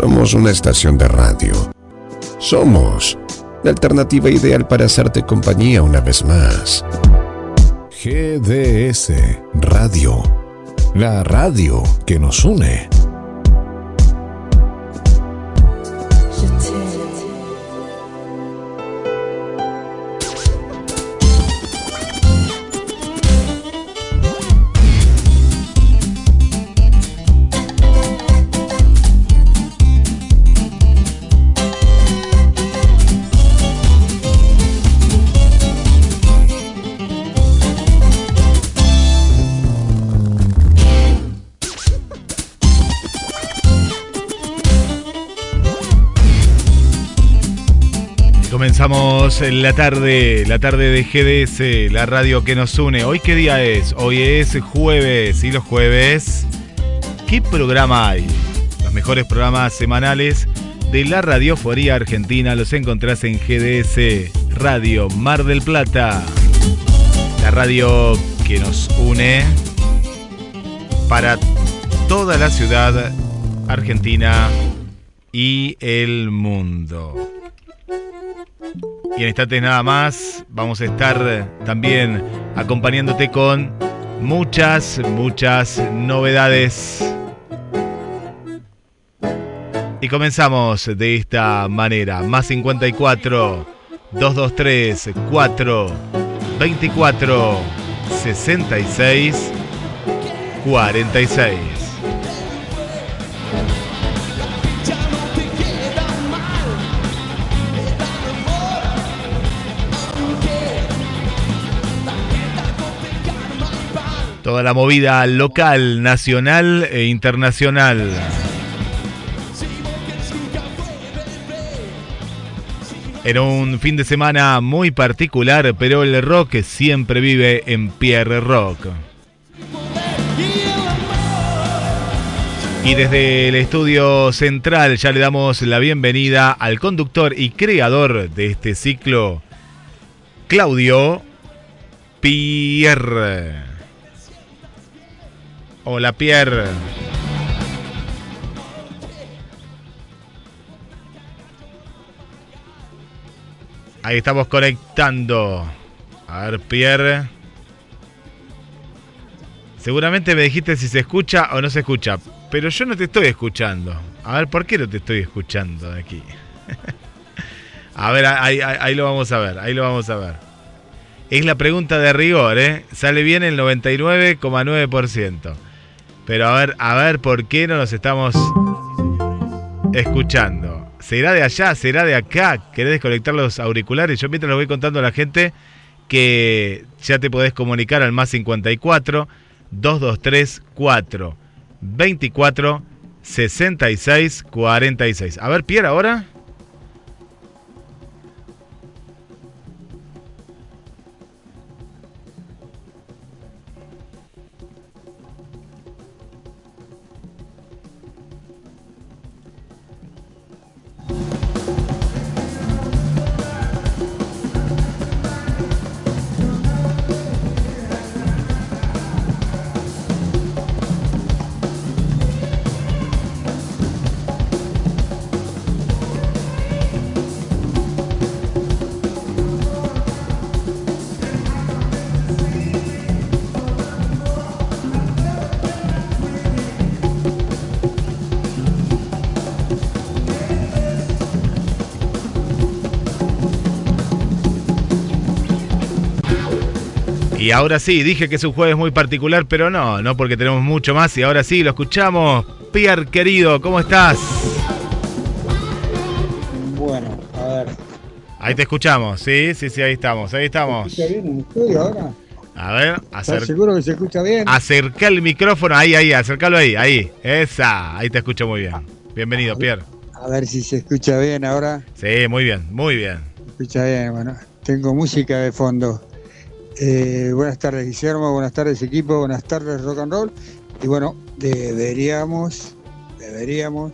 Somos una estación de radio. Somos la alternativa ideal para hacerte compañía una vez más. GDS Radio. La radio que nos une. Comenzamos la tarde, la tarde de GDS, la radio que nos une. ¿Hoy qué día es? Hoy es jueves y los jueves, ¿qué programa hay? Los mejores programas semanales de la radiofonía argentina los encontrás en GDS Radio Mar del Plata. La radio que nos une para toda la ciudad argentina y el mundo. Y en instantes nada más vamos a estar también acompañándote con muchas, muchas novedades. Y comenzamos de esta manera. Más 54 223 4 24 66 46. Toda la movida local, nacional e internacional. Era un fin de semana muy particular, pero el rock siempre vive en Pierre Rock. Y desde el estudio central ya le damos la bienvenida al conductor y creador de este ciclo, Claudio Pierre. Hola Pierre. Ahí estamos conectando. A ver, Pierre. Seguramente me dijiste si se escucha o no se escucha, pero yo no te estoy escuchando. A ver, ¿por qué no te estoy escuchando aquí? a ver, ahí, ahí, lo vamos a ver, ahí lo vamos a ver. Es la pregunta de rigor, ¿eh? Sale bien el 99,9%. Pero a ver, a ver por qué no nos estamos escuchando. ¿Será de allá? ¿Será de acá? ¿Querés desconectar los auriculares? Yo mientras lo voy contando a la gente que ya te podés comunicar al más 54 223 4 24 66 46. A ver, Pierre, ahora. Y ahora sí, dije que es un jueves muy particular, pero no, no porque tenemos mucho más. Y ahora sí, lo escuchamos. Pierre, querido, ¿cómo estás? Bueno, a ver. Ahí te escuchamos, sí, sí, sí, ahí estamos, ahí estamos. ¿Se escucha bien en el estudio ahora? A ver, ¿Estás seguro que se escucha bien? Acerca el micrófono, ahí, ahí, acercalo ahí, ahí. Esa, ahí te escucho muy bien. Bienvenido, Pierre. A ver si se escucha bien ahora. Sí, muy bien, muy bien. Se escucha bien, bueno. Tengo música de fondo. Eh, buenas tardes Guillermo, buenas tardes equipo, buenas tardes rock and roll. Y bueno, deberíamos, deberíamos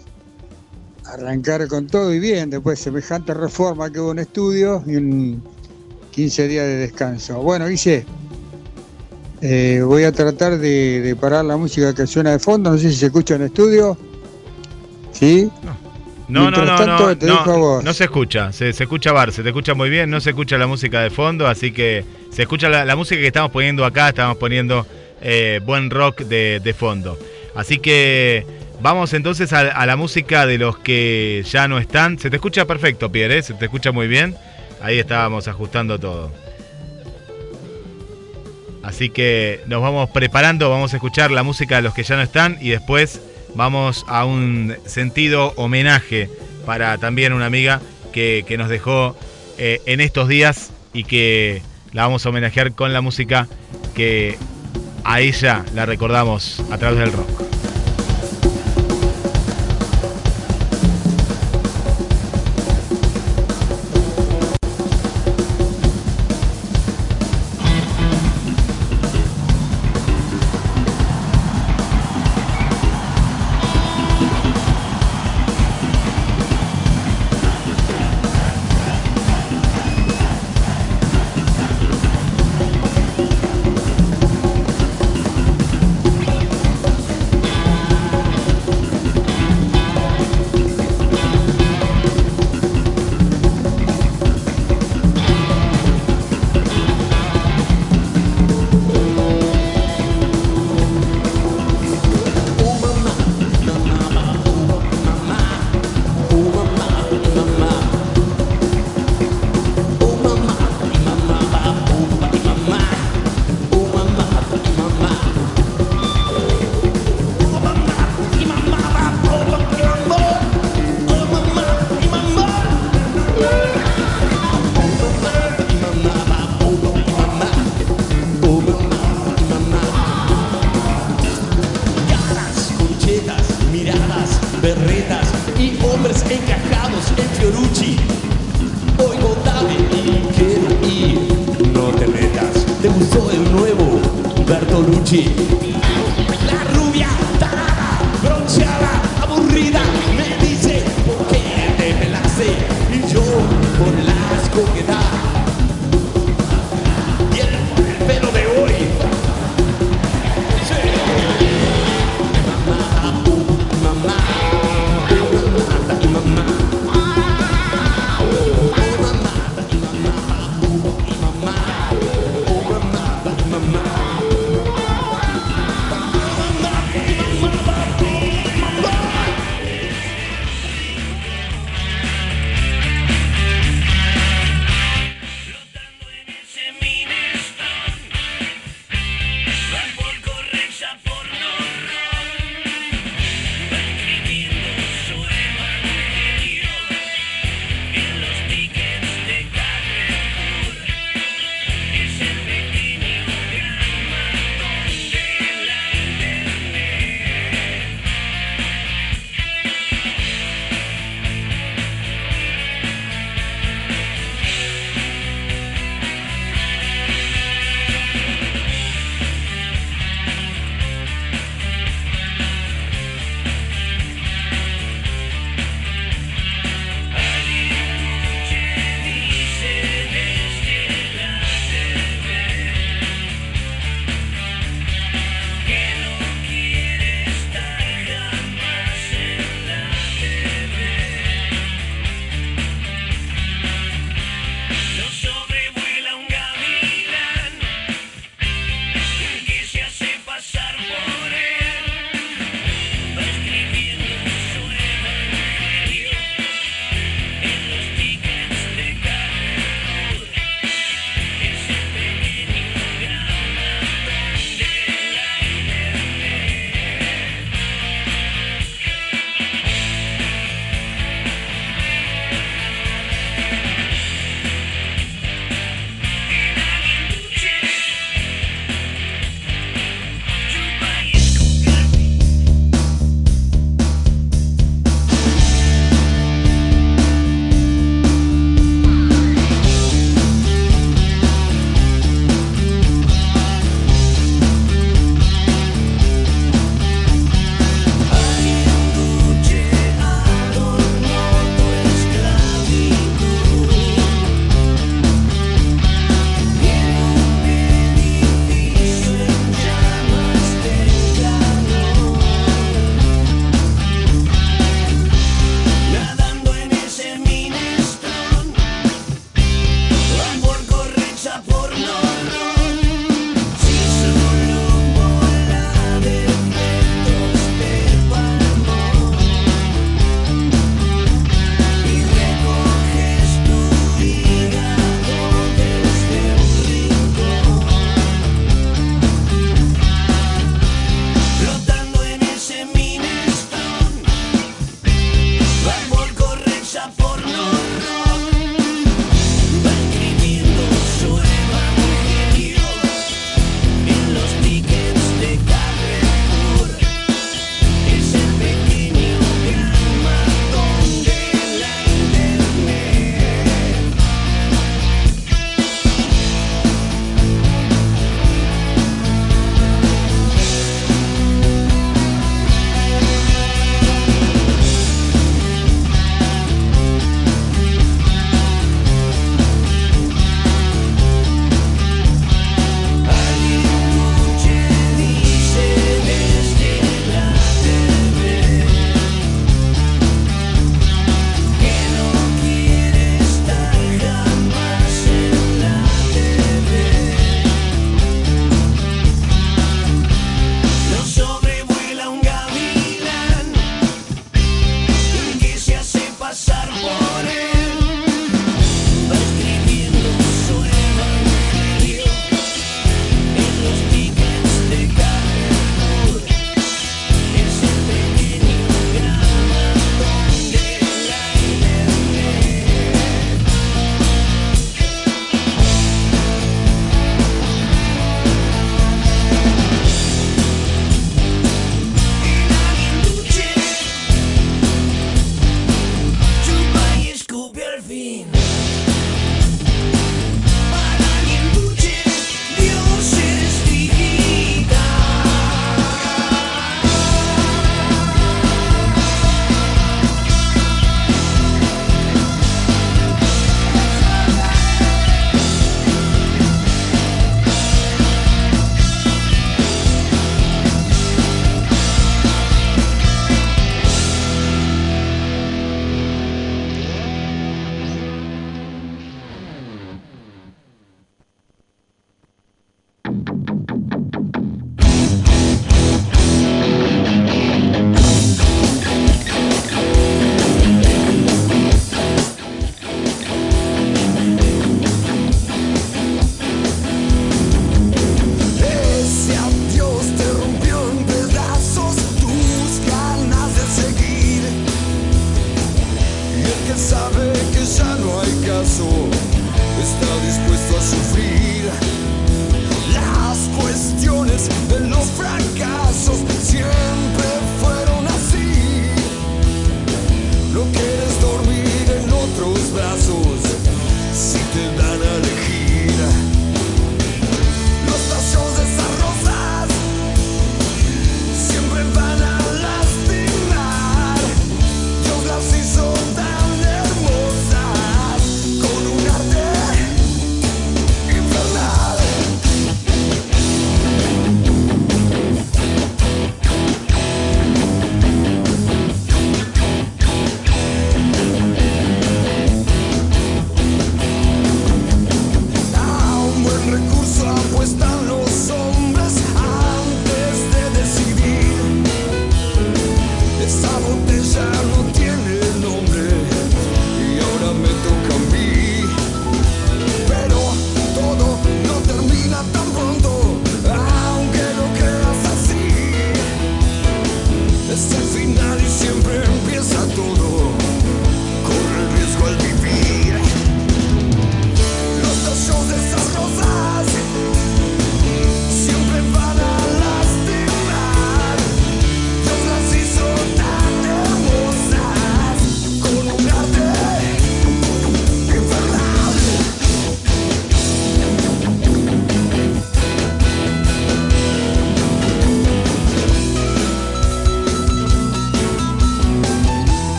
arrancar con todo y bien, después semejante reforma que hubo en estudio y un 15 días de descanso. Bueno, Guille, eh, voy a tratar de, parar la música que suena de fondo, no sé si se escucha en estudio. ¿Sí? No, no, no, no, no, se escucha, se, escucha Bar, se te escucha muy bien, no se escucha la música de fondo, así que se escucha la, música que estamos poniendo acá, estamos poniendo eh, buen rock de, fondo. Así que vamos entonces a, la música de los que ya no están. Se te escucha perfecto, Pierre, ¿eh? se te escucha muy bien. Ahí estábamos ajustando todo. Así que nos vamos preparando, vamos a escuchar la música de los que ya no están y después vamos a un sentido homenaje para también una amiga que, nos dejó eh, en estos días y que la vamos a homenajear con la música que a ella la recordamos a través del rock.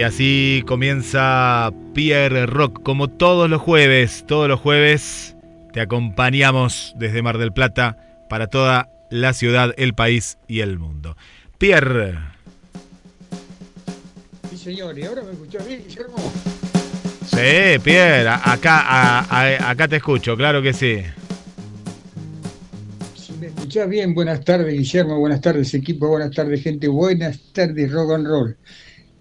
Y así comienza Pierre Rock, como todos los jueves, todos los jueves te acompañamos desde Mar del Plata para toda la ciudad, el país y el mundo. Pierre. Sí, señor, y ahora me escuchás bien, Guillermo. Sí, Pierre, acá, acá te escucho, claro que sí. Si me escuchás bien, buenas tardes, Guillermo, buenas tardes, equipo, buenas tardes, gente, buenas tardes, rock and roll.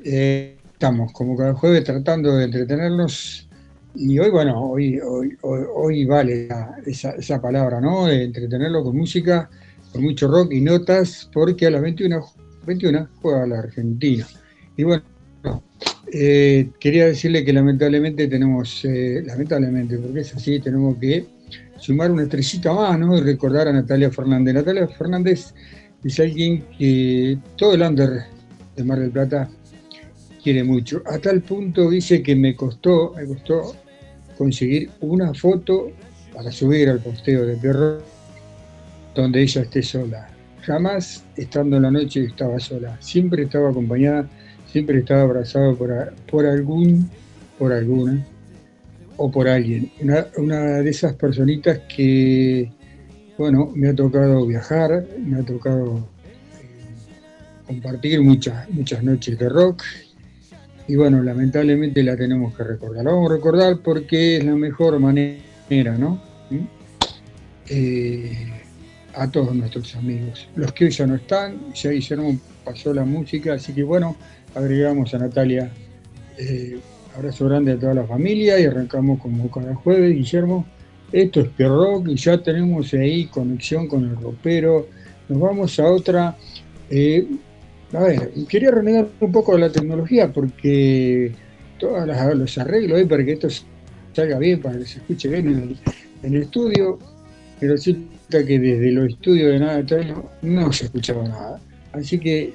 Eh, estamos como cada jueves tratando de entretenernos y hoy, bueno, hoy, hoy, hoy, vale esa, esa, palabra, ¿no? De entretenerlo con música, con mucho rock y notas, porque a las 21, 21 juega la Argentina. Y bueno, eh, quería decirle que lamentablemente tenemos, eh, lamentablemente, porque es así, tenemos que sumar una estrellita más, ¿no? Y recordar a Natalia Fernández. Natalia Fernández es alguien que todo el under de Mar del Plata quiere mucho. A tal punto dice que me costó, me costó conseguir una foto para subir al posteo de perro donde ella esté sola. Jamás estando en la noche estaba sola. Siempre estaba acompañada, siempre estaba abrazado por, por algún, por alguna o por alguien. Una, una de esas personitas que, bueno, me ha tocado viajar, me ha tocado eh, compartir muchas, muchas noches de rock y bueno, lamentablemente la tenemos que recordar. La vamos a recordar porque es la mejor manera, ¿no? ¿Mm? Eh, a todos nuestros amigos. Los que hoy ya no están, ya Guillermo pasó la música, así que bueno, agregamos a Natalia. Eh, abrazo grande a toda la familia y arrancamos como cada jueves, Guillermo. Esto es Pierrock y ya tenemos ahí conexión con el ropero. Nos vamos a otra. Eh, a ver, quería renegar un poco de la tecnología porque todos los arreglos ahí para que esto salga bien, para que se escuche bien en el, estudio, pero resulta que desde los estudios de nada no se escuchaba nada. Así que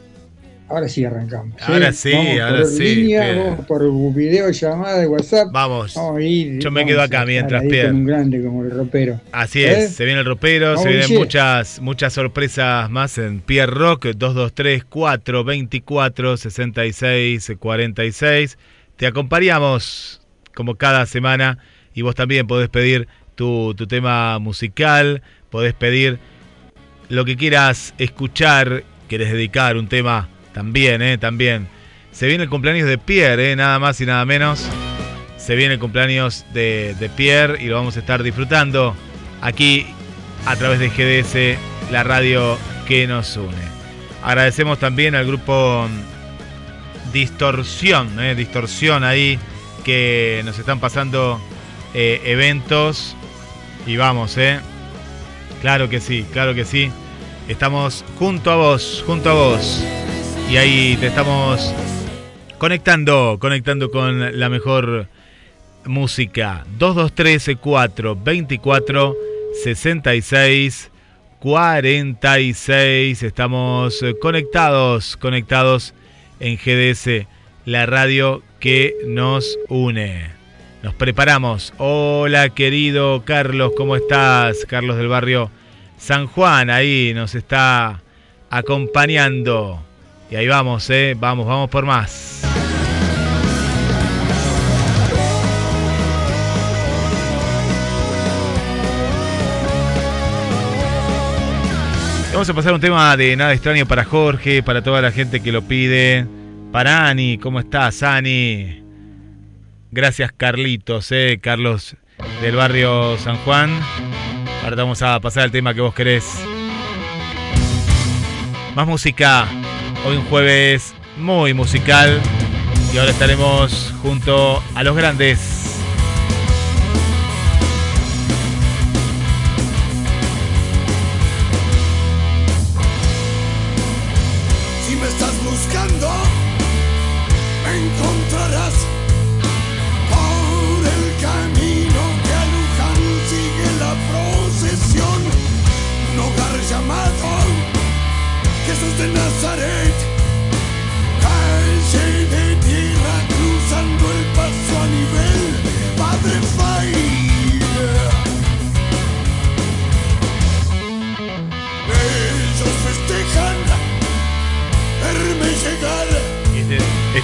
Ahora sí arrancamos. Ahora sí, ahora sí. vamos por video, llamada de WhatsApp. Vamos. Yo me quedo acá mientras Pierre. un grande como el ropero. Así es, ¿Eh? se viene el ropero, se vienen muchas, muchas sorpresas más en Pierre Rock 223 424 66 46. Te acompañamos como cada semana y vos también podés pedir tu, tu tema musical, podés pedir lo que quieras escuchar, querés dedicar un tema también, ¿eh? También. Se viene el cumpleaños de Pierre, ¿eh? Nada más y nada menos. Se viene el cumpleaños de, Pierre y lo vamos a estar disfrutando aquí a través de GDS, la radio que nos une. Agradecemos también al grupo Distorsión, ¿eh? Distorsión ahí, que nos están pasando eh, eventos. Y vamos, ¿eh? Claro que sí, claro que sí. Estamos junto a vos, junto a vos. Y ahí te estamos conectando, conectando con la mejor música. 2213 4 24 66 46. Estamos conectados, conectados en GDS, la radio que nos une. Nos preparamos. Hola querido Carlos, ¿cómo estás? Carlos del barrio San Juan, ahí nos está acompañando. Y ahí vamos, eh. Vamos, vamos por más. Vamos a pasar un tema de nada extraño para Jorge, para toda la gente que lo pide. Para Ani, ¿cómo estás, Ani? Gracias, Carlitos, eh, Carlos del barrio San Juan. Ahora vamos a pasar el tema que vos querés. Más música. Hoy un jueves muy musical y ahora estaremos junto a los grandes.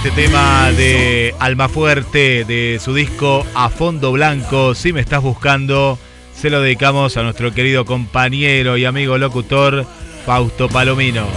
Este tema de Alma Fuerte de su disco A Fondo Blanco. Si me estás buscando, se lo dedicamos a nuestro querido compañero y amigo locutor Fausto Palomino.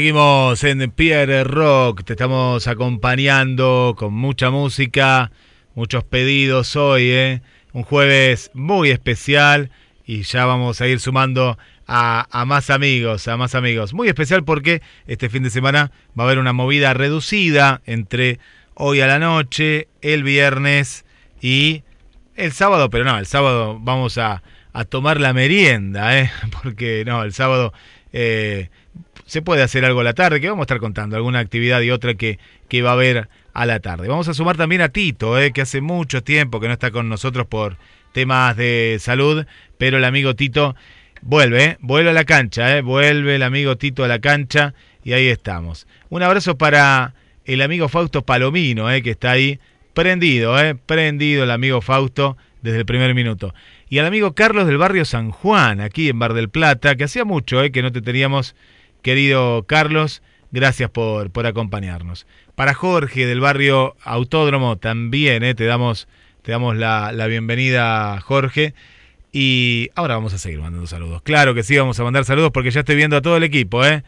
Seguimos en Pierre Rock, te estamos acompañando con mucha música, muchos pedidos hoy, ¿eh? un jueves muy especial y ya vamos a ir sumando a, más amigos, a más amigos. Muy especial porque este fin de semana va a haber una movida reducida entre hoy a la noche, el viernes y el sábado, pero no, el sábado vamos a, a tomar la merienda, ¿eh? porque no, el sábado... Eh, se puede hacer algo a la tarde, que vamos a estar contando, alguna actividad y otra que, que va a haber a la tarde. Vamos a sumar también a Tito, eh, que hace mucho tiempo que no está con nosotros por temas de salud, pero el amigo Tito vuelve, eh, vuelve a la cancha, eh, vuelve el amigo Tito a la cancha y ahí estamos. Un abrazo para el amigo Fausto Palomino, eh, que está ahí prendido, eh, prendido el amigo Fausto desde el primer minuto. Y al amigo Carlos del barrio San Juan, aquí en Bar del Plata, que hacía mucho que no te teníamos querido Carlos, gracias por, por acompañarnos. Para Jorge del barrio Autódromo también eh, te damos, te damos la, la, bienvenida, Jorge. Y ahora vamos a seguir mandando saludos. Claro que sí, vamos a mandar saludos porque ya estoy viendo a todo el equipo. ¿eh?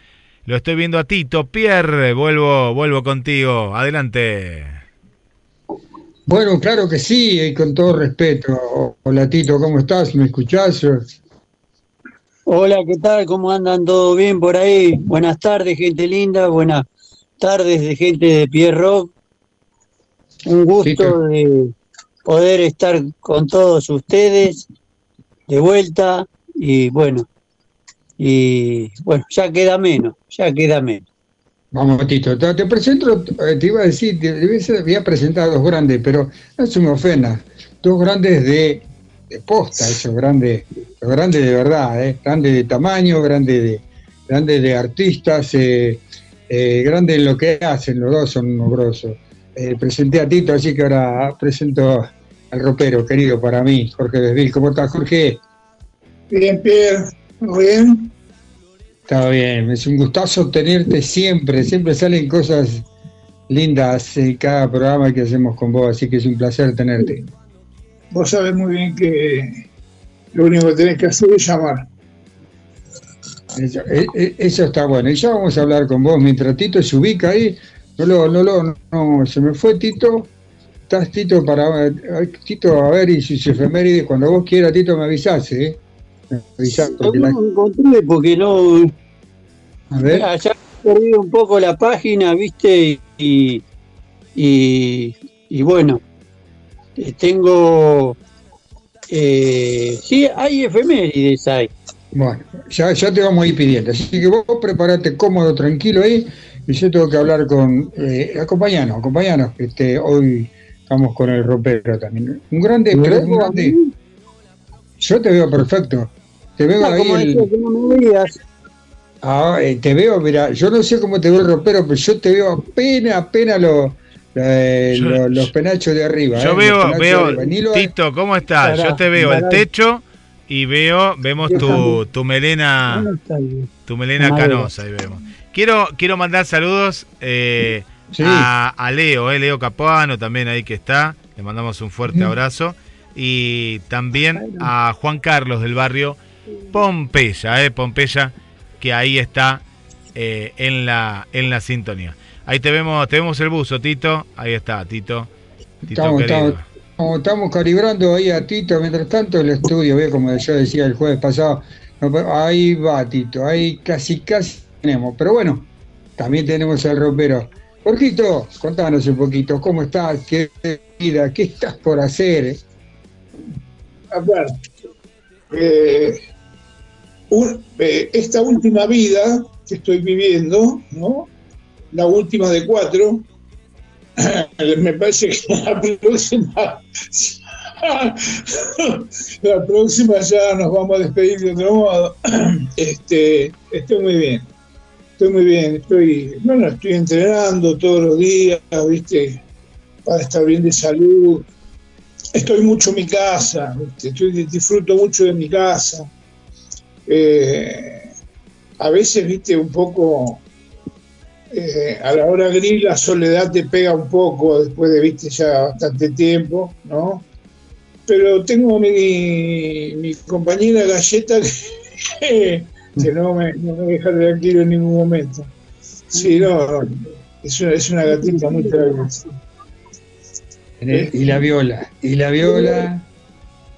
Lo estoy viendo a Tito. Pierre, vuelvo, vuelvo contigo. Adelante. Bueno, claro que sí, y con todo respeto. Hola Tito, ¿cómo estás? ¿Me escuchás? Hola, ¿qué tal? ¿Cómo andan? ¿Todo bien por ahí? Buenas tardes, gente linda. Buenas tardes de gente de Pierre Rock. Un gusto sí, de poder estar con todos ustedes de vuelta y bueno, y bueno, ya queda menos, ya queda menos. Vamos, Tito, te, presento, te iba a decir, te, te había presentado a dos grandes, pero no se me ofenda, dos grandes de, de posta, esos grandes grande de verdad, ¿eh? grande de tamaño, grande de, grande de artistas, eh, eh, grande en lo que hacen, los dos son grosos. Eh, presenté a Tito, así que ahora presento al ropero, querido para mí, Jorge Desvil. ¿Cómo estás, Jorge? Bien, Pierre, muy bien. Está bien, es un gustazo tenerte siempre, siempre salen cosas lindas en cada programa que hacemos con vos, así que es un placer tenerte. Vos sabés muy bien que lo único que tenés que hacer es llamar. Eso, e, e, eso, está bueno. Y ya vamos a hablar con vos. Mientras Tito se ubica ahí, no lo, no lo, no, se me fue Tito. Estás Tito para Tito a ver y sus efemérides. Cuando vos quieras, Tito, me avisás, ¿eh? Me avisás porque no la... encontré porque no. A ver. Ya, ya he perdido un poco la página, viste, y, y, y bueno, tengo eh, sí, hay efemérides, hay. Bueno, ya, ya te vamos a ir pidiendo. Así que vos preparate cómodo, tranquilo ahí. Y yo tengo que hablar con. Eh, acompañanos, acompañanos. Este, hoy estamos con el ropero también. Un grande, pero un grande. Yo te veo perfecto. Te veo ah, ahí. El... que no me veías. Ah, eh, te veo, mira, yo no sé cómo te veo el ropero, pero yo te veo apenas, apenas lo eh, Yo- los penachos de arriba. Yo eh, veo, veo, lo- Tito, ¿cómo estás? Yo te veo el techo y veo, vemos tu, tu melena, ¿Dónde está el- tu melena canosa, ahí vemos. Quiero, quiero mandar saludos eh, Sí. a, a Leo, eh, Leo Capuano también ahí que está. Le mandamos un fuerte abrazo. Y también a Juan Carlos del barrio Pompeya, eh, Pompeya, que ahí está eh, en, la, en la sintonía. Ahí te vemos, te vemos el buzo, Tito. Ahí está, Tito. estamos, estamos, calibrando ahí a Tito. Mientras tanto, el estudio, ve como yo decía el jueves pasado, ahí va Tito, ahí casi, casi tenemos. Pero bueno, también tenemos al ropero. Jorgito, contanos un poquito, ¿cómo estás? ¿Qué vida? ¿Qué estás por hacer? A ver, eh, eh, esta última vida que estoy viviendo, ¿no? La última de cuatro, me parece que la próxima, la próxima ya nos vamos a despedir de otro modo. Este, estoy muy bien estoy muy bien, estoy, bueno, estoy entrenando todos los días, viste, para estar bien de salud. Estoy mucho en mi casa, Estoy, disfruto mucho de mi casa. Eh, a veces, viste, un poco eh, a la hora gris la soledad te pega un poco después de, viste, ya bastante tiempo, ¿no? Pero tengo mi, mi compañera Galleta que, que no me, no me deja tranquilo en ningún momento. Sí, no, es, una, es una gatita muy traviesa. Y la viola, y la viola.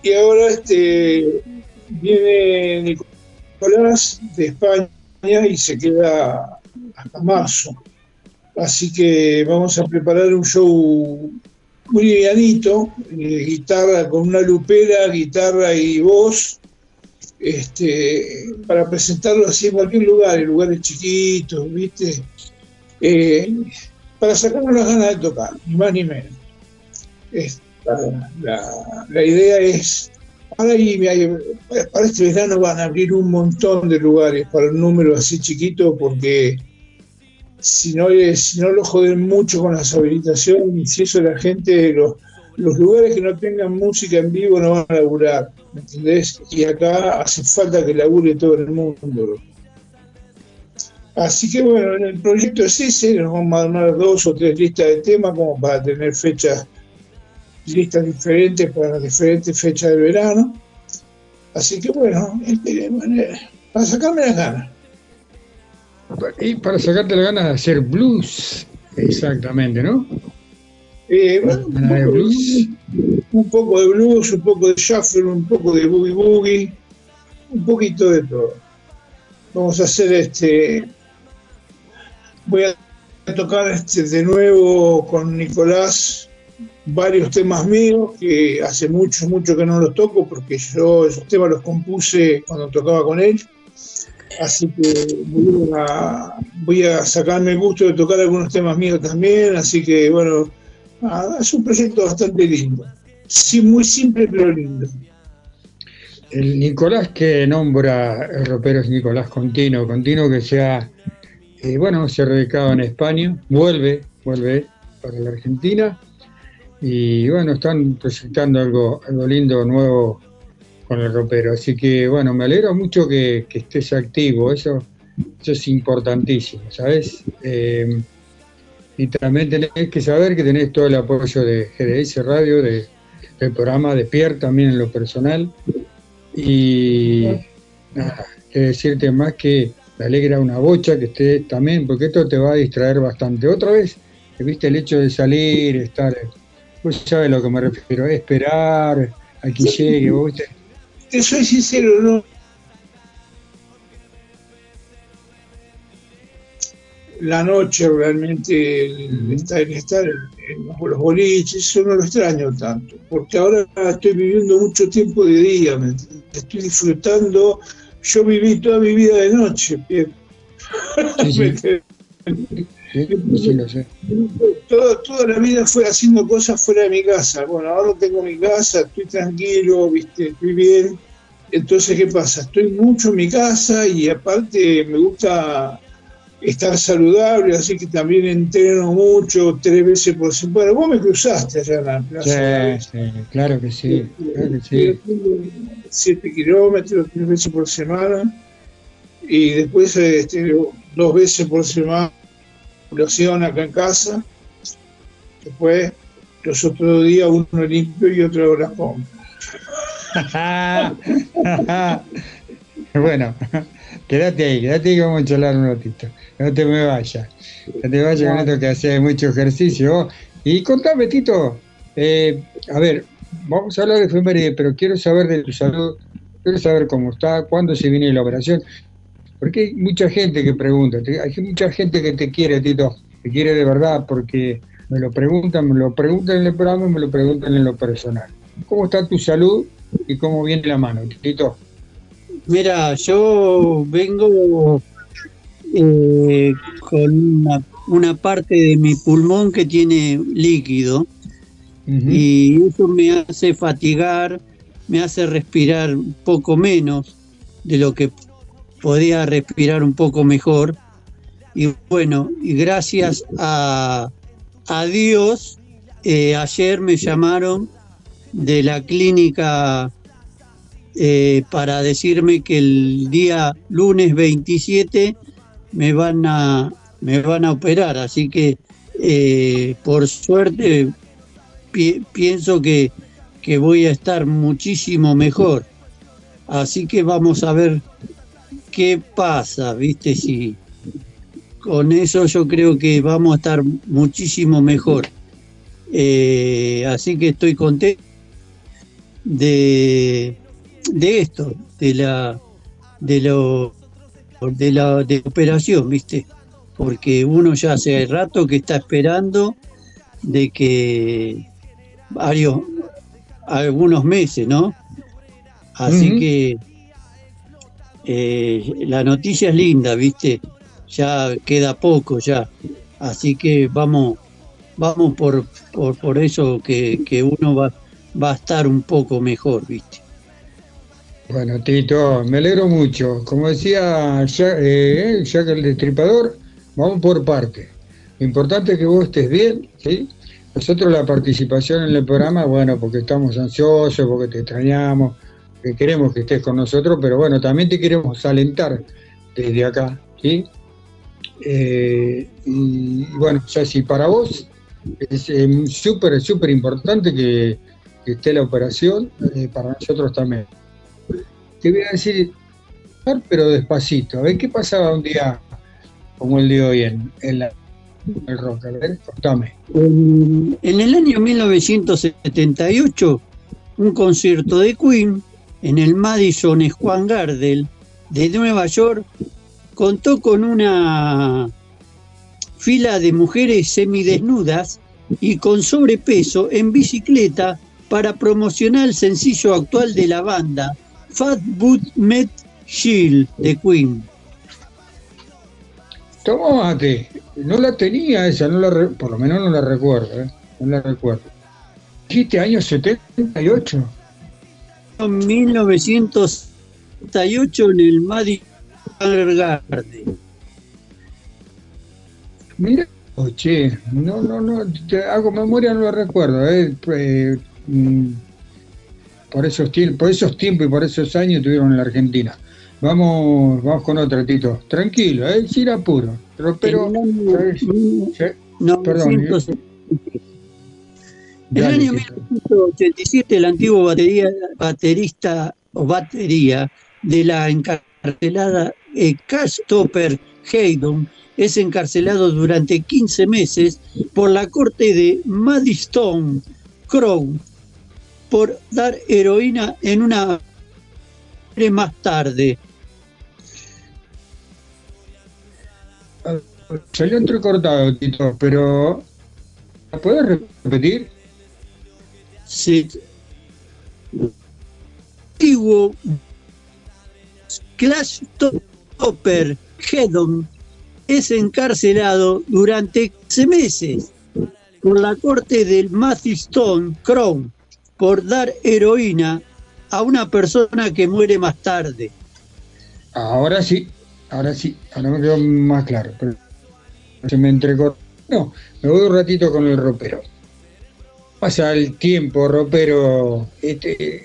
Y ahora este viene Nicolás de España y se queda hasta marzo. Así que vamos a preparar un show muy livianito, eh, guitarra con una lupera, guitarra y voz, este, para presentarlo así en cualquier lugar, en lugares chiquitos, ¿viste? Eh, para sacarnos las ganas de tocar, ni más ni menos. la, idea es, para este verano van a abrir un montón de lugares para un número así chiquito porque si no, si no lo joden mucho con las habilitaciones, si eso la gente, los, los lugares que no tengan música en vivo no van a laburar, ¿me entendés? Y acá hace falta que labure todo el mundo. Así que bueno, el proyecto es ese, nos vamos a armar dos o tres listas de temas como para tener fechas, listas diferentes para las diferentes fechas del verano. Así que bueno, este, para sacarme las ganas. Y para sacarte las ganas de hacer blues, exactamente, ¿no? Eh, un, poco de blues, un poco de shuffle, un poco de boogie boogie, un poquito de todo. Vamos a hacer este. Voy a tocar este de nuevo con Nicolás varios temas míos que hace mucho, mucho que no los toco porque yo esos temas los compuse cuando tocaba con él. Así que voy a, sacarme el gusto de tocar algunos temas míos también. Así que bueno, es un proyecto bastante lindo. Sí, muy simple pero lindo. El Nicolás que nombra el ropero es Nicolás Contino, Contino que se ha, eh, bueno, se ha radicado en España, vuelve, vuelve para la Argentina y bueno, están proyectando algo, algo lindo, nuevo con el ropero. Así que bueno, me alegro mucho que, estés activo, eso, eso es importantísimo, ¿sabes? Eh, y también tenés que saber que tenés todo el apoyo de GDS Radio, de, del programa de Pierre también en lo personal. Y nada, que decirte más que me alegra una bocha que estés también, porque esto te va a distraer bastante. Otra vez, viste el hecho de salir, estar, vos sabes a lo que me refiero, esperar a que llegue, vos. Te soy sincero, no, la noche realmente el estar, estar en los boliches, eso no lo extraño tanto, porque ahora estoy viviendo mucho tiempo de día, estoy disfrutando, yo viví toda mi vida de noche, toda, la vida fue haciendo cosas fuera de mi casa. Bueno, ahora tengo mi casa, estoy tranquilo, viste, estoy bien. Entonces, ¿qué pasa? Estoy mucho en mi casa y aparte me gusta estar saludable, así que también entreno mucho, tres veces por semana. Bueno, vos me cruzaste allá en la plaza. Sí, sí claro que sí. Claro sí. Siete kilómetros, tres veces por semana. Y después este, dos veces por semana población acá en casa. Después, los otros días, uno limpio y otro compra. bueno, quédate ahí, quédate ahí que vamos a charlar un ratito. No te me vayas. No te vayas con esto que hace mucho ejercicio. Y contame, Tito, eh, a ver, vamos a hablar de efeméride, pero quiero saber de tu salud, quiero saber cómo está, cuándo se viene la operación. Porque hay mucha gente que pregunta, hay mucha gente que te quiere, Tito, te quiere de verdad, porque me lo preguntan, me lo preguntan en el programa y me lo preguntan en lo personal. ¿Cómo está tu salud y cómo viene la mano, Tito? Mira, yo vengo eh, con una, parte de mi pulmón que tiene líquido y eso me hace fatigar, me hace respirar un poco menos de lo que podía respirar un poco mejor. Y bueno, y gracias a, a Dios, eh, ayer me llamaron de la clínica eh, para decirme que el día lunes 27 me van a, me van a operar. Así que eh, por suerte pienso que, que voy a estar muchísimo mejor. Así que vamos a ver qué pasa, ¿viste? Si con eso yo creo que vamos a estar muchísimo mejor. Eh, así que estoy contento de, de esto, de la de lo de la de operación, ¿viste? Porque uno ya hace rato que está esperando de que varios algunos meses, ¿no? Así que eh, la noticia es linda, ¿viste? Ya queda poco ya. Así que vamos vamos por, por, eso que, que uno va, va a estar un poco mejor, ¿viste? Bueno, Tito, me alegro mucho. Como decía Jack, eh, el Destripador, vamos por parte. Lo importante es que vos estés bien, ¿sí? Nosotros la participación en el programa, bueno, porque estamos ansiosos, porque te extrañamos, que queremos que estés con nosotros, pero bueno, también te queremos alentar desde acá, ¿sí? Eh, y bueno, ya si para vos es eh, súper, súper importante que, esté la operación, para nosotros también te voy a decir, pero despacito. A ver, ¿qué pasaba un día como el de hoy en, el rock? A ver, contame. En, el año 1978, un concierto de Queen en el Madison Square Garden de Nueva York contó con una fila de mujeres semidesnudas y con sobrepeso en bicicleta para promocionar el sencillo actual de la banda, Fat Boot Met Shield de Queen. Tomate, no la tenía esa, no la por lo menos no la recuerdo, ¿eh? no la recuerdo. ¿Dijiste año 78? En 1978 en el Madison Garden. Mira, oye, no, no, no, te hago memoria, no la recuerdo. ¿eh? eh mm, por esos, por esos tiempos y por esos años tuvieron en la Argentina. Vamos, vamos con otra, Tito. Tranquilo, ¿eh? sin apuro. Pero, pero no, perdón. En el año 1987, el antiguo batería, baterista o batería de la encarcelada eh, Topper Haydon es encarcelado durante 15 meses por la corte de Madison Crow por dar heroína en una más tarde. Salió entrecortado, Tito, pero ¿puedes repetir? Sí. Antiguo Clash Topper Hedon es encarcelado durante 15 meses por la corte del Stone Crown por dar heroína a una persona que muere más tarde. Ahora sí, ahora sí, ahora me quedó más claro. Pero se me entregó. No, me voy un ratito con el ropero. Pasa el tiempo, ropero, este,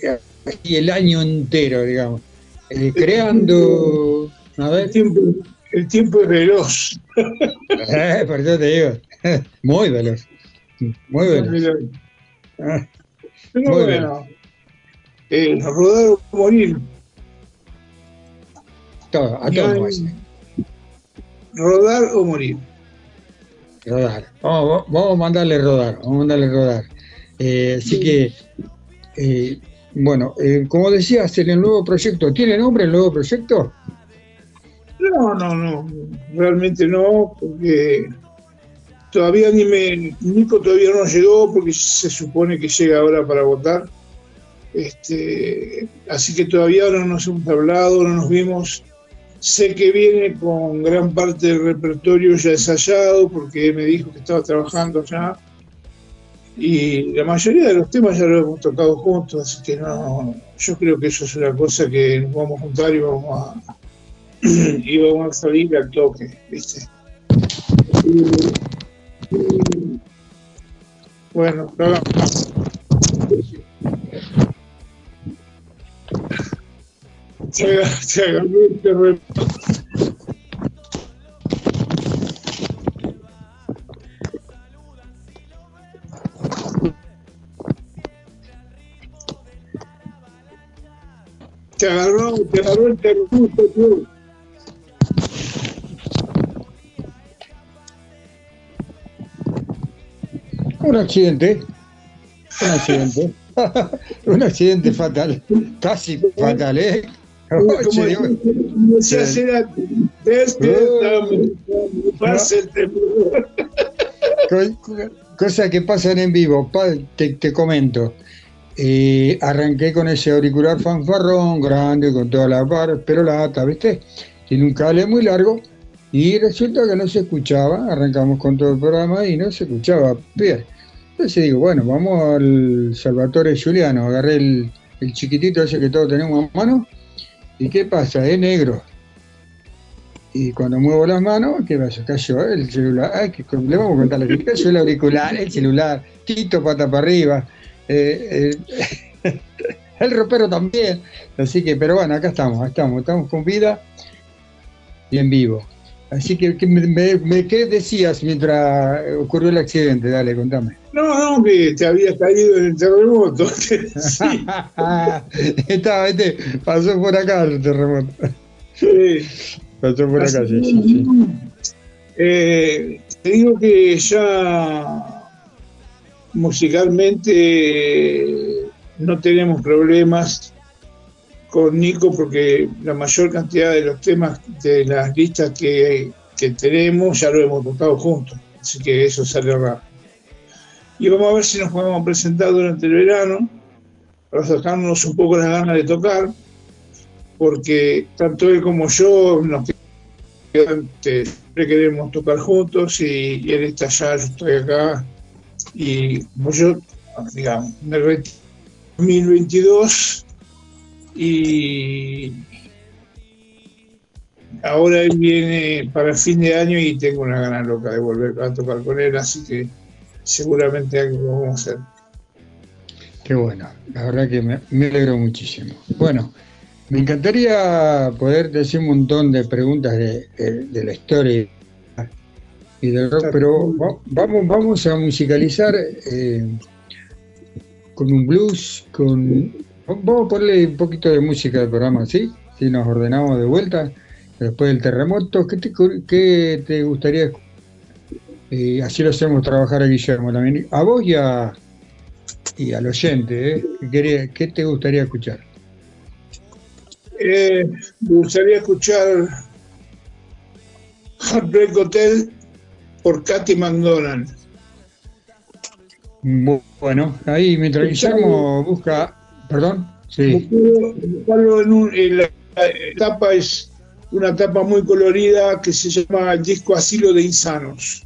el año entero, digamos. Eh, creando. A ver. El tiempo, el tiempo es veloz. Eh, por eso te digo. Muy veloz. Muy veloz. Pero bueno, eh, rodar o morir. todo, a todo Rodar o morir. Rodar. Vamos, vamos a mandarle rodar, vamos a mandarle rodar. Eh, así que, eh, bueno, eh, como decías, en el nuevo proyecto, ¿tiene nombre el nuevo proyecto? No, no, no, realmente no, porque todavía ni me, Nico todavía no llegó porque se supone que llega ahora para votar. Este, así que todavía no nos hemos hablado, no nos vimos. Sé que viene con gran parte del repertorio ya ensayado porque me dijo que estaba trabajando ya. Y la mayoría de los temas ya los hemos tocado juntos, así que no, yo creo que eso es una cosa que nos vamos a juntar y vamos a, y vamos a salir al toque, ¿viste? bueno, se, se agarró el terremoto. Te agarró, te agarró el terremoto, tío. Un accidente. Un accidente. un accidente fatal. Casi fatal, ¿eh? Como el temblor. Cosas que pasan en vivo, te, te comento. Eh, arranqué con ese auricular fanfarrón grande, con toda la barra, pero la ata, ¿viste? Tiene un cable muy largo y resulta que no se escuchaba. Arrancamos con todo el programa y no se escuchaba bien. Entonces digo, bueno, vamos al Salvatore Giuliano. Agarré el, el chiquitito ese que todos tenemos a mano ¿Y qué pasa? Es negro. Y cuando muevo las manos, ¿qué pasa? Cayó el celular. Ay, que, le vamos a contar lo que cayó el auricular, el celular, Tito pata para arriba. Eh, eh, el ropero también. Así que, pero bueno, acá estamos, estamos, estamos con vida y en vivo. Así que, me, ¿qué decías mientras ocurrió el accidente? Dale, contame. No, no, que te había caído en el terremoto. sí. Estaba, este, pasó por acá el terremoto. Sí. Pasó por acá, sí, sí, sí. Eh, te digo que ya musicalmente no tenemos problemas con Nico porque la mayor cantidad de los temas de las listas que, tenemos ya lo hemos tocado juntos, así que eso sale rápido. Y vamos a ver si nos podemos presentar durante el verano para sacarnos un poco las ganas de tocar, porque tanto él como yo nos siempre queremos tocar juntos y, él está allá, yo estoy acá y como yo, digamos, en el 2022 y ahora él viene para el fin de año y tengo una gana loca de volver a tocar con él, así que seguramente algo vamos a hacer. Qué bueno, la verdad que me, alegro muchísimo. Bueno, me encantaría poder decir un montón de preguntas de, la historia y del rock, pero vamos, vamos a musicalizar eh, con un blues, con Vamos a ponerle un poquito de música del programa, ¿sí? Si nos ordenamos de vuelta, después del terremoto, ¿qué te, qué te gustaría eh, así lo hacemos trabajar a Guillermo también. A vos y, a, y al oyente, ¿eh? ¿Qué, ¿qué, te gustaría escuchar? Eh, me gustaría escuchar Heartbreak Hotel por Katy McDonald. Bueno, ahí mientras Guillermo busca ¿Perdón? Sí. En, la etapa es una etapa muy colorida que se llama el disco Asilo de Insanos.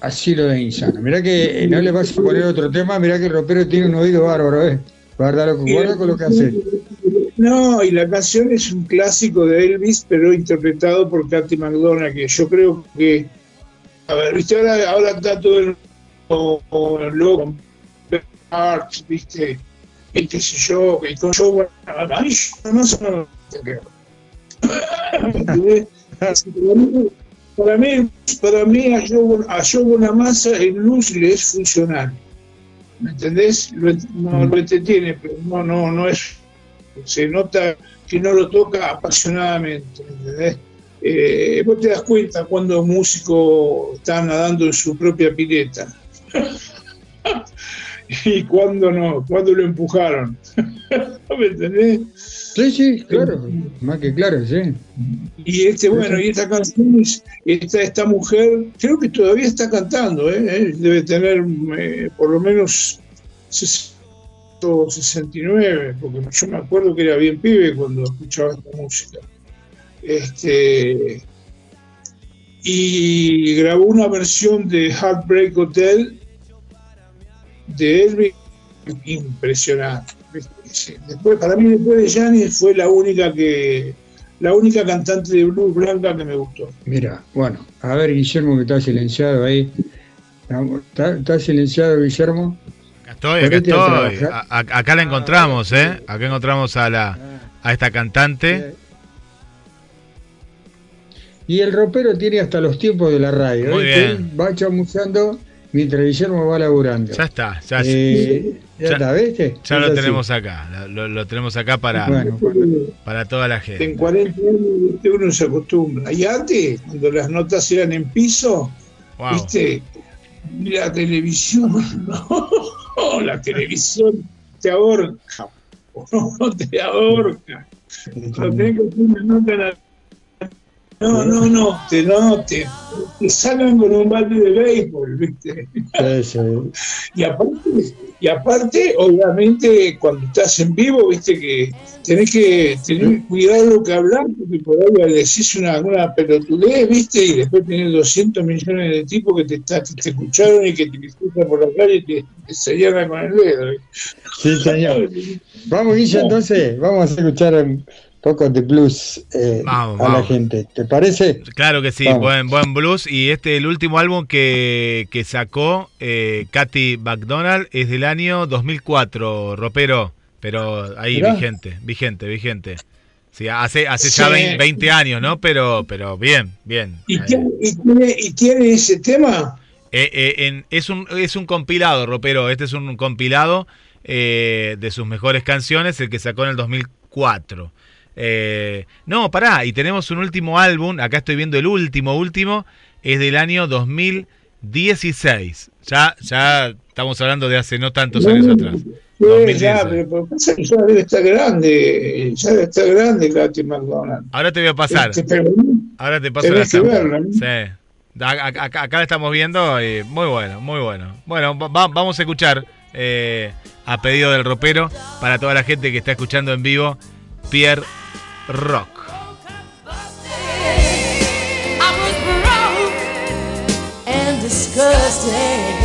Asilo de Insanos. Mirá que eh, no le vas a poner otro tema, mirá que el ropero tiene un oído bárbaro, ¿eh? Guarda, guarda con lo que hace. No, y la canción es un clásico de Elvis, pero interpretado por Katy McDonald, que yo creo que. A ver, ¿viste? Ahora, ahora está todo el loco Arts, viste, y qué sé yo, y con yo, bueno, a mí no se para mí, para mí a una masa en luz le es funcional. ¿Me entendés? Lo, no lo entretiene, pero no, no, no es. Se nota que no lo toca apasionadamente. Eh, vos te das cuenta cuando un músico está nadando en su propia pileta y cuando no, cuando lo empujaron. ¿Me entendés? Sí, sí, claro, más que claro, sí. Y este, bueno, y esta canción, esta, esta mujer, creo que todavía está cantando, ¿eh? ¿Eh? debe tener eh, por lo menos 69, porque yo me acuerdo que era bien pibe cuando escuchaba esta música. Este, y grabó una versión de Heartbreak Hotel de Elvis impresionante. Después, para mí, después de Janis fue la única que la única cantante de blues blanca que me gustó. Mira, bueno, a ver Guillermo que está silenciado ahí. ¿Está, silenciado Guillermo? Acá estoy, acá estoy. acá la encontramos, ¿eh? Acá encontramos a la a esta cantante. Y el ropero tiene hasta los tiempos de la radio. Muy bien. Va chamuchando mientras Guillermo va laburando. Ya está, ya, eh, ya, está, ¿viste? Ya lo tenemos acá, lo, tenemos acá para, para toda la gente. En 40 años uno se acostumbra. Y antes, cuando las notas eran en piso, ¿viste? La televisión, no, la televisión te ahorca, no te ahorca. No tengo una nota no, no, no, te, no, te, te salgan con un balde de béisbol, ¿viste? Y aparte, y aparte, obviamente, cuando estás en vivo, viste que tenés que tener cuidado lo que hablar, porque por ahí decís una, una pelotudez, viste, y después tenés 200 millones de tipos que te, te escucharon y que te escuchan por la calle y te, te se con el dedo. Sí, señor. Vamos, Guilla, entonces, vamos a escuchar poco de blues eh, a la gente. ¿Te parece? Claro que sí, buen, buen blues. Y este, el último álbum que, que sacó eh, Katy McDonald es del año 2004, ropero, pero ahí vigente, vigente, vigente. Sí, hace, hace ya 20, años, ¿no? Pero, pero bien, bien. ¿Y, tiene, y tiene, ese tema? Eh, es, un, es un compilado, ropero. Este es un compilado de sus mejores canciones, el que sacó en el 2004. Eh, no, pará, y tenemos un último álbum, acá estoy viendo el último, último, es del año 2016. Ya, ya estamos hablando de hace no tantos años atrás. ya, pero ya debe estar grande, ya debe estar grande Katy McDonald. Ahora te voy a pasar. Este, Ahora te paso la verla, Sí. Acá, acá, la estamos viendo y muy bueno, muy bueno. Bueno, vamos a escuchar eh, a pedido del ropero para toda la gente que está escuchando en vivo, Pierre rock. disgusting.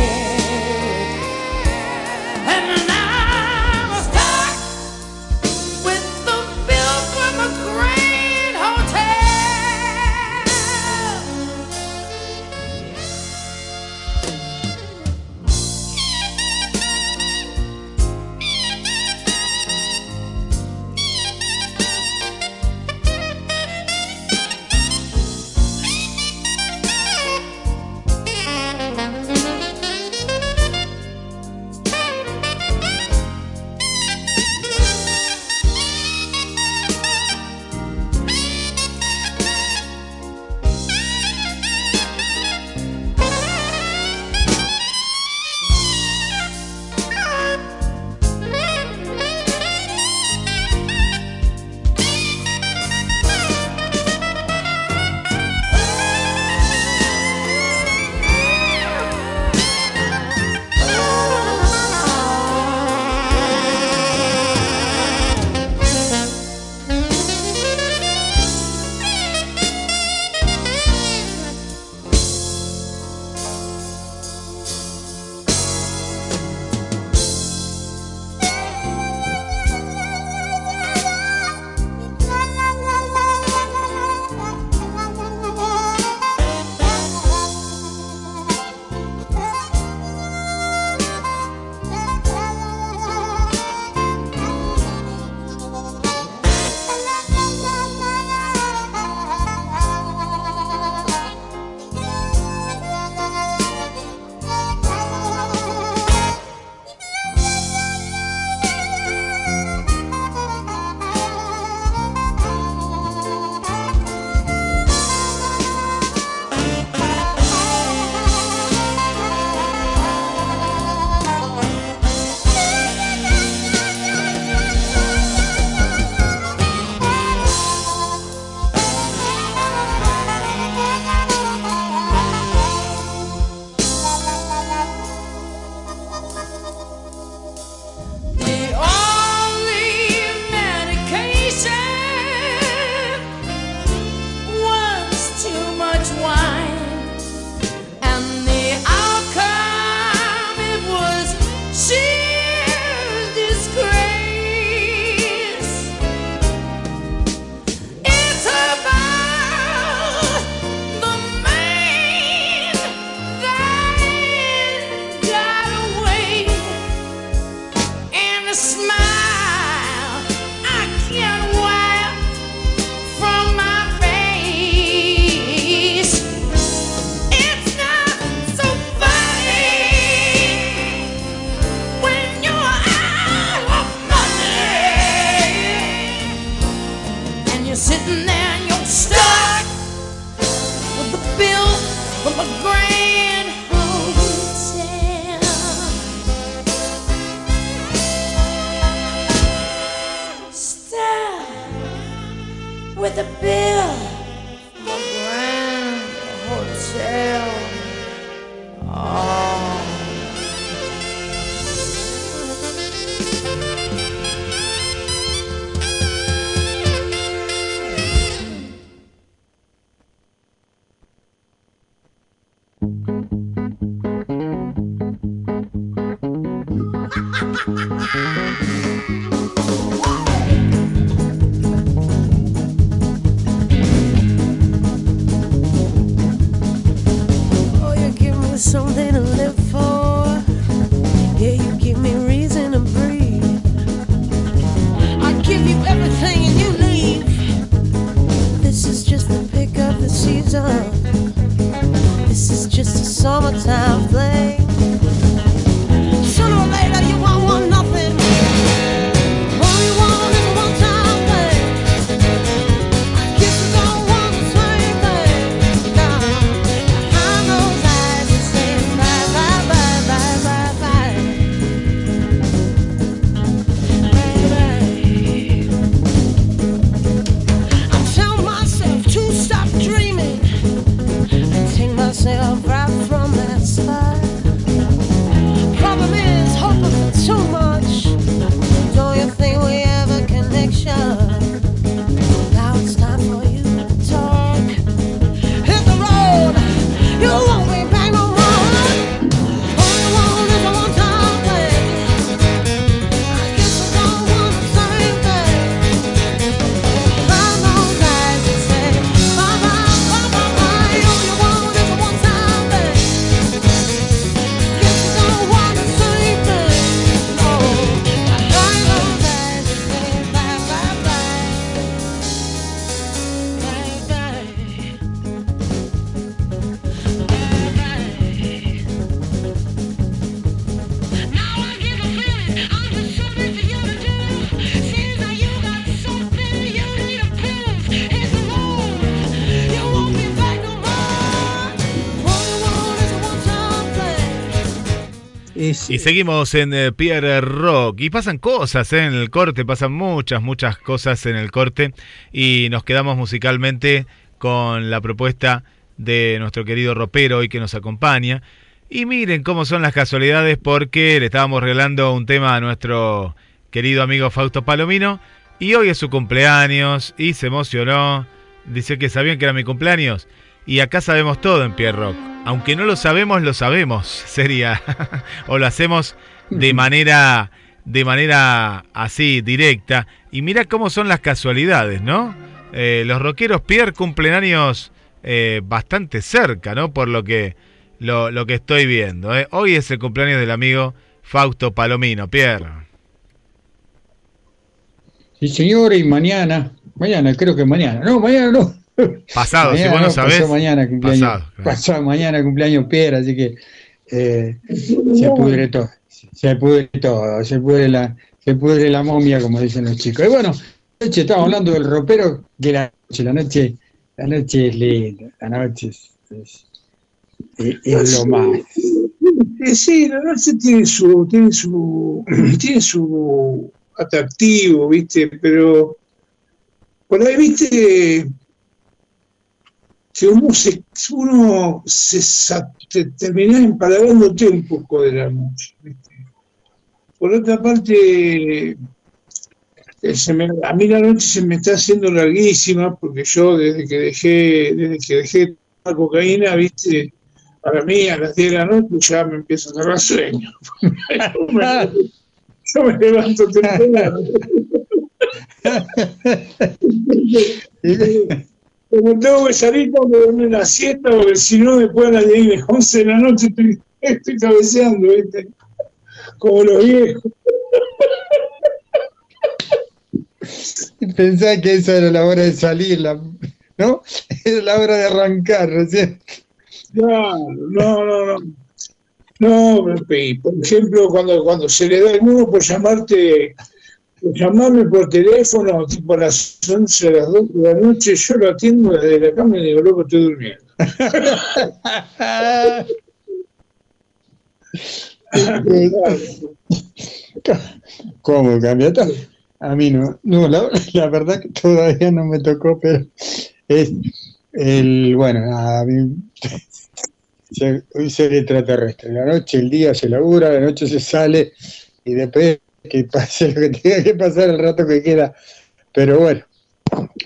and you're stuck with the bill from a grand hotel. Stuck with the bill. Y seguimos en eh, Pierre Rock. Y pasan cosas eh, en el corte, pasan muchas, muchas cosas en el corte. Y nos quedamos musicalmente con la propuesta de nuestro querido ropero hoy que nos acompaña. Y miren cómo son las casualidades porque le estábamos regalando un tema a nuestro querido amigo Fausto Palomino. Y hoy es su cumpleaños y se emocionó. Dice que sabían que era mi cumpleaños. Y acá sabemos todo en Pierre Rock. Aunque no lo sabemos, lo sabemos. Sería. o lo hacemos de manera. De manera así, directa. Y mira cómo son las casualidades, ¿no? Eh, los rockeros Pierre cumplen años eh, bastante cerca, ¿no? Por lo que, lo, que estoy viendo. ¿eh? Hoy es el cumpleaños del amigo Fausto Palomino. Pierre. Sí, señor, y mañana. Mañana, creo que mañana. No, mañana no. Pasado, si vos no sabés. Pasado mañana cumpleaños. Pasado, mañana cumpleaños Pierre, así que eh, se pudre todo. Se pudre todo, se pudre la, se pudre la momia, como dicen los chicos. Y bueno, noche estamos hablando del ropero, que la noche, la noche, la noche es linda, la noche es, es, lo más. Sí, la noche tiene su, tiene su, tiene su atractivo, viste, pero por ahí, viste, si uno se, uno se, termina empalagándote un poco de la noche. Por otra parte, eh, a mí la noche se me está haciendo larguísima porque yo desde que dejé, desde que dejé la cocaína, viste, para mí a las 10 de la noche ya me empiezo a cerrar sueño. yo, me, levanto temprano. como tengo que salir tengo que dormir la siesta, porque si no después a las 10 11 de la noche estoy, estoy cabeceando, ¿viste? Como los viejos. Pensaba que esa era la hora de salir, ¿no? Era la hora de arrancar recién. No, no, no, no. No, por ejemplo, cuando, cuando se le da el mundo por llamarte llamarme por teléfono, tipo a las 11, a las 2 de la noche, yo lo atiendo desde la cama y digo, loco, estoy durmiendo. ¿Cómo cambia? A mí no, no la, verdad que todavía no me tocó, pero es el, bueno, a mí ser extraterrestre, la noche, el día se labura, la noche se sale y después que pase lo que tenga que pasar el rato que queda, pero bueno,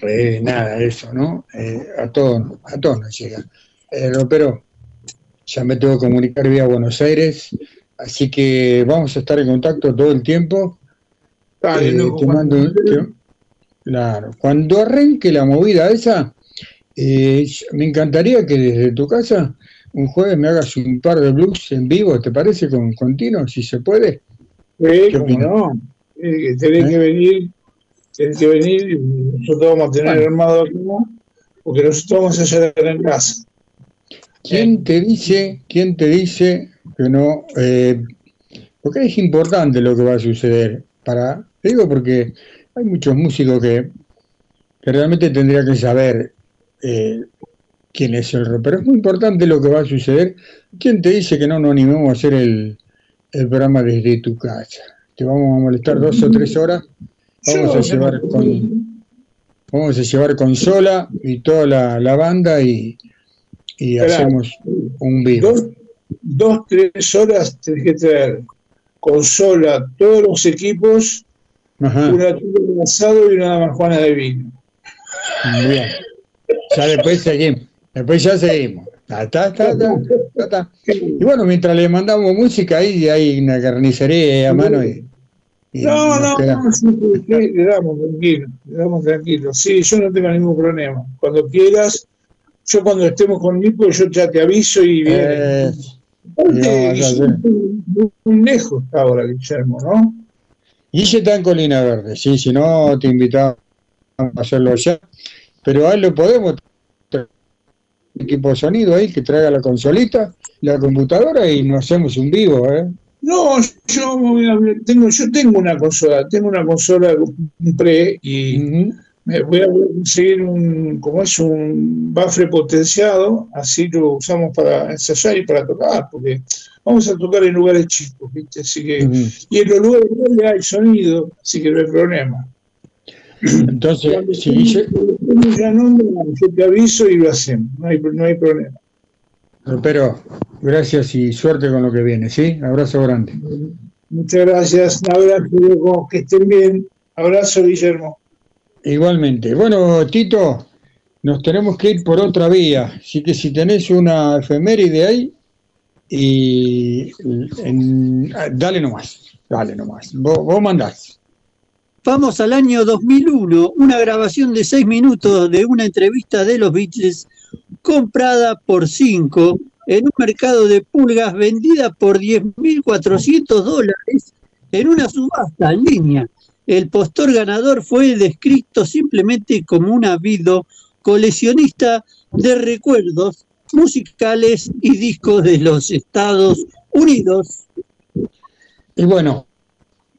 eh, nada, eso, ¿no? Eh, a todos a todos nos llega. Eh, pero ya me tengo que comunicar vía Buenos Aires, así que vamos a estar en contacto todo el tiempo. Eh, te mando, claro, cuando arranque la movida esa, me encantaría que desde tu casa un jueves me hagas un par de blues en vivo, ¿te parece? Con continuo, si se puede. Sí, no. tenés que venir tienen que venir y nosotros vamos a tener armado aquí, porque nosotros vamos a hacer en casa. ¿Quién te dice, quién te dice que no? Eh, porque es importante lo que va a suceder. Para, digo porque hay muchos músicos que, que realmente tendrían que saber eh, quién es el rock, pero es muy importante lo que va a suceder. ¿Quién te dice que no nos animemos a hacer el, el programa desde tu casa? Te vamos a molestar dos o tres horas Vamos a llevar con vamos a llevar consola y toda la, banda y, hacemos un vivo. Dos, tres horas tenés que traer consola, todos los equipos, una tuba de asado y una marihuana de vino. Bien. Ya después seguimos. Después ya seguimos. Y bueno, mientras le mandamos música, ahí hay una carnicería a mano y no, no, no, le damos tranquilo, le damos tranquilo. Sí, yo no tengo ningún problema. Cuando quieras, yo cuando estemos con Nico, yo ya te aviso y viene. Eh, muy lejos ahora, Guillermo, ¿no? Y se está en Colina Verde, sí, si no te invitamos a hacerlo allá. Pero ahí lo podemos equipo de sonido ahí que traiga la consolita, la computadora y nos hacemos un vivo, ¿eh? No, yo tengo, yo tengo una consola, tengo una consola, un pre, y me voy a conseguir un, como es un bafre potenciado, así lo usamos para ensayar y para tocar, porque vamos a tocar en lugares chicos, ¿viste? Así que, y en los lugares donde hay sonido, así que no hay problema. Entonces, si yo... yo te aviso y lo hacemos, no hay, no hay problema. Pero gracias y suerte con lo que viene, ¿sí? Abrazo grande. Muchas gracias, un abrazo, que estén bien. Abrazo, Guillermo. Igualmente. Bueno, Tito, nos tenemos que ir por otra vía, así que si tenés una efeméride ahí, y dale nomás, dale nomás, vos, vos mandás. Vamos al año 2001, una grabación de seis minutos de una entrevista de los Beatles comprada por cinco en un mercado de pulgas vendida por 10.400 dólares en una subasta en línea. El postor ganador fue descrito simplemente como un habido coleccionista de recuerdos musicales y discos de los Estados Unidos. Y bueno,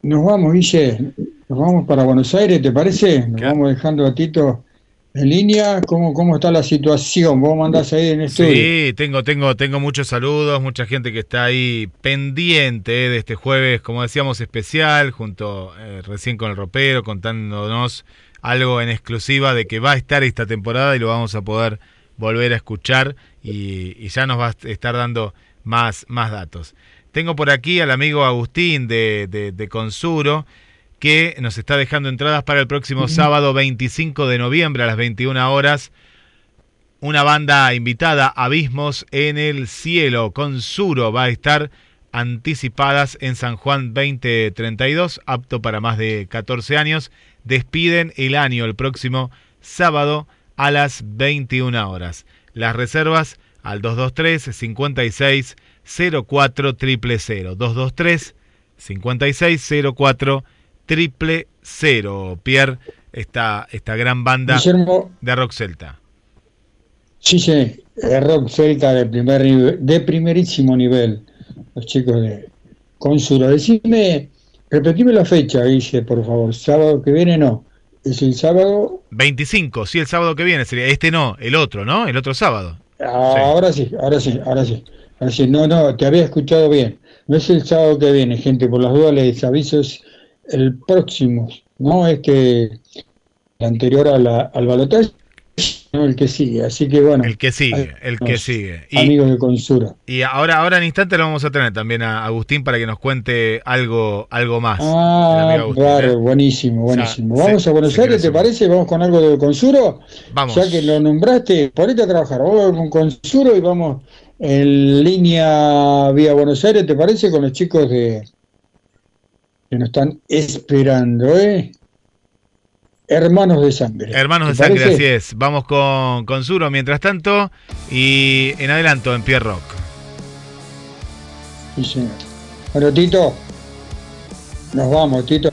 nos vamos, Guille, nos vamos para Buenos Aires, ¿te parece? Nos vamos dejando a Tito en línea. ¿Cómo, cómo está la situación? ¿Vos mandás ahí en el estudio? Sí, tengo, tengo, tengo muchos saludos, mucha gente que está ahí pendiente eh, de este jueves, como decíamos, especial, junto eh, recién con el ropero, contándonos algo en exclusiva de que va a estar esta temporada y lo vamos a poder volver a escuchar y, ya nos va a estar dando más, más datos. Tengo por aquí al amigo Agustín de, de, de Consuro, que nos está dejando entradas para el próximo sábado 25 de noviembre a las 21 horas. Una banda invitada, Abismos en el Cielo, con Suro, va a estar anticipadas en San Juan 2032, apto para más de 14 años. Despiden el año el próximo sábado a las 21 horas. Las reservas al 223 56 04 000 223 56 04 triple cero, Pierre, esta, esta gran banda de rock celta. Sí, sí, de rock celta de, primer de primerísimo nivel, los chicos de Consuro. Decime, repetime la fecha, dice, por favor, sábado que viene no. ¿Es el sábado? 25, sí, el sábado que viene sería. Este no, el otro, ¿no? El otro sábado. Ahora sí, ahora sí, ahora sí. Ahora sí. No, no, te había escuchado bien. No es el sábado que viene, gente, por las dudas les aviso, es el próximo, ¿no? Este, el anterior a la, al balotaje el que sigue. Así que bueno. El que sigue, el que sigue. Y, amigos de Consura. Y ahora, ahora en instante lo vamos a tener también a Agustín para que nos cuente algo, algo más. Ah, claro, ¿eh? buenísimo, buenísimo. vamos a Buenos Aires, ¿te parece? Vamos con algo de Consuro. Vamos. Ya que lo nombraste, ponete a trabajar. Vamos con Consuro y vamos en línea vía Buenos Aires, ¿te parece? Con los chicos de que nos están esperando, ¿eh? Hermanos de sangre. Hermanos de sangre, así es. Vamos con, con Suro mientras tanto y en adelanto en Pierre Rock. Sí, señor. Bueno, Tito, nos vamos, Tito.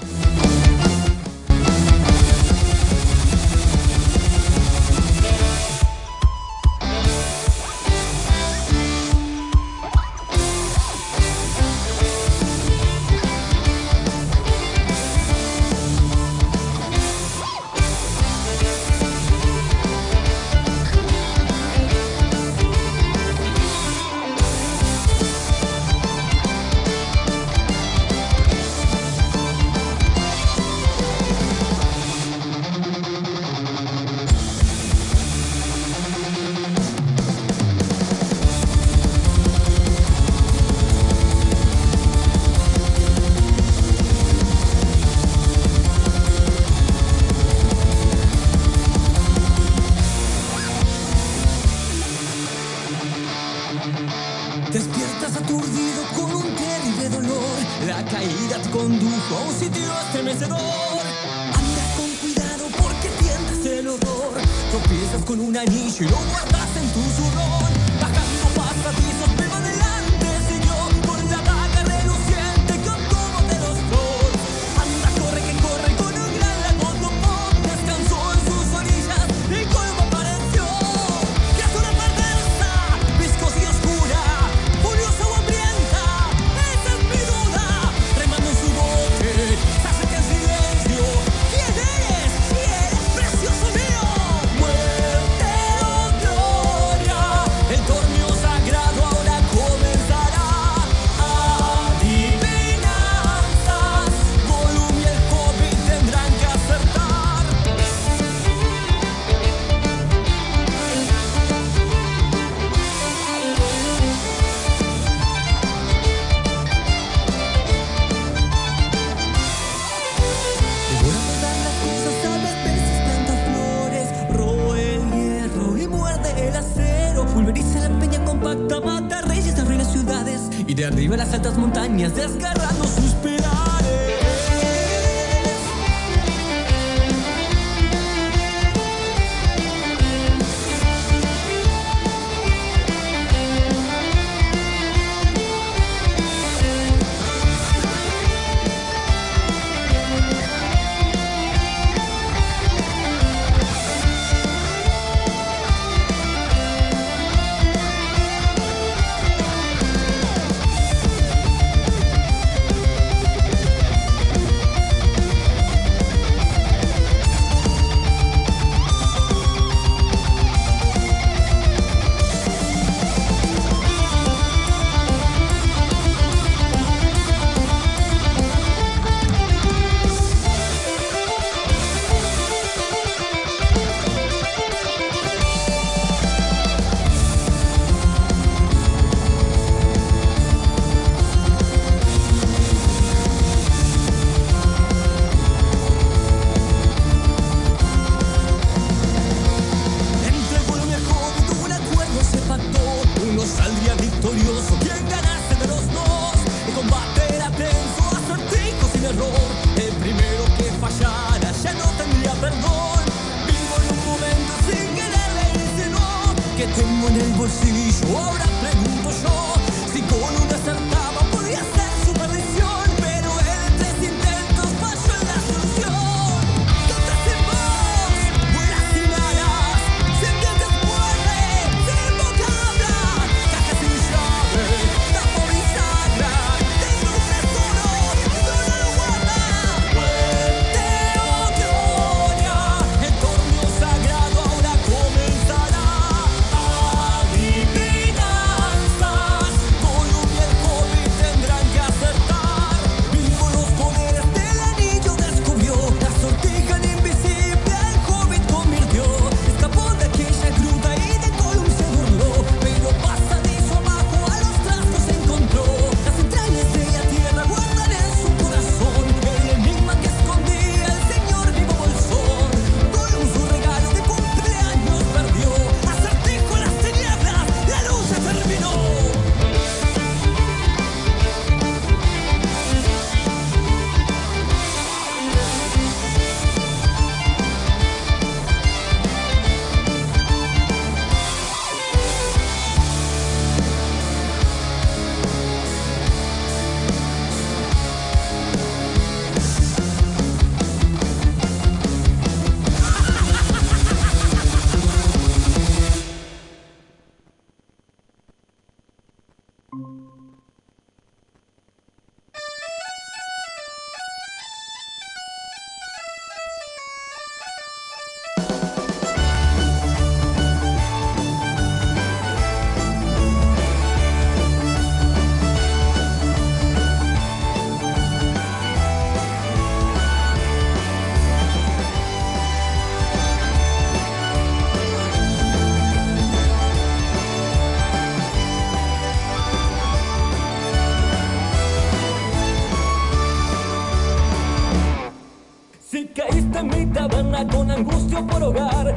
por hogar,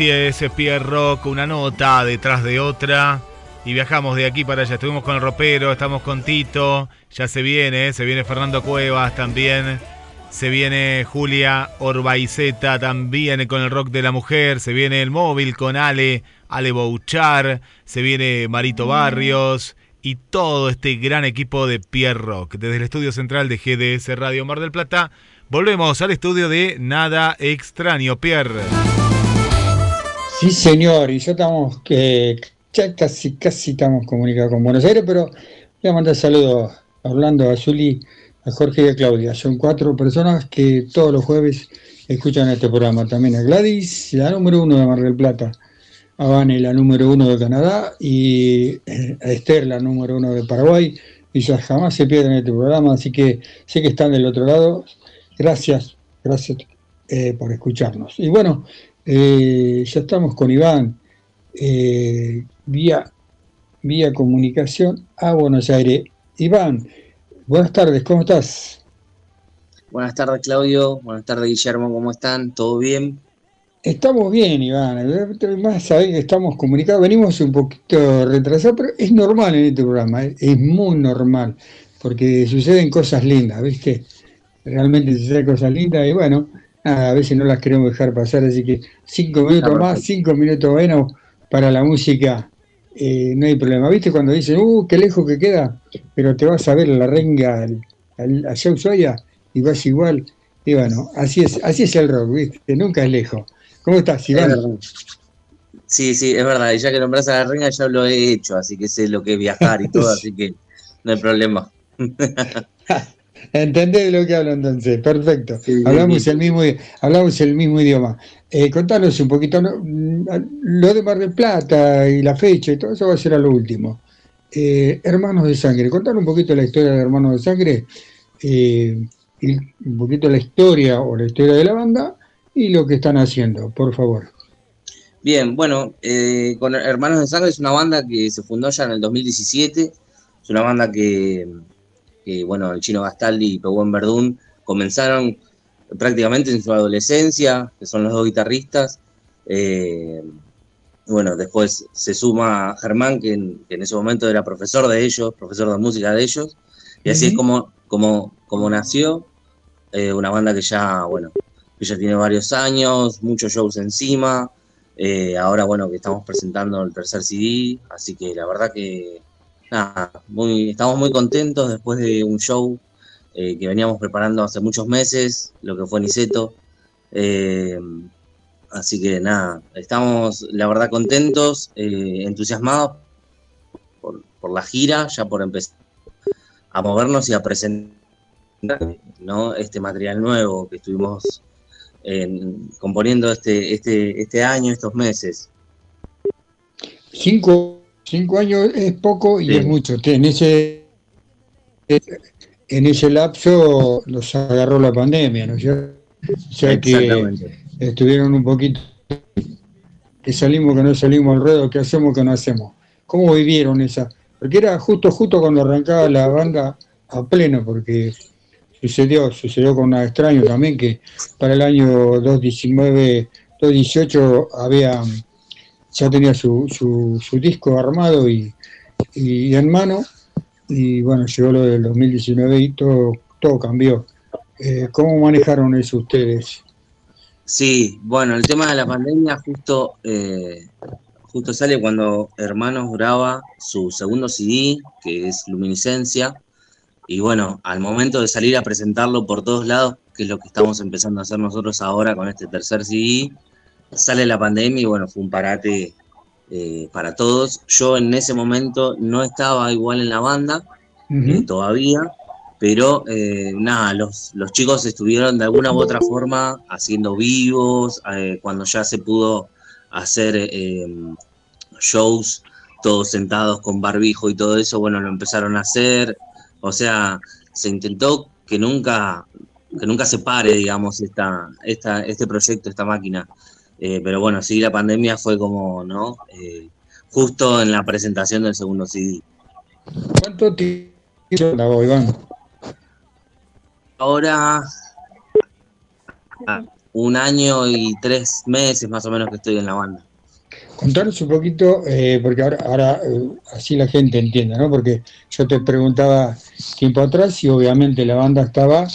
Así es, Pierre Rock, una nota detrás de otra. Y viajamos de aquí para allá. Estuvimos con el ropero, estamos con Tito. Ya se viene, se viene Fernando Cuevas también. Se viene Julia Orbaizeta también con el rock de la mujer. Se viene el móvil con Ale, Ale Bouchar. Se viene Marito Barrios. Y todo este gran equipo de Pierre Rock. Desde el estudio central de GDS Radio Mar del Plata. Volvemos al estudio de Nada Extraño, Pierre. Sí, señor, y ya estamos, que ya casi, casi estamos comunicados con Buenos Aires, pero voy a mandar saludos a Orlando, a Zuli, a Jorge y a Claudia. Son cuatro personas que todos los jueves escuchan este programa. También a Gladys, la número uno de Mar del Plata, a Vane, la número uno de Canadá, y eh, a Esther, la número uno de Paraguay. Y ya jamás se pierden este programa, así que sé que están del otro lado. Gracias, gracias eh, por escucharnos. Y bueno, eh, ya estamos con Iván eh, vía, vía comunicación a Buenos Aires. Iván, buenas tardes, ¿cómo estás? Buenas tardes, Claudio. Buenas tardes, Guillermo. ¿Cómo están? ¿Todo bien? Estamos bien, Iván. Más sabés que estamos comunicados. Venimos un poquito retrasados, pero es normal en este programa. ¿eh? Es muy normal, porque suceden cosas lindas, ¿viste? Realmente suceden cosas lindas y bueno, a veces no las queremos dejar pasar, así que cinco minutos más, cinco minutos menos para la música, eh, no hay problema. ¿Viste cuando dicen, uh, qué lejos que queda? Pero te vas a ver la renga a Ushuaia y vas igual. Y bueno, así es, así es el rock, ¿viste? Nunca es lejos. ¿Cómo estás, Iván? Sí, sí, es verdad. Y ya que nombras a la renga ya lo he hecho, así que sé lo que es viajar y todo, así que no hay problema. ¿Entendés de lo que hablo entonces? Perfecto. hablamos, El mismo, hablamos el mismo idioma. Eh, contanos un poquito, mm, lo de Mar del Plata y la fecha y todo eso va a ser a lo último. Eh, Hermanos de Sangre, contanos un poquito la historia de Hermanos de Sangre, eh, y un poquito la historia o la historia de la banda y lo que están haciendo, por favor. Bien, bueno, eh, con Hermanos de Sangre es una banda que se fundó ya en el 2017, es una banda que bueno, el chino Gastaldi y Pebuen Verdún comenzaron prácticamente en su adolescencia, que son los dos guitarristas. Eh, bueno, después se suma Germán, que en, ese momento era profesor de ellos, profesor de música de ellos, y así es como, como, como nació eh, una banda que ya, bueno, que ya tiene varios años, muchos shows encima, eh, ahora, bueno, que estamos presentando el tercer CD, así que la verdad que nada, muy, estamos muy contentos después de un show eh, que veníamos preparando hace muchos meses, lo que fue Niceto. Eh, así que nada, estamos la verdad contentos, eh, entusiasmados por, la gira, ya por empezar a movernos y a presentar este material nuevo que estuvimos componiendo este, este, este año, estos meses. Cinco Cinco años es poco y es mucho. En ese, en ese lapso los agarró la pandemia, ¿no es cierto? O sea que estuvieron un poquito, que salimos, que no salimos al ruedo, que hacemos, que no hacemos. ¿Cómo vivieron esa? Porque era justo, justo cuando arrancaba la banda a pleno, porque sucedió, sucedió con una extraño también, que para el año 2019, 2018 había ya tenía su, su, disco armado y, en mano, y bueno, llegó lo del 2019 y todo, todo cambió. Eh, ¿Cómo manejaron eso ustedes? Sí, bueno, el tema de la pandemia justo, eh, justo sale cuando Hermanos graba su segundo CD, que es Luminiscencia, y bueno, al momento de salir a presentarlo por todos lados, que es lo que estamos empezando a hacer nosotros ahora con este tercer CD, sale la pandemia y bueno, fue un parate eh, para todos. Yo en ese momento no estaba igual en la banda eh, todavía, pero eh, nada, los, los chicos estuvieron de alguna u otra forma haciendo vivos, cuando ya se pudo hacer shows todos sentados con barbijo y todo eso, bueno, lo empezaron a hacer, o sea, se intentó que nunca que nunca se pare, digamos, esta, esta, este proyecto, esta máquina. Eh, pero bueno, sí, la pandemia fue como, ¿no? Eh, justo en la presentación del segundo CD. ¿Cuánto tiempo la Iván? Ahora, un año y tres meses más o menos que estoy en la banda. Contanos un poquito, eh, porque ahora, ahora así la gente entiende, ¿no? Porque yo te preguntaba tiempo atrás y obviamente la banda estaba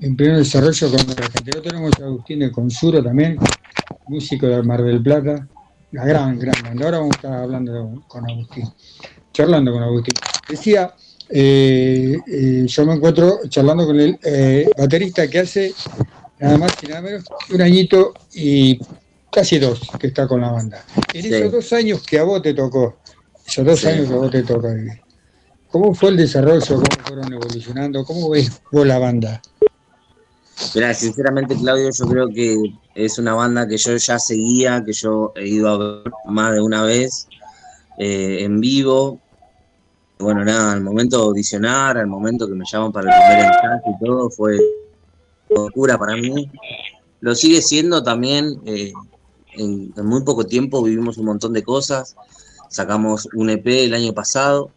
en pleno desarrollo con la gente. tenemos a Agustín de Consuro también, músico de Mar del Plata, la gran, gran banda. Ahora vamos a estar hablando con Agustín, charlando con Agustín. Decía, eh, eh, yo me encuentro charlando con el eh, baterista que hace nada más y nada menos un añito y casi dos que está con la banda. En esos dos años que a vos te tocó, esos dos años que a vos te toca vivir, ¿cómo fue el desarrollo? ¿Cómo fueron evolucionando? ¿Cómo ves vos la banda? Mira, sinceramente, Claudio, yo creo que es una banda que yo ya seguía, que yo he ido a ver más de una vez eh, en vivo. Bueno, nada, al momento de audicionar, al momento que me llaman para el primer ensayo y todo, fue locura para mí. Lo sigue siendo también, eh, en, en muy poco tiempo vivimos un montón de cosas. Sacamos un EP el año pasado,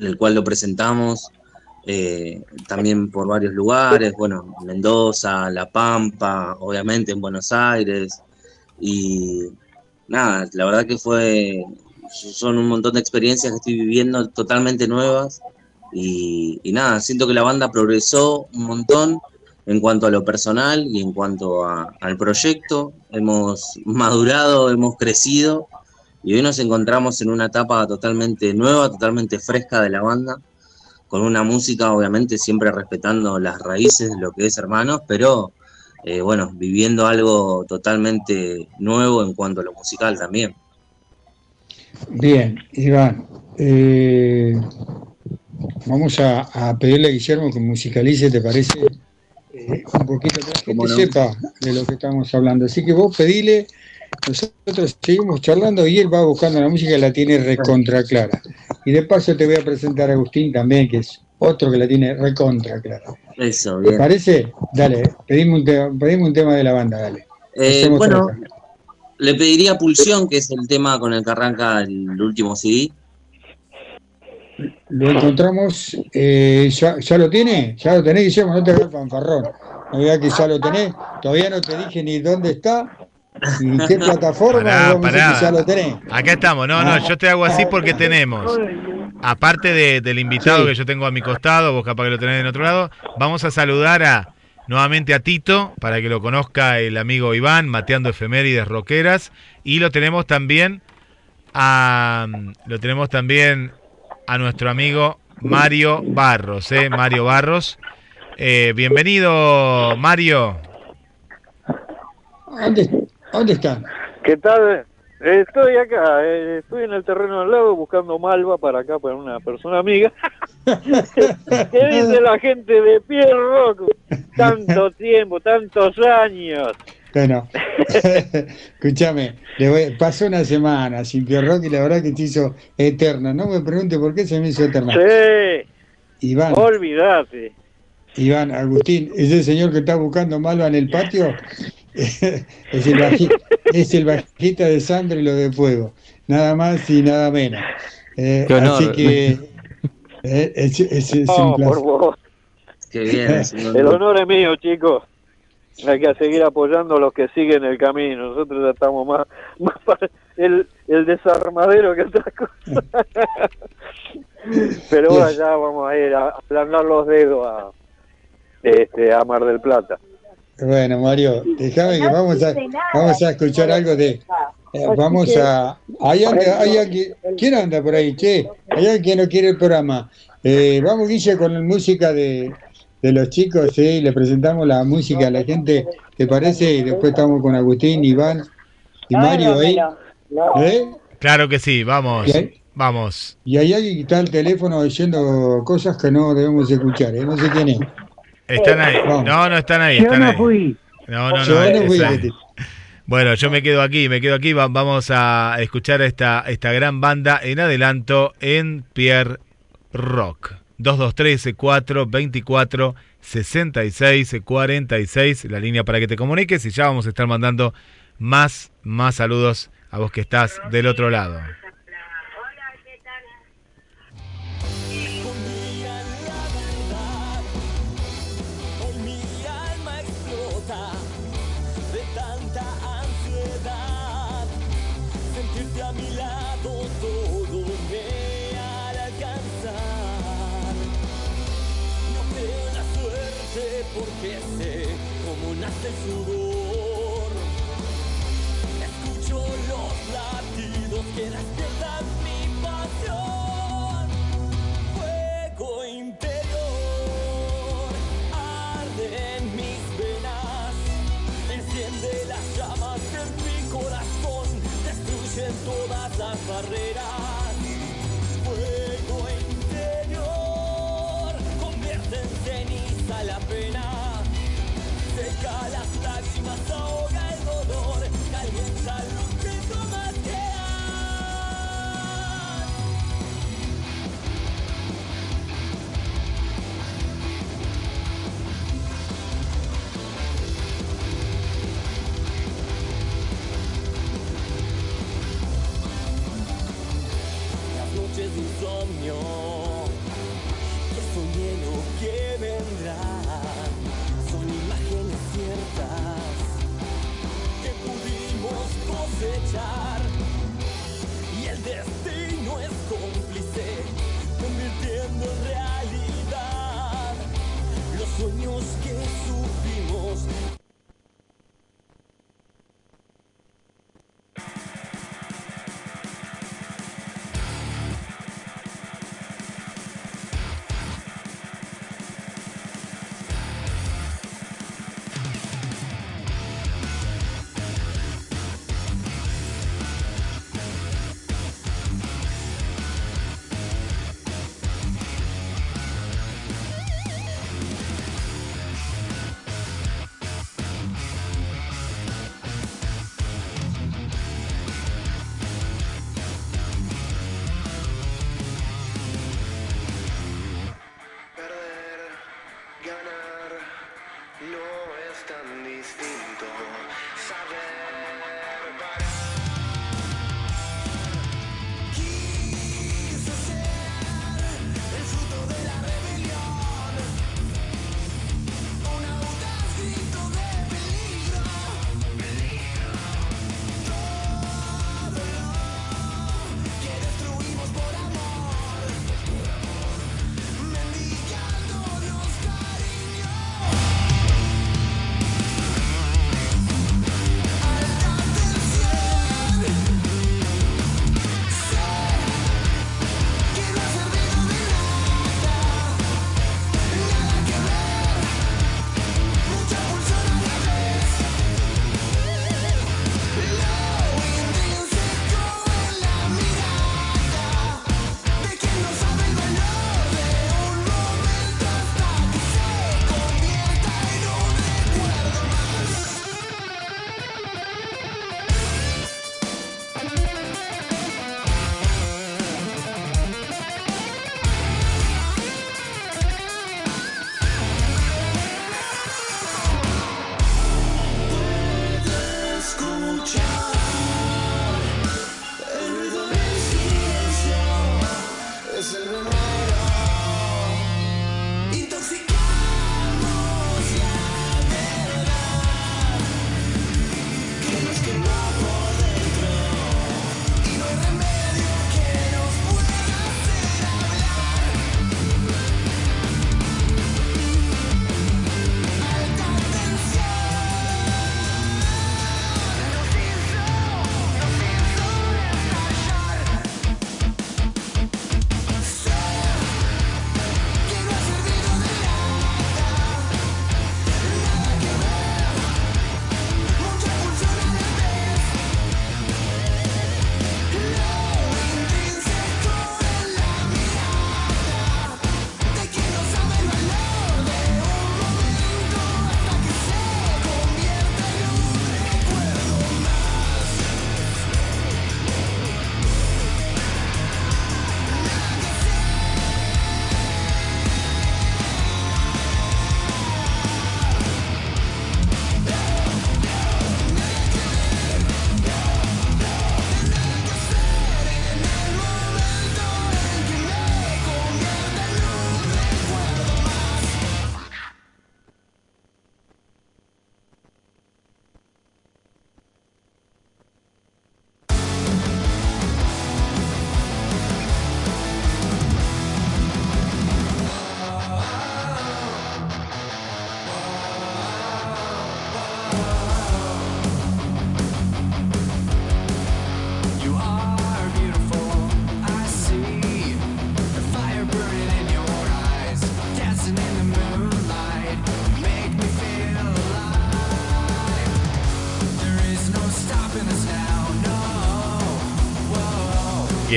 el cual lo presentamos eh, también por varios lugares, bueno, Mendoza, La Pampa, obviamente en Buenos Aires, y nada, la verdad que fue, son un montón de experiencias que estoy viviendo totalmente nuevas, y, nada, siento que la banda progresó un montón en cuanto a lo personal y en cuanto al proyecto, hemos madurado, hemos crecido, y hoy nos encontramos en una etapa totalmente nueva, totalmente fresca de la banda, con una música obviamente siempre respetando las raíces de lo que es Hermanos, pero eh, bueno, viviendo algo totalmente nuevo en cuanto a lo musical también. Bien, Iván, eh, vamos a, pedirle a Guillermo que musicalice, ¿te parece? Eh, un poquito que la gente sepa de lo que estamos hablando. Así que vos pedile, nosotros seguimos charlando y él va buscando la música y la tiene recontra clara. Y de paso te voy a presentar a Agustín también, que es otro que la tiene recontra clara. Eso, bien. ¿Te parece? Dale, pedime un, tema, un tema de la banda, dale. Eh, bueno, le pediría Pulsión, que es el tema con el que arranca el último CD. Lo encontramos, eh, ya, lo tiene? ¿Ya lo tenés, Guillermo? No te hagas fanfarrón. No digas que ya lo tenés. Todavía no te dije ni dónde está, ni qué plataforma, ya lo tenés. Acá estamos, no, no, yo te hago así porque tenemos, aparte del invitado que yo tengo a mi costado, vos capaz que lo tenés en otro lado, vamos a saludar a nuevamente a Tito, para que lo conozca el amigo Iván, mateando efemérides roqueras, y lo tenemos también a, lo tenemos también a nuestro amigo Mario Barros, ¿eh? Mario Barros. Eh, bienvenido, Mario. ¿Dónde, ¿Dónde están? ¿Qué tal? Estoy acá, eh, estoy en el terreno del lado buscando malva para acá, para una persona amiga. ¿Qué dice la gente de Pierro? Tanto tiempo, tantos años. Bueno, escúchame, pasó una semana sin Pierrock y la verdad que te hizo eterna. No me pregunte por qué se me hizo eterna. Sí. Iván. Olvídate. Iván, Agustín, ese señor que está buscando malva en el patio es, el bajita, de sangre y lo de fuego. Nada más y nada menos. Eh, así que eh, es, es, oh, por vos. Qué bien. el honor es mío, chicos hay que seguir apoyando a los que siguen el camino. Nosotros ya estamos más, más para el, el desarmadero que otra cosa. Pero bueno, ya vamos a ir a ablandar los dedos a, este, a Mar del Plata. Bueno, Mario, déjame que vamos a, vamos a escuchar algo de... Eh, vamos a... Hay, hay, ¿Quién anda por ahí? Che, hay alguien que no quiere el programa. Eh, vamos, Guille, con la música de, de los chicos, sí, le presentamos la música a la gente, ¿te parece? Y después estamos con Agustín, Iván y Mario ahí. ¿Eh? Claro que sí, vamos. Vamos. Y hay alguien que está al teléfono diciendo cosas que no debemos escuchar, ¿eh? no sé quién es. Están ahí. No, no están ahí. Están yo no fui. No, no, no. Bueno, yo me quedo aquí, me quedo aquí. Vamos a escuchar esta, esta gran banda en adelanto en Pierre Rock. 2213 424 66 46, la línea para que te comuniques y ya vamos a estar mandando más, más saludos a vos que estás del otro lado.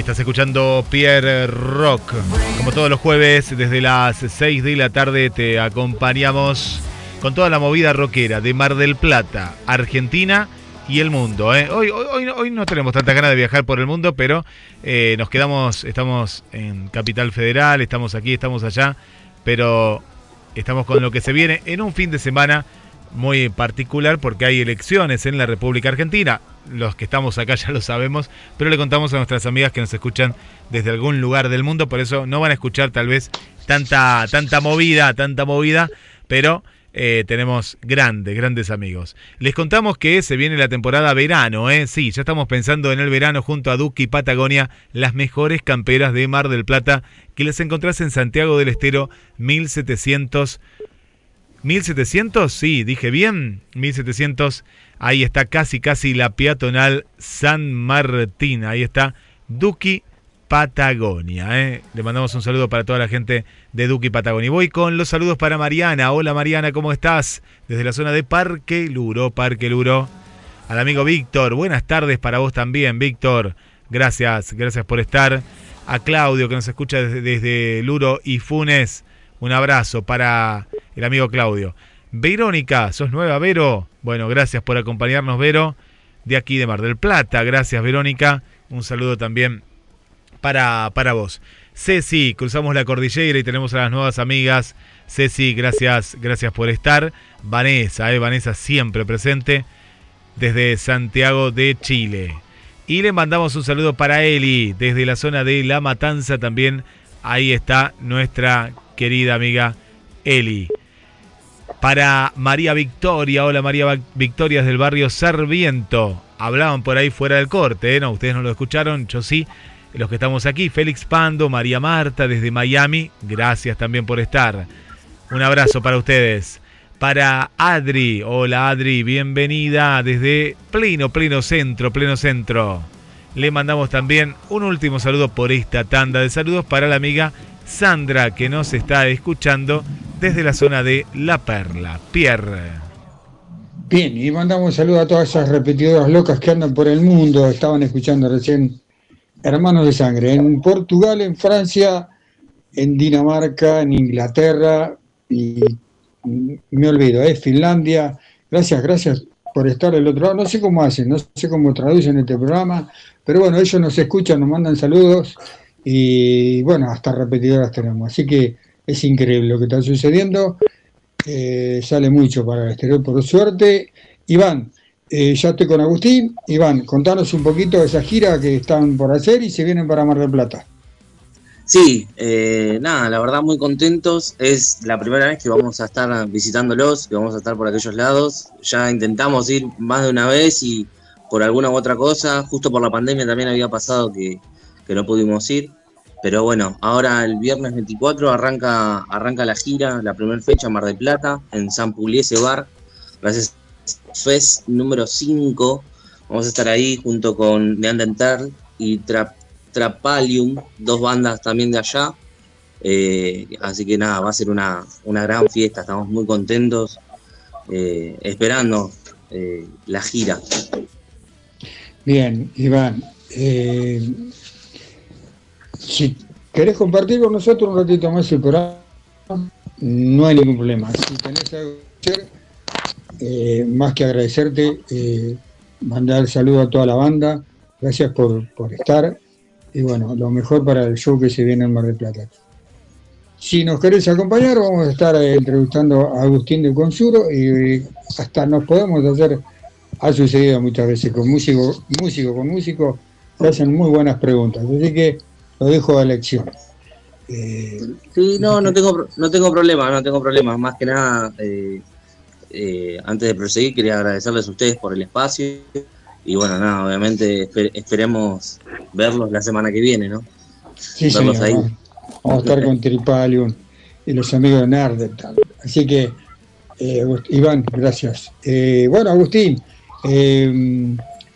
Estás escuchando Pierre Rock. Como todos los jueves, desde las 6 de la tarde te acompañamos con toda la movida rockera de Mar del Plata, Argentina y el mundo. ¿eh? Hoy, hoy, hoy, no tenemos tanta ganas de viajar por el mundo, pero eh, nos quedamos, estamos en Capital Federal, estamos aquí, estamos allá, pero estamos con lo que se viene en un fin de semana muy particular porque hay elecciones en la República Argentina. Los que estamos acá ya lo sabemos, pero le contamos a nuestras amigas que nos escuchan desde algún lugar del mundo, por eso no van a escuchar tal vez tanta, tanta movida, tanta movida, pero eh, tenemos grandes, grandes amigos. Les contamos que se viene la temporada verano, ¿eh? Sí, ya estamos pensando en el verano junto a Duque y Patagonia, las mejores camperas de Mar del Plata que les encontrás en Santiago del Estero 1700 1700, sí, dije bien, 1700, ahí está casi, casi la peatonal San Martín, ahí está Duki Patagonia. ¿eh? Le mandamos un saludo para toda la gente de Duki Patagonia. Voy con los saludos para Mariana. Hola Mariana, ¿cómo estás? Desde la zona de Parque Luro, Parque Luro. Al amigo Víctor, buenas tardes para vos también, Víctor. Gracias, gracias por estar. A Claudio que nos escucha desde, desde Luro y Funes. Un abrazo para el amigo Claudio. Verónica, ¿sos nueva, Vero? Bueno, gracias por acompañarnos, Vero, de aquí de Mar del Plata. Gracias, Verónica. Un saludo también para, para vos. Ceci, cruzamos la cordillera y tenemos a las nuevas amigas. Ceci, gracias, gracias por estar. Vanessa, eh, Vanessa siempre presente desde Santiago de Chile. Y le mandamos un saludo para Eli, desde la zona de La Matanza también. Ahí está nuestra querida amiga Eli. Para María Victoria, hola María Victoria del barrio Sarviento. Hablaban por ahí fuera del corte, ¿eh? no, ustedes no lo escucharon, yo sí. Los que estamos aquí, Félix Pando, María Marta desde Miami, gracias también por estar. Un abrazo para ustedes. Para Adri, hola Adri, bienvenida desde pleno, pleno centro, pleno centro. Le mandamos también un último saludo por esta tanda de saludos para la amiga Sandra, que nos está escuchando desde la zona de La Perla. Pierre. Bien, y mandamos un saludo a todas esas repetidoras locas que andan por el mundo, estaban escuchando recién Hermanos de Sangre, en Portugal, en Francia, en Dinamarca, en Inglaterra, y me olvido, es Finlandia. Gracias, gracias por estar del otro lado. No sé cómo hacen, no sé cómo traducen este programa, pero bueno, ellos nos escuchan, nos mandan saludos y bueno, hasta repetidoras tenemos. Así que es increíble lo que está sucediendo. Eh, sale mucho para el exterior, por suerte. Iván, eh, ya estoy con Agustín. Iván, contanos un poquito de esa gira que están por hacer y se vienen para Mar del Plata. Sí, eh, nada, la verdad muy contentos. Es la primera vez que vamos a estar visitándolos, que vamos a estar por aquellos lados. Ya intentamos ir más de una vez y por alguna u otra cosa, justo por la pandemia también había pasado que que no pudimos ir. Pero bueno, ahora el viernes 24 arranca, arranca la gira, la primera fecha Mar del Plata, en San Pugliese Bar. Gracias Fest número 5. Vamos a estar ahí junto con Neandertal y Trapalium, dos bandas también de allá. Eh, así que nada, va a ser una, gran fiesta, estamos muy contentos, eh, esperando eh, la gira. Bien, Iván, si querés compartir con nosotros un ratito más el programa, no hay ningún problema. Si tenés algo que hacer, eh, más que agradecerte, eh, mandar saludo a toda la banda, gracias por, estar y bueno, lo mejor para el show que se viene en Mar del Plata. Si nos querés acompañar, vamos a estar eh, entrevistando a Agustín de Consuro y hasta nos podemos hacer, ha sucedido muchas veces con músico, músico con músico, se hacen muy buenas preguntas. Así que lo dejo a elección. Eh, sí, no, no tengo, no tengo problema, no tengo problema. Más que nada, eh, eh, antes de proseguir, quería agradecerles a ustedes por el espacio. Y bueno, nada, obviamente esperemos verlos la semana que viene, ¿no? Sí, sí, ahí. Vamos, a estar con Tripalium y los amigos de Nerd. Así que, Iván, gracias. bueno, Agustín,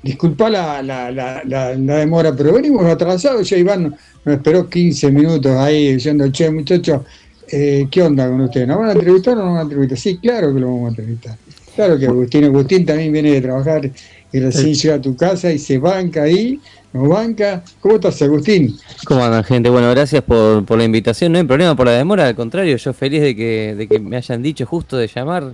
disculpa la, la, la, la, demora, pero venimos atrasados, ya Iván me esperó 15 minutos ahí diciendo, che, muchachos, eh, ¿qué onda con ustedes? ¿Nos van a entrevistar o no nos van a entrevistar? Sí, claro que lo vamos a entrevistar. Claro que Agustín, Agustín también viene de trabajar y recién llega a tu casa y se banca ahí, nos banca. ¿Cómo estás, Agustín? ¿Cómo andan, gente? Bueno, gracias por, por la invitación. No hay problema por la demora, al contrario, yo feliz de que, de que me hayan dicho justo de llamar.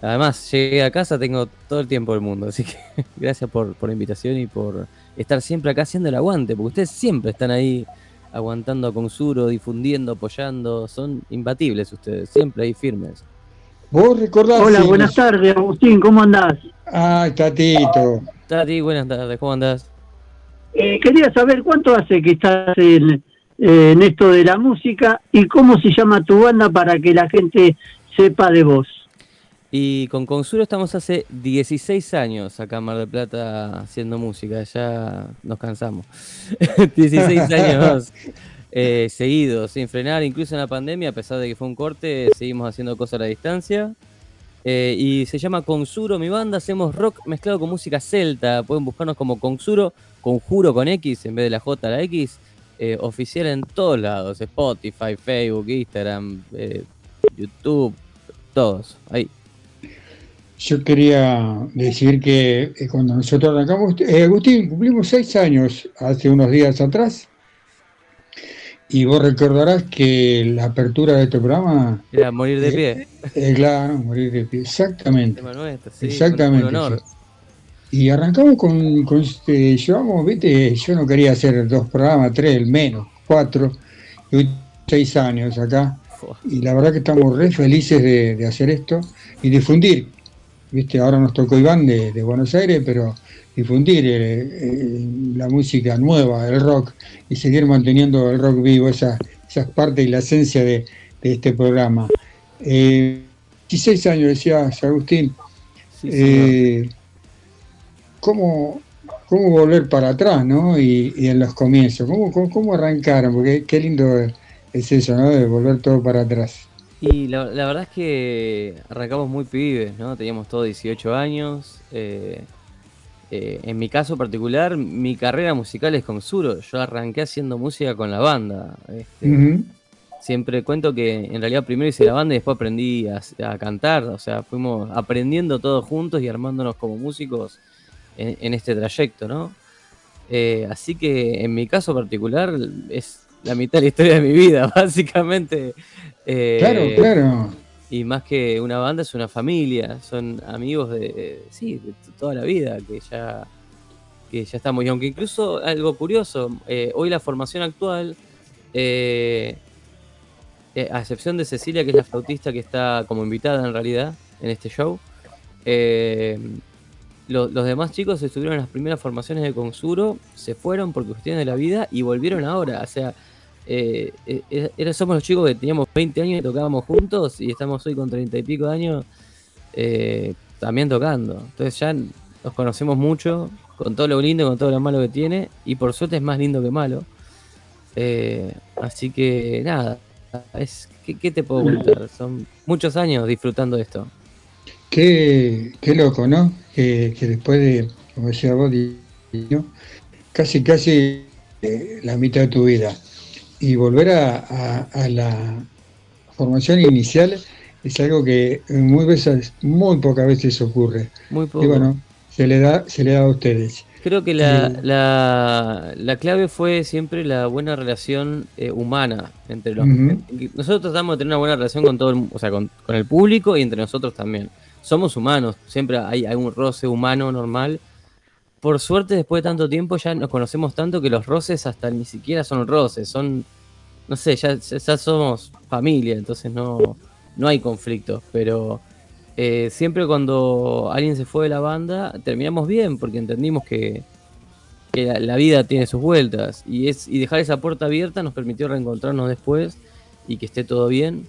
Además, llegué a casa, tengo todo el tiempo del mundo, así que gracias por, por la invitación y por estar siempre acá haciendo el aguante, porque ustedes siempre están ahí aguantando con Suro, difundiendo, apoyando, son imbatibles ustedes, siempre ahí firmes. Vos recordás. Hola, si buenas nos- tardes, Agustín, ¿cómo andás? Ay, Tatito. Tati, buenas tardes, ¿cómo andás? Eh, quería saber cuánto hace que estás en, eh, en esto de la música y cómo se llama tu banda para que la gente sepa de vos. Y con Consuro estamos hace 16 años acá en Mar del Plata haciendo música, ya nos cansamos. 16 años eh, seguidos, sin frenar, incluso en la pandemia, a pesar de que fue un corte, seguimos haciendo cosas a la distancia. Eh, y se llama Consuro, mi banda, hacemos rock mezclado con música celta, pueden buscarnos como Consuro, conjuro con X en vez de la J, la X, eh, oficial en todos lados, Spotify, Facebook, Instagram, eh, YouTube, todos, ahí. Yo quería decir que eh, cuando nosotros arrancamos, eh, Agustín, cumplimos seis años hace unos días atrás. Y vos recordarás que la apertura de este programa Era morir de pie. es claro, morir de pie. Exactamente. Nuestro, sí, Exactamente. un honor. Y arrancamos con, con este, llevamos, viste, yo no quería hacer dos programas, tres, el menos, cuatro, y seis años acá. Y la verdad que estamos re felices de, de hacer esto y difundir. Viste, ahora nos tocó Iván de, de Buenos Aires, pero difundir eh, eh, la música nueva, el rock, y seguir manteniendo el rock vivo, esa, esa parte y la esencia de, de este programa. Eh, 16 años, decías, Agustín. Sí. Eh, ¿cómo, ¿Cómo volver para atrás, no? Y, y en los comienzos, ¿cómo, cómo, cómo arrancaron? Porque qué lindo es eso, ¿no? De volver todo para atrás. Y la, la verdad es que arrancamos muy pibes, ¿no? Teníamos todos 18 años. eh, eh, en mi caso particular, mi carrera musical es con Suro. Yo arranqué haciendo música con la banda. este. Siempre cuento que en realidad primero hice la banda y después aprendí a, a cantar. O sea, fuimos aprendiendo todos juntos y armándonos como músicos en, en este trayecto, ¿no? Eh, así que en mi caso particular es la mitad de la historia de mi vida, básicamente. Eh, Claro, claro. Y más que una banda es una familia, son amigos de, sí, de toda la vida que ya, que ya estamos. Y aunque incluso algo curioso, eh, hoy la formación actual, eh, a excepción de Cecilia, que es la flautista que está como invitada en realidad en este show, eh, lo- los demás chicos estuvieron en las primeras formaciones de Consuro, se fueron por cuestiones de la vida y volvieron ahora. O sea, eh, eh, era- somos los chicos que teníamos 20 años y tocábamos juntos y estamos hoy con 30 y pico de años eh, también tocando. Entonces ya nos conocemos mucho, con todo lo lindo con todo lo malo que tiene, y por suerte es más lindo que malo. Eh, así que nada, es, ¿qué, qué te puedo contar? Son muchos años disfrutando esto. Qué, qué loco, ¿no? Que, que después de, como decía vos, casi, casi eh, la mitad de tu vida y volver a, a- a la formación inicial es algo que muy veces, muy pocas veces ocurre. Muy poco. Y bueno, se le da, se le da a ustedes. Creo que la, Eh, la, la clave fue siempre la buena relación eh, humana entre los. Nosotros tratamos de tener una buena relación con todo el, o sea, con, con el público y entre nosotros también. Somos humanos, siempre hay, hay un roce humano normal. Por suerte, después de tanto tiempo, ya nos conocemos tanto que los roces hasta ni siquiera son roces, son, no sé, ya, ya somos familia, entonces no, no hay conflictos, pero eh, siempre cuando alguien se fue de la banda, terminamos bien, porque entendimos que, la, vida tiene sus vueltas y, es, y dejar esa puerta abierta nos permitió reencontrarnos después y que esté todo bien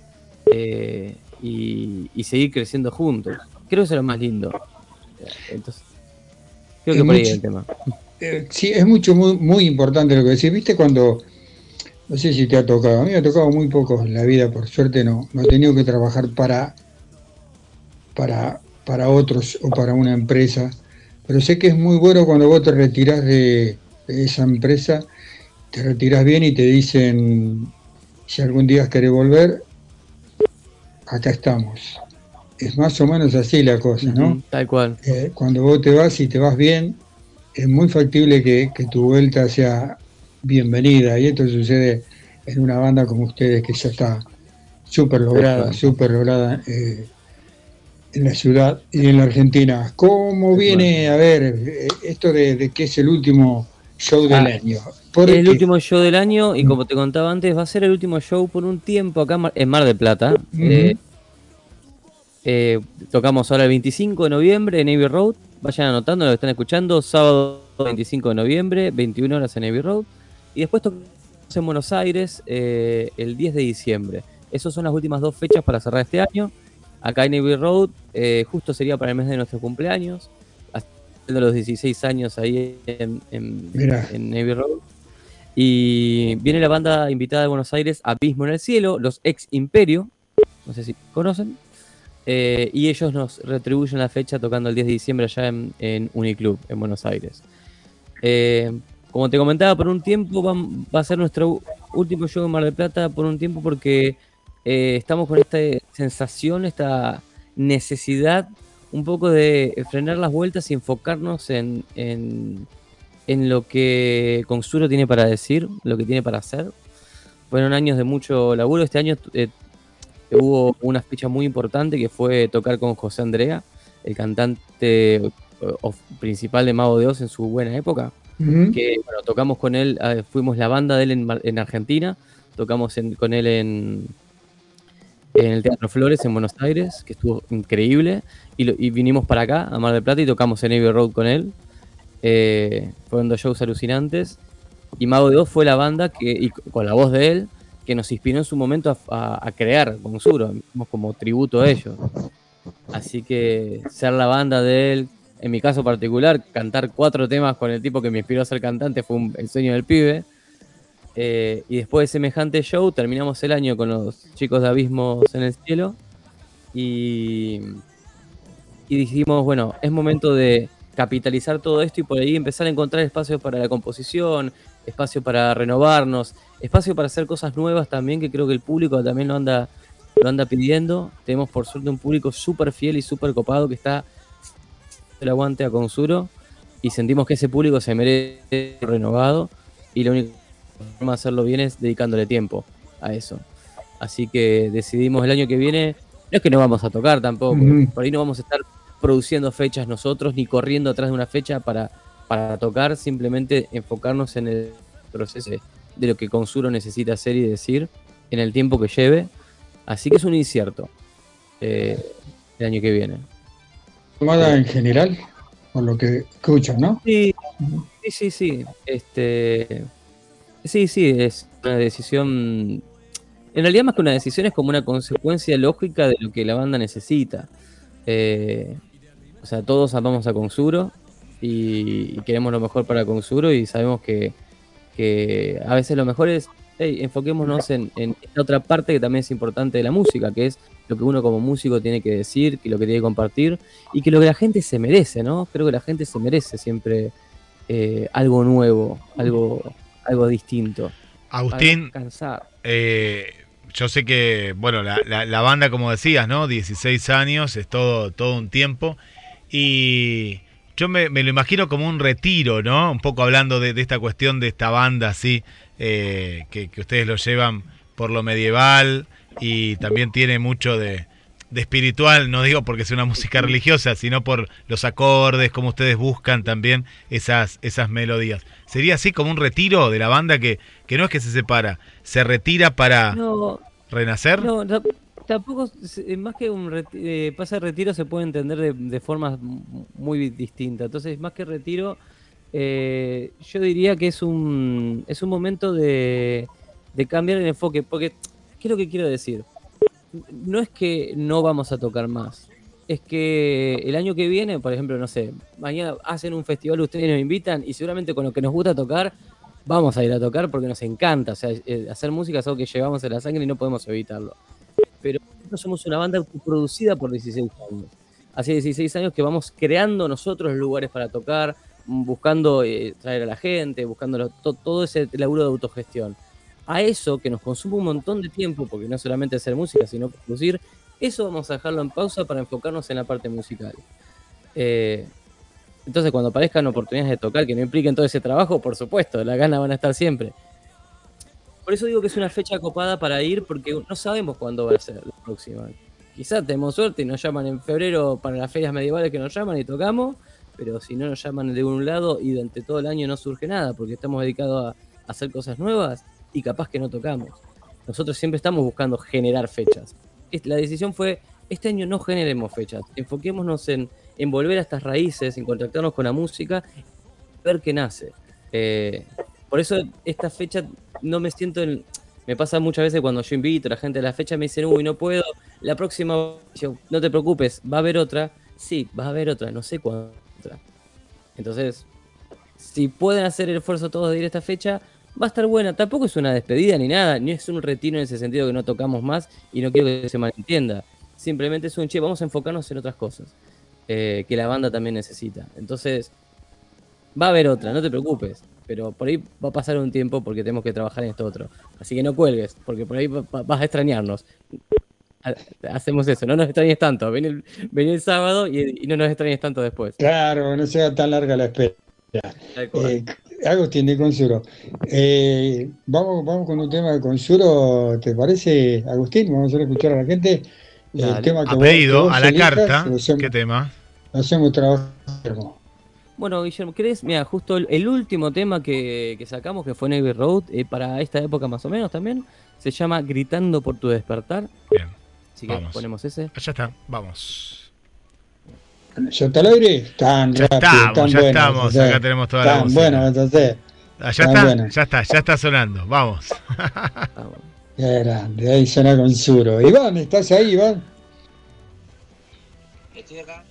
eh, y, seguir creciendo juntos. Creo que es lo más lindo. Entonces, creo que Es por ahí mucho- el tema. Eh, sí, es mucho, muy, muy importante lo que decís. ¿Viste cuando, no sé si te ha tocado, a mí me ha tocado muy poco en la vida, por suerte no, no he tenido que trabajar para, para, para otros o para una empresa, pero sé que es muy bueno cuando vos te retirás de, de esa empresa, te retirás bien y te dicen, si algún día querés volver, acá estamos. Es más o menos así la cosa, ¿no? Tal cual. Eh, cuando vos te vas y te vas bien, es muy factible que, que tu vuelta sea bienvenida. Y esto sucede en una banda como ustedes que ya está súper lograda, súper lograda eh, en la ciudad y en la Argentina. ¿Cómo viene, a ver, eh, esto de, de que es el último show del Ah, año? ¿Por Es el último show del año y como te contaba antes, va a ser el último show por un tiempo acá en Mar- del Plata. Eh, eh, tocamos ahora el 25 de noviembre en Navy Road. Vayan anotando lo que están escuchando. Sábado 25 de noviembre, 21 horas en Navy Road. Y después tocamos en Buenos Aires eh, el 10 de diciembre. Esas son las últimas dos fechas para cerrar este año. Acá en Navy Road, eh, justo sería para el mes de nuestro cumpleaños. Haciendo los 16 años ahí en, en, Navy Road. Y viene la banda invitada de Buenos Aires, Abismo en el Cielo, los ex Imperio, no sé si conocen, eh, y ellos nos retribuyen la fecha tocando el 10 de diciembre allá en, en Uniclub, en Buenos Aires. Eh, como te comentaba, por un tiempo va, a ser nuestro último show en Mar del Plata, por un tiempo porque eh, estamos con esta sensación, esta necesidad un poco de frenar las vueltas y enfocarnos en, en, en lo que Consuro tiene para decir, lo que tiene para hacer. Fueron años de mucho laburo. Este año hubo una fecha muy importante que fue tocar con José Andrea, el cantante eh, principal de Mago de Oz en su buena época. Ujú. Que bueno, tocamos con él, eh, fuimos la banda de él en, en Argentina, tocamos en- con él en, en el Teatro Flores en Buenos Aires, que estuvo increíble, y, lo- y vinimos para acá, a Mar del Plata, y tocamos en Abbey Road con él. Eh, fueron dos shows alucinantes. Y Mago de Oz fue la banda que, y con la voz de él, que nos inspiró en su momento a, crear Consuro, hicimos como tributo a ellos. Así que ser la banda de él, en mi caso particular, cantar cuatro temas con el tipo que me inspiró a ser cantante fue un- el sueño del pibe. Eh, y después de semejante show, terminamos el año con los chicos de Abismos en el Cielo. Y, y dijimos, bueno, es momento de capitalizar todo esto y por ahí empezar a encontrar espacios para la composición, espacio para renovarnos, espacio para hacer cosas nuevas también, que creo que el público también lo anda, lo anda pidiendo. Tenemos por suerte un público súper fiel y súper copado que está el aguante a Consuro y sentimos que ese público se merece renovado y la única forma de hacerlo bien es dedicándole tiempo a eso. Así que decidimos el año que viene, no es que no vamos a tocar tampoco, por ahí no vamos a estar produciendo fechas nosotros ni corriendo atrás de una fecha para, para tocar, simplemente enfocarnos en el proceso de lo que Consuro necesita hacer y decir en el tiempo que lleve. Así que es un incierto eh, el año que viene. Tomada en general, por lo que escuchan, ¿no? Sí, sí, sí, sí. Este, sí, sí, es una decisión. En realidad, más que una decisión, es como una consecuencia lógica de lo que la banda necesita. Eh, o sea, todos amamos a Consuro y, y queremos lo mejor para Consuro y sabemos que, que a veces lo mejor es, hey, enfoquémonos en, en esta otra parte que también es importante de la música, que es lo que uno como músico tiene que decir, que lo que tiene que compartir y que lo que la gente se merece, ¿no? Creo que la gente se merece siempre eh, algo nuevo, algo, algo distinto. Agustín, eh, yo sé que, bueno, la, la- la banda, como decías, ¿no? 16 años, es todo, todo un tiempo. Y yo me, me lo imagino como un retiro, ¿no? Un poco hablando de, de esta cuestión de esta banda, así, eh, que, que ustedes lo llevan por lo medieval y también tiene mucho de, de espiritual, no digo porque sea una música religiosa, sino por los acordes, como ustedes buscan también esas, esas melodías. ¿Sería así como un retiro de la banda que, que no es que se separa, se retira para No, renacer? no, ta- tampoco, se- más que un reti- eh, pase de retiro se puede entender de, de formas muy distintas. Entonces, más que retiro, eh, yo diría que es un, es un momento de, de cambiar el enfoque. Porque, ¿qué es lo que quiero decir? No es que no vamos a tocar más. Es que el año que viene, por ejemplo, no sé, mañana hacen un festival, ustedes nos invitan y seguramente con lo que nos gusta tocar, vamos a ir a tocar porque nos encanta. O sea, eh, hacer música es algo que llevamos en la sangre y no podemos evitarlo. Pero nosotros somos una banda autoproducida por 16 años. Hace 16 años que vamos creando nosotros lugares para tocar, buscando eh, traer a la gente, buscando to- todo ese laburo de autogestión. A eso que nos consume un montón de tiempo, porque no solamente hacer música, sino producir, Eso vamos a dejarlo en pausa para enfocarnos en la parte musical. Eh, entonces, cuando aparezcan oportunidades de tocar que no impliquen todo ese trabajo, por supuesto, las ganas van a estar siempre. Por eso digo que es una fecha copada para ir, porque no sabemos cuándo va a ser la próxima. Quizás tenemos suerte y nos llaman en febrero para las ferias medievales que nos llaman y tocamos, pero si no nos llaman de un lado y durante todo el año no surge nada, porque estamos dedicados a hacer cosas nuevas y capaz que no tocamos. Nosotros siempre estamos buscando generar fechas. La decisión fue, este año no generemos fechas, enfoquémonos en, en volver a estas raíces, en contactarnos con la música, ver qué nace. Eh, por eso esta fecha no me siento en... Me pasa muchas veces cuando yo invito a la gente a la fecha, me dicen, uy, no puedo, la próxima, no te preocupes, va a haber otra. Sí, va a haber otra, no sé cuándo. Entonces, si pueden hacer el esfuerzo todos de ir a esta fecha, va a estar buena. Tampoco es una despedida ni nada, ni es un retiro en ese sentido que no tocamos más y no quiero que se malentienda. Simplemente es un che, vamos a enfocarnos en otras cosas eh, que la banda también necesita. Entonces, va a haber otra, no te preocupes. Pero por ahí va a pasar un tiempo porque tenemos que trabajar en esto otro. Así que no cuelgues, porque por ahí vas a extrañarnos. Hacemos eso, no nos extrañes tanto. Ven el, el sábado y, no nos extrañes tanto después. Claro, no sea tan larga la espera. Eh, Agustín de Consuro. Eh, vamos, vamos con un tema de Consuro, ¿te parece, Agustín? Vamos a escuchar a la gente. El tema que a pedido, a la carta. ¿Qué tema? Hacemos trabajo. Bueno, Guillermo, ¿crees? Mira, justo el, último tema que, sacamos, que fue Navy Road, eh, para esta época más o menos también, se llama Gritando por tu despertar. Bien. Así que ponemos ese. Ya está, vamos. ¿Ya está el aire? Tan ya rápido, estamos, tan ya bueno, estamos, entonces, acá tenemos toda la Tan música. bueno, entonces. Ah, ya está, bueno. ya está, ya está sonando, vamos. Vamos. Qué grande, ahí suena con Suro. Iván, ¿estás ahí, Iván? Estoy acá.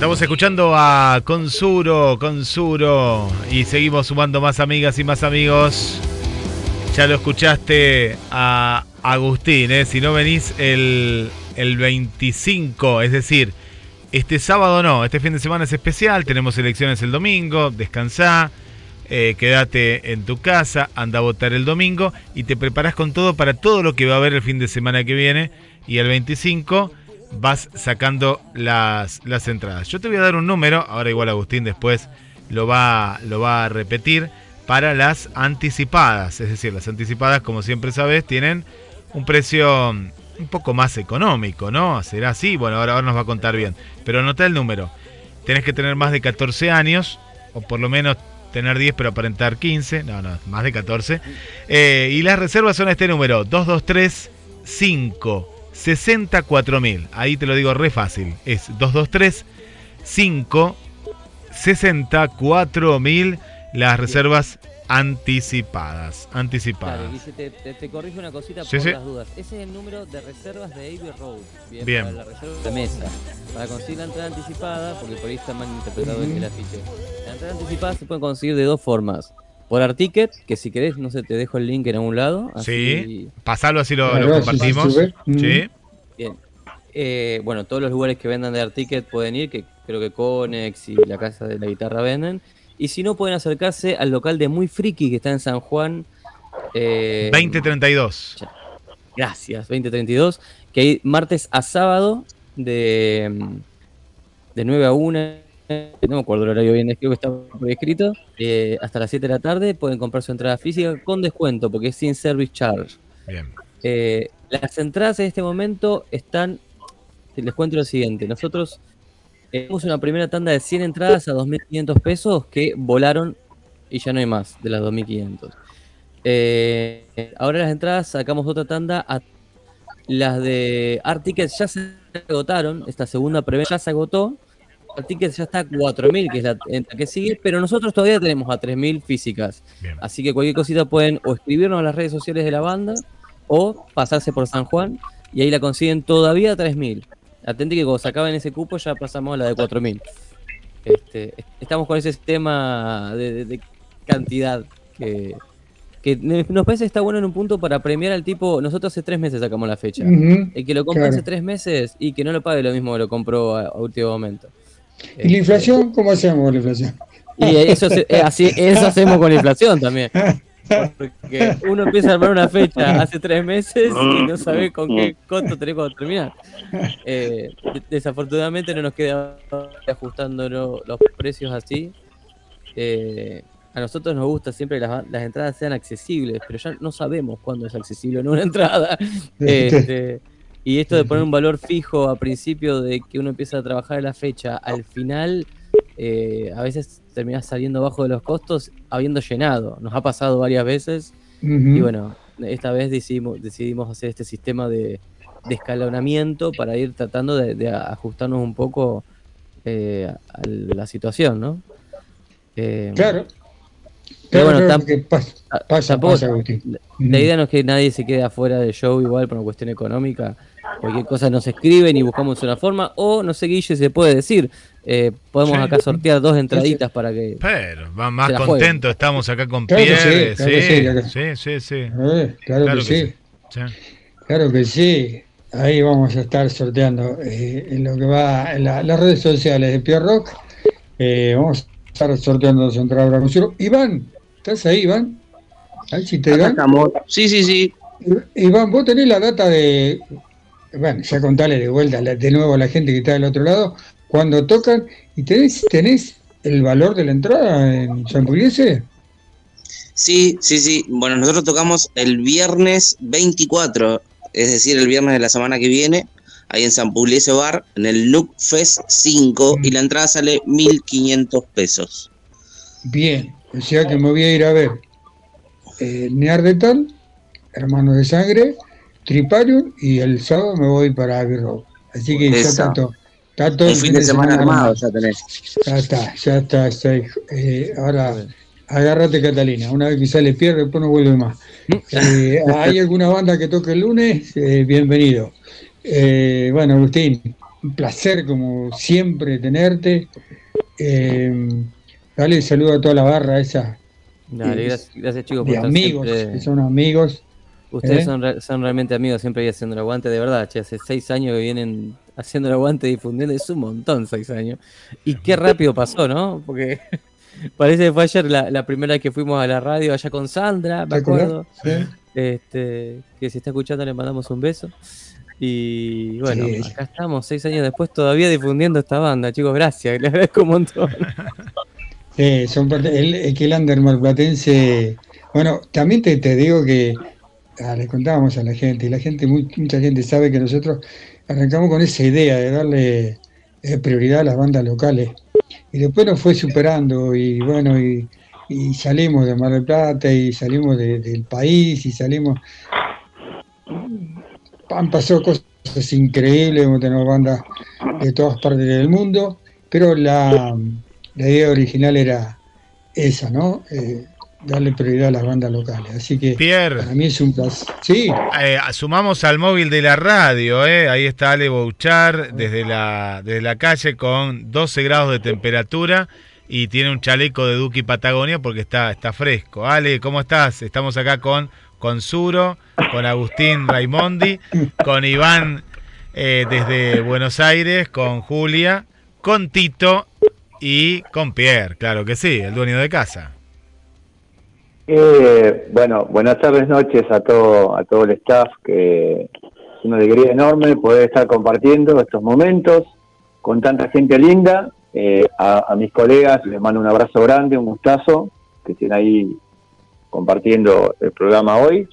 Estamos escuchando a Consuro, Consuro. Y seguimos sumando más amigas y más amigos. Ya lo escuchaste a Agustín, ¿eh? Si no venís el, el 25, es decir, este sábado no, este fin de semana es especial, tenemos elecciones el domingo, descansá, eh, quédate en tu casa, anda a votar el domingo y te preparás con todo para todo lo que va a haber el fin de semana que viene. Y el 25 vas sacando las, las entradas. Yo te voy a dar un número, ahora igual Agustín después lo va, lo va a repetir, para las anticipadas. Es decir, las anticipadas, como siempre sabes, tienen un precio un poco más económico, ¿no? Será así, bueno, ahora, ahora nos va a contar bien. Pero anota el número. Tenés que tener más de 14 años, o por lo menos tener 10 pero aparentar 15, no, no, más de 14. Eh, y las reservas son este número, 223 5 64.000. Ahí te lo digo re fácil. Es 223 5 64.000 las reservas anticipadas. Claro, Anticipadas. Guille, te, te, te corrijo una cosita Sí, por sí. las dudas. Ese es el número de reservas de Abbey Road. Bien. Bien. Para la reserva de mesa. Para conseguir la entrada anticipada, porque por ahí está mal interpretado el afiche. La entrada anticipada se puede conseguir de dos formas. Por Articket, que si querés, no sé, te dejo el link en algún lado. Sí. Pasalo así lo, compartimos. Sí. Bien. Eh, bueno, todos los lugares que vendan de Articket pueden ir, que creo que Conex y la Casa de la Guitarra venden. Y si no, pueden acercarse al local de Muy Friki, que está en San Juan. eh, 2032. Gracias, 2032. Que hay martes a sábado de, mm, de 9 a 1. No me acuerdo el horario bien, creo que está por escrito. eh, hasta las 7 de la tarde pueden comprar su entrada física con descuento, porque es sin service charge. Bien. Eh, las entradas en este momento están. Les cuento lo siguiente: nosotros eh, tenemos una primera tanda de 100 entradas a 2.500 pesos que volaron y ya no hay más de las 2.500. Eh, ahora las entradas sacamos otra tanda a las de Art Tickets ya se agotaron. Esta segunda preventa ya se agotó. Art Tickets ya está a 4.000, que es la, en la que sigue, pero nosotros todavía tenemos a 3.000 físicas. Bien. Así que cualquier cosita pueden o escribirnos a las redes sociales de la banda o pasarse por San Juan y ahí la consiguen todavía a 3.000. Atente que cuando se acaben ese cupo ya pasamos a la de 4.000. Este, estamos con ese sistema de, de- de cantidad que, nos parece que está bueno en un punto para premiar al tipo. Nosotros hace tres meses sacamos la fecha. El que lo compra claro. hace tres meses y que no lo pague lo mismo que lo compró a, a último momento. ¿Y la inflación? ¿Cómo hacemos con la inflación? Y eso, eh, así, eso hacemos con la inflación también. Porque uno empieza a armar una fecha hace tres meses y no sabe con qué costo tenés cuando terminar. Eh, de- desafortunadamente no nos queda ajustando lo- los precios así. Eh, a nosotros nos gusta siempre que las, las entradas sean accesibles, pero ya no sabemos cuándo es accesible no una entrada. Este, y esto de poner un valor fijo a principio de que uno empieza a trabajar en la fecha, al final eh, a veces termina saliendo bajo de los costos habiendo llenado. Nos ha pasado varias veces y bueno, esta vez decidimos, decidimos hacer este sistema de, de escalonamiento para ir tratando de, de ajustarnos un poco eh, a la situación, ¿no? Eh, Claro. Pero bueno, claro, pasa, pasa, tampoco- pasa, la- La idea no es que nadie se quede afuera del show igual por una cuestión económica. Cualquier cosa nos escriben y buscamos una forma. O no sé, Guille, se puede decir. eh, podemos Sí. acá sortear dos entraditas para que. Pero va más contentos, estamos acá con Claro sí, Pierre. claro que sí, claro. sí, sí, sí. Eh, claro, Claro que, que sí. Sí. Claro que sí. Ahí vamos a estar sorteando eh, en lo que va en la- las redes sociales de Pierre Rock. eh, vamos a estar sorteando dos entradas. Iván, ¿estás ahí, Iván? Ahí sí te Iván. Sí, sí, sí. Iván, vos tenés la data de. Bueno, ya contale de vuelta de nuevo a la gente que está del otro lado. Cuando tocan, ¿y tenés, tenés el valor de la entrada en San Pugliese? Sí, sí, sí. Bueno, nosotros tocamos el viernes 24, es decir, el viernes de la semana que viene, ahí en San Pugliese Bar, en el Nook Fest 5, y la entrada sale 1.500 pesos. Bien, o sea que me voy a ir a ver eh, Neandertal, Hermanos de Sangre, Triparium y el sábado me voy para Abbey Road. Así que ya Esa. está todo. Está todo Un el fin de semana armado ya tenés. Ya está, ya está. está, eh, ahora, agárrate Catalina. Una vez que sale pierde, después no vuelve más. Eh, ¿Hay alguna banda que toque el lunes? Eh, bienvenido. Eh, bueno, Agustín, un placer como siempre tenerte. Eh, dale saludo a toda la barra esa Dale, gracias, gracias chicos por de estar amigos, siempre- que son amigos. Ustedes ¿eh? son, re- son realmente amigos, siempre ahí haciendo el aguante, de verdad, che, hace seis años que vienen haciendo el aguante difundiendo, es un montón seis años. Y qué rápido pasó, ¿no? Porque parece que fue ayer la, la primera vez que fuimos a la radio allá con Sandra, me acuerdo. Sí. Este, que si está escuchando le mandamos un beso. Y bueno, Sí. acá estamos, seis años después todavía difundiendo esta banda, chicos, gracias, les agradezco un montón. Eh, son parte- el, el que el under marplatense. Bueno, también te, te digo que le contábamos a la gente, y la gente, mucha gente sabe que nosotros arrancamos con esa idea de darle eh, prioridad a las bandas locales. Y después nos fue superando, y bueno, y, salimos de Mar del Plata, y salimos de- del país, y salimos. Han pasado cosas increíbles, hemos tenido bandas de todas partes del mundo, pero la, la idea original era esa, ¿no? Eh, darle prioridad a las bandas locales. Así que Pierre. para mí es un placer. Sí, Eh, sumamos al móvil de la radio, ¿eh? ahí está Ale Bouchar desde la, desde la calle con 12 grados de temperatura y tiene un chaleco de Duki Patagonia porque está, está fresco. Ale, ¿cómo estás? Estamos acá con, con Suro, con Agustín Raimondi, con Iván eh, desde Buenos Aires, con Julia, con Tito y con Pierre, claro que sí, el dueño de casa. Eh, bueno, buenas tardes, noches a todo, a todo el staff, que es una alegría enorme poder estar compartiendo estos momentos con tanta gente linda. Eh, a, a mis colegas les mando un abrazo grande, un gustazo, que estén ahí compartiendo el programa hoy.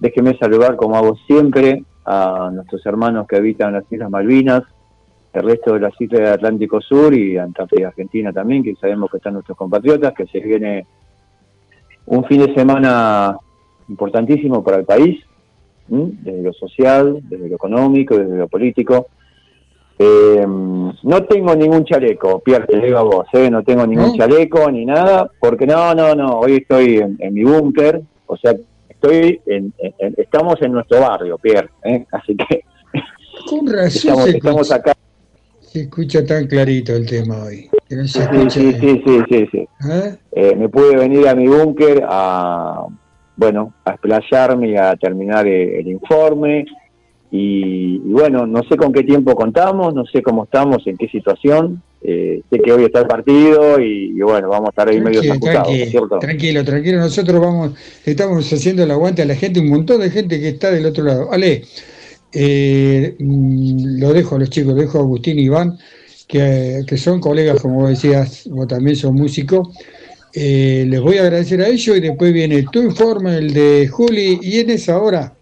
Déjenme saludar, como hago siempre, a nuestros hermanos que habitan las Islas Malvinas, el resto de las islas del Atlántico Sur y Antártida Argentina también, que sabemos que están nuestros compatriotas, que se viene un fin de semana importantísimo para el país, desde lo social, desde lo económico, desde lo político. Eh, no tengo ningún chaleco, Pierre, te digo a vos, ¿eh? no tengo ningún ¿No? chaleco ni nada, porque no, no, no, hoy estoy en, en mi búnker, o sea, estoy en, en- estamos en nuestro barrio, Pierre, ¿eh? así que con razón estamos, se, estamos acá. se escucha tan clarito el tema hoy. Sí, sí, sí, sí, sí, sí. ¿eh? Eh, me pude venir a mi búnker a, bueno, a explayarme y a terminar el, el informe. Y, y bueno, no sé con qué tiempo contamos, no sé cómo estamos, en qué situación. Eh, sé que hoy está el partido y, y bueno, vamos a estar ahí medio Tranquilo, ¿no tranquilo, cierto? tranquilo, tranquilo. Nosotros vamos, estamos haciendo el aguante a la gente, un montón de gente que está del otro lado. Ale, eh, mm, lo dejo a los chicos, lo dejo a Agustín y Iván, que, que son colegas, como vos decías, vos también sos músico. Eh, les voy a agradecer a ellos y después viene tu informe, el de Juli, y en esa hora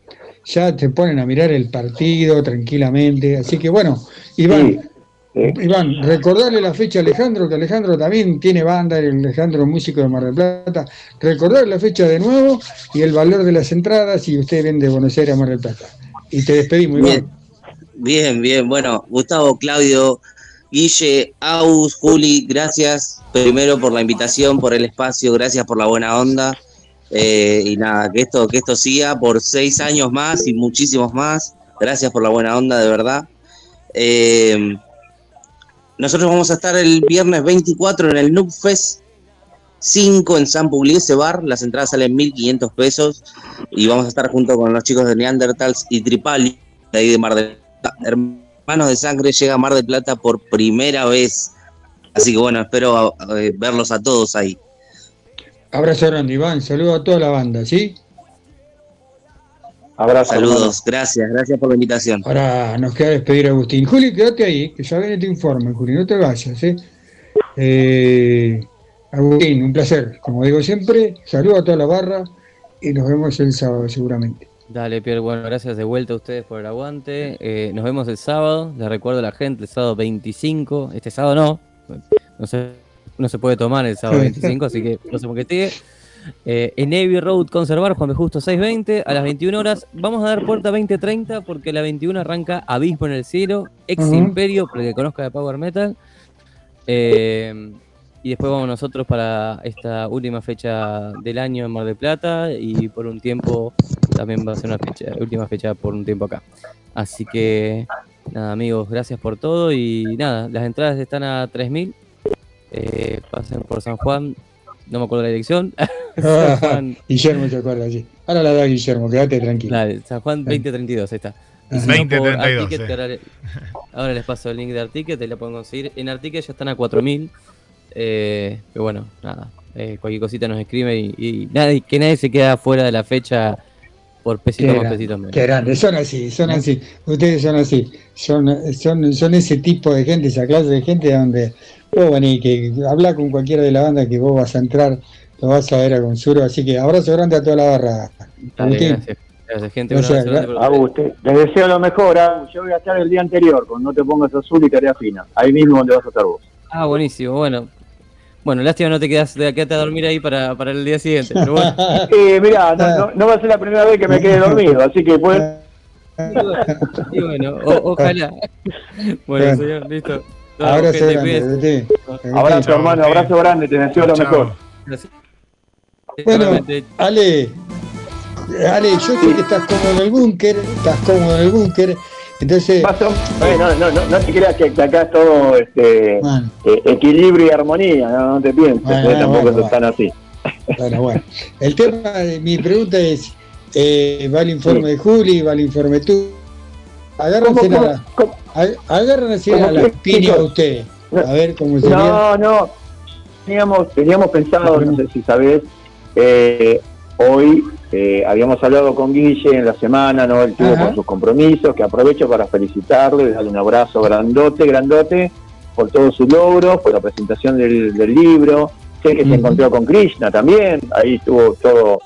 ya te ponen a mirar el partido tranquilamente. Así que bueno, Iván, Sí, sí. Iván, recordarle la fecha a Alejandro, que Alejandro también tiene banda, el Alejandro músico de Mar del Plata. Recordarle la fecha de nuevo y el valor de las entradas y ustedes ven de Buenos Aires a Mar del Plata. Y te despedimos, Bien, Iván. bien, bien. Bueno, Gustavo, Claudio, Guille, Aus, Juli, gracias primero por la invitación, por el espacio, gracias por la buena onda. Eh, y nada, que esto, que esto siga por seis años más y muchísimos más. Gracias por la buena onda, de verdad. Eh, nosotros vamos a estar el viernes 24 en el Noob Fest 5 en San Pugliese Bar. Las entradas salen 1.500 pesos. Y vamos a estar junto con los chicos de Neandertals y Tripali, de ahí de Mar del Plata. Hermanos de Sangre llega a Mar del Plata por primera vez. Así que bueno, espero eh, verlos a todos ahí. Abrazo grande, Iván. Saludo a toda la banda, ¿sí? Abrazo. hermano. Saludos, gracias, gracias por la invitación. Ahora nos queda despedir a Agustín. Juli, quédate ahí, que ya viene tu informe, Juli, no te vayas, ¿eh? Eh, Agustín, un placer. Como digo siempre, saludo a toda la barra y nos vemos el sábado seguramente. Dale, Pierre, bueno, gracias de vuelta a ustedes por el aguante. Eh, nos vemos el sábado, les recuerdo a la gente, el sábado 25. Este sábado no, no se, no se puede tomar el sábado 25, así que no se moquetee. Eh, en Navy Road Conservar, Juan B. Justo 620, a las 21 horas. Vamos a dar puerta 2030 porque la 21 arranca Abismo en el Cielo, Ex Ujú. Imperio, para el que conozca de Power Metal. Eh, y después vamos nosotros para esta última fecha del año en Mar del Plata y por un tiempo también va a ser una fecha, última fecha por un tiempo acá. Así que Nada, amigos, gracias por todo y nada, las entradas están a 3.000. Eh, pasen por San Juan, no me acuerdo la dirección. San Juan, Guillermo se acuerda allí. Ahora la da Guillermo, quédate tranquilo. dale, San Juan 2032, ahí está. Y si no, 2032, por Articket, sí. que ahora, ahora les paso el link de Articket, ahí la pueden conseguir. En Articket ya están a 4.000. Eh, pero bueno, nada, eh, cualquier cosita nos escribe y, y nadie, que nadie se queda fuera de la fecha por pesitos más, pesitos menos. qué grande, son así, son así. Ustedes son así, son, son, son ese tipo de gente, esa clase de gente donde vos venís, que habla con cualquiera de la banda que vos vas a entrar, lo vas a ver a Consuro. Así que abrazo grande a toda la barra. Dale, gracias, gracias, gente. Por- Agus, te- les deseo lo mejor, Agus. Yo voy a estar el día anterior, con No te pongas azul y tarea fina. Ahí mismo donde vas a estar vos. Ah, buenísimo, bueno. Bueno, lástima no te quedas, te quedaste a dormir ahí para, para el día siguiente. Pero bueno, Eh, mirá, no, no- no va a ser la primera vez que me quede dormido, así que pues... y bueno, o- ojalá. Bueno, Bueno. señor, listo. Abrazo gente, grande. Abrazo, hermano, abrazo grande, te deseo lo mejor. Gracias. Bueno. Ale, Ale, yo sé que estás cómodo en el búnker, estás cómodo en el búnker, entonces, Paso- eh, no, no, no, no te creas que que acá es todo este, bueno, eh, equilibrio y armonía, no, no te pienses, Bueno, eh, tampoco bueno, es tan así. bueno, bueno. El tema de mi pregunta es, eh, va el informe de Juli, va el informe tú, agárrense ¿Cómo, la, cómo? ag- agárrense ¿Cómo a la chicos? ustedes, a ver cómo sería. No, no. Teníamos, teníamos pensado, no sé si sabés, eh, hoy eh, habíamos hablado con Guille en la semana, ¿no? Él tuvo Ajá. con sus compromisos, que aprovecho para felicitarlo y darle un abrazo grandote, grandote, por todos sus logros, por la presentación del, del libro. Sé que se encontró con Krishna también, ahí estuvo todo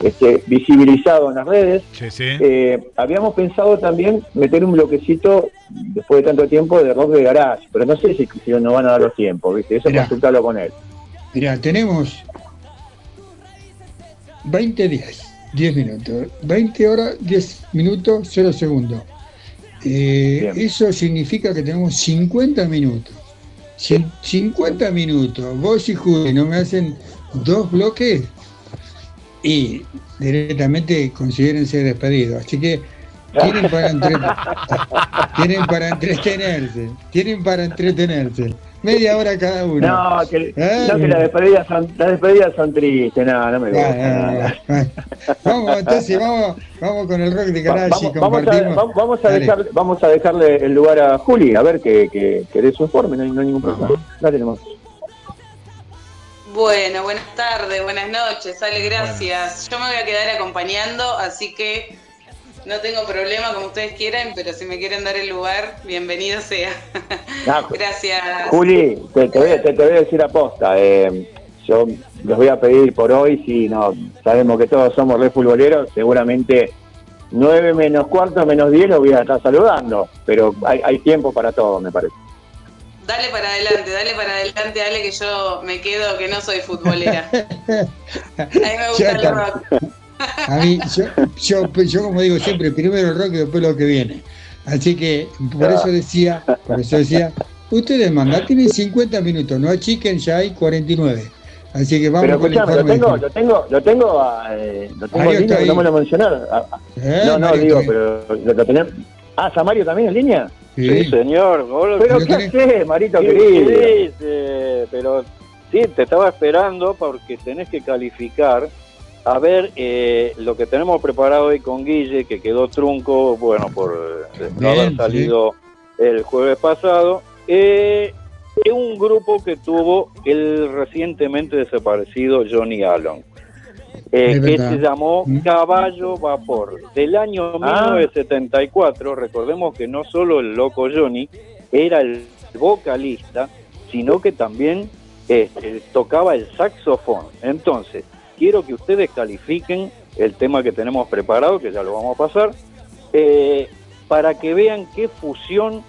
este, visibilizado en las redes. Sí, sí. Eh, habíamos pensado también meter un bloquecito después de tanto tiempo de rock de garage, pero no sé si, si nos van a dar los tiempos, ¿viste? Eso Mirá. consultarlo con él. Mira, tenemos 20 días, 10 minutos, 20 horas, 10 minutos, 0 segundos. Eh, eso significa que tenemos 50 minutos. Cien- 50 minutos. Vos y Juli no me hacen dos bloques y directamente consideren ser despedidos. Así que tienen para, tienen para entretenerse. Tienen para entretenerse. Media hora cada uno. No, que, Eh. no, que las despedidas son, las despedidas son tristes, no, no me gusta. Ah, nada. ah, ah. Vamos, entonces vamos, vamos con el rock de y Vamos, vamos, a, vamos- vamos a dejar, vamos a dejarle el lugar a Juli, a ver que, que, que dé su informe, no hay, no hay ningún problema. Dale nomás. Bueno, buenas tardes, buenas noches, Ale, gracias. Yo me voy a quedar acompañando, así que no tengo problema como ustedes quieran, pero si me quieren dar el lugar, bienvenido sea. Ah, Gracias. Juli, te, te voy, a- te, te voy a decir aposta. Eh, yo les voy a pedir por hoy, si no, sabemos que todos somos re futboleros, seguramente 9 menos cuarto, menos 10 lo voy a estar saludando, pero hay, hay tiempo para todo, me parece. Dale para adelante, dale para adelante, Ale, que yo me quedo, que no soy futbolera. A mí me gusta el rock. A mí, yo, yo, yo como digo siempre, primero el rock y después lo que viene. Así que por eso decía, por eso decía, ustedes mandan, tienen 50 minutos, no achiquen, ya hay 49. Así que vamos Pero con el lo informe. de tengo, lo tengo, lo tengo, a, eh, lo tengo Mario en línea, no me lo mencionaron. Ah, ah, Eh, no, no, Mario, digo, pero lo, lo tenemos. Ah, ¿Samario también en línea? bien. Sí. señor. Hola, Pero Lo ¿qué tenés- haces, Marito ¿Qué querido? dice? Pero sí, te estaba esperando porque tenés que calificar a ver eh, lo que tenemos preparado hoy con Guille, que quedó trunco, bueno, por eh, no Bien, haber salido el jueves pasado. Eh, es un grupo que tuvo el recientemente desaparecido Johnny Allen. eh, que verdad. se llamó ¿Mm? Caballo Vapor. Del año Ah. 1974, recordemos que no solo el loco Johnny era el vocalista, sino que también este, tocaba el saxofón. Entonces, quiero que ustedes califiquen el tema que tenemos preparado, que ya lo vamos a pasar, eh, para que vean qué fusión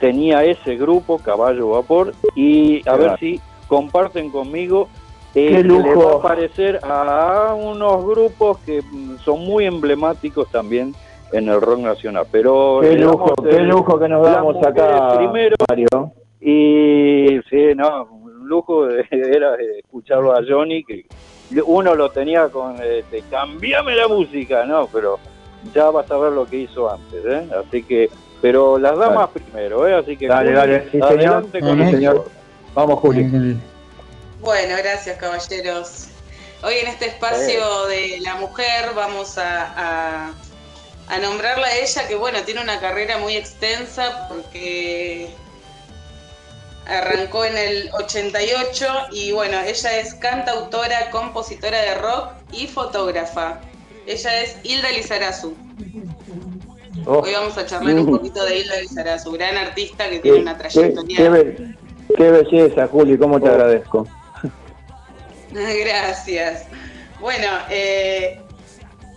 tenía ese grupo, Caballo Vapor, y a Claro. ver si comparten conmigo eh, va a parecer a unos grupos que mm, son muy emblemáticos también en el rock nacional. Pero Qué lujo, qué lujo que nos damos acá, primero Mario. y sí, no, un lujo de- era escucharlo a Johnny, que uno lo tenía con, este, cambiame la música, no, pero ya vas a ver lo que hizo antes, ¿eh? Así que Pero las damas primero, ¿eh? Así que Dale, dale, sí, señor. adelante con Sí, el señor. Vamos, Juli. Bueno, gracias caballeros. Hoy en este espacio de la mujer vamos a, a- a nombrarla a ella, que bueno, tiene una carrera muy extensa porque arrancó en el 88 y bueno, ella es cantautora, compositora de rock y fotógrafa. Ella es Hilda Lizarazu. Oh. Hoy vamos a charlar un Mm. poquito de Hilda Lizarazu, gran artista que tiene una qué- trayectoria. qué be- qué belleza, Juli, cómo te Oh. agradezco. Gracias. Bueno, eh,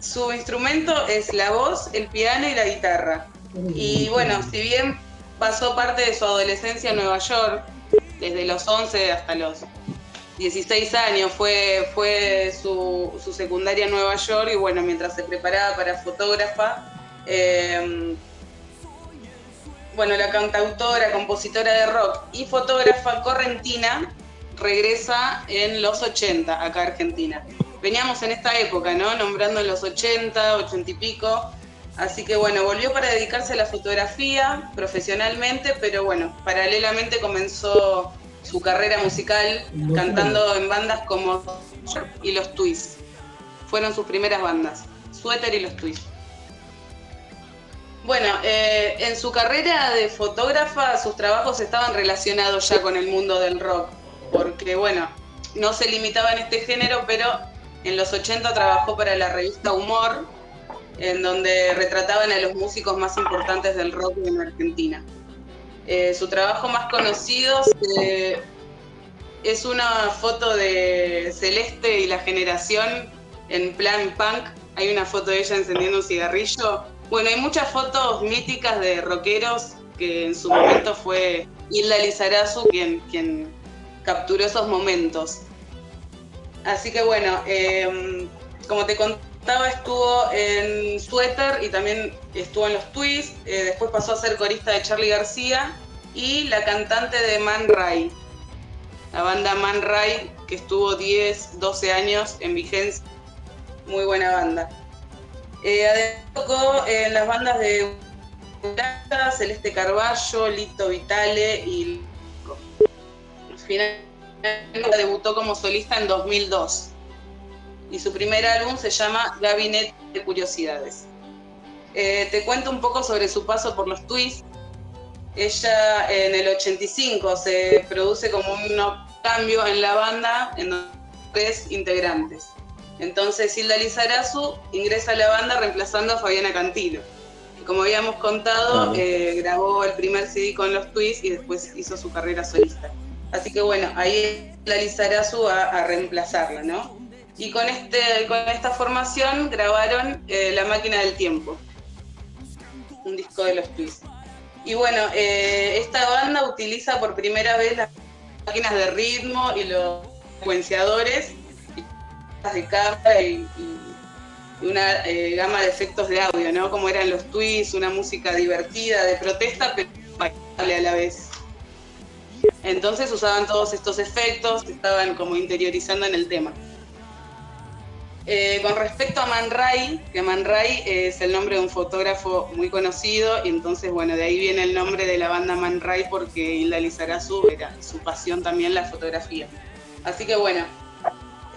su instrumento es la voz, el piano y la guitarra. Y bueno, si bien pasó parte de su adolescencia en Nueva York, desde los 11 hasta los 16 años, fue, fue su, secundaria en Nueva York y bueno, mientras se preparaba para fotógrafa, eh, bueno, la cantautora, compositora de rock y fotógrafa correntina regresa en los 80 acá a Argentina. Veníamos en esta época, ¿no? Nombrando en los 80, 80 y pico. Así que bueno, volvió para dedicarse a la fotografía profesionalmente, pero bueno, paralelamente comenzó su carrera musical cantando en bandas como y los Twists. Fueron sus primeras bandas, Suéter y los Twists. Bueno, eh, en su carrera de fotógrafa, sus trabajos estaban relacionados ya con el mundo del rock, porque bueno, no se limitaba en este género, pero en los 80 trabajó para la revista Humor, en donde retrataban a los músicos más importantes del rock en Argentina. Eh, su trabajo más conocido eh, es una foto de Celeste y la generación en plan punk. Hay una foto de ella encendiendo un cigarrillo. Bueno, hay muchas fotos míticas de rockeros que en su momento fue Hilda Lizarazu quien, quien capturó esos momentos. Así que bueno, eh, como te estuvo en Suéter y también estuvo en los Twists. eh, después pasó a ser corista de Charlie García y la cantante de Man Ray. La banda Man Ray, que estuvo 10, 12 años en vigencia. Muy buena banda. Eh, además tocó en las bandas de Celeste Carballo, Lito Vitale y finalmente debutó como solista en 2002 y su primer álbum se llama Gabinete de Curiosidades. Eh, te cuento un poco sobre su paso por los Twists. Ella en el 85 se produce como un cambio en la banda en tres integrantes. Entonces Hilda Lizarazu ingresa a la banda reemplazando a Fabiana Cantilo. Como habíamos contado, Claro. eh, grabó el primer CD con los Twists y después hizo su carrera solista. Así que bueno, ahí la Lizarazu a, a reemplazarla, ¿no? Y con, este, con esta formación grabaron eh, La Máquina del Tiempo, un disco de los Twists. Y bueno, eh, esta banda utiliza por primera vez las máquinas de ritmo y los secuenciadores, de cámara y una eh, gama de efectos de audio, ¿no? Como eran los Twists, una música divertida, de protesta, pero bailable a la vez. Entonces usaban todos estos efectos, estaban como interiorizando en el tema. Eh, con respecto a Man Ray, que Man Ray es el nombre de un fotógrafo muy conocido, y entonces, bueno, de ahí viene el nombre de la banda Man Ray, porque Hilda Lizarazu era su pasión también la fotografía. Así que bueno,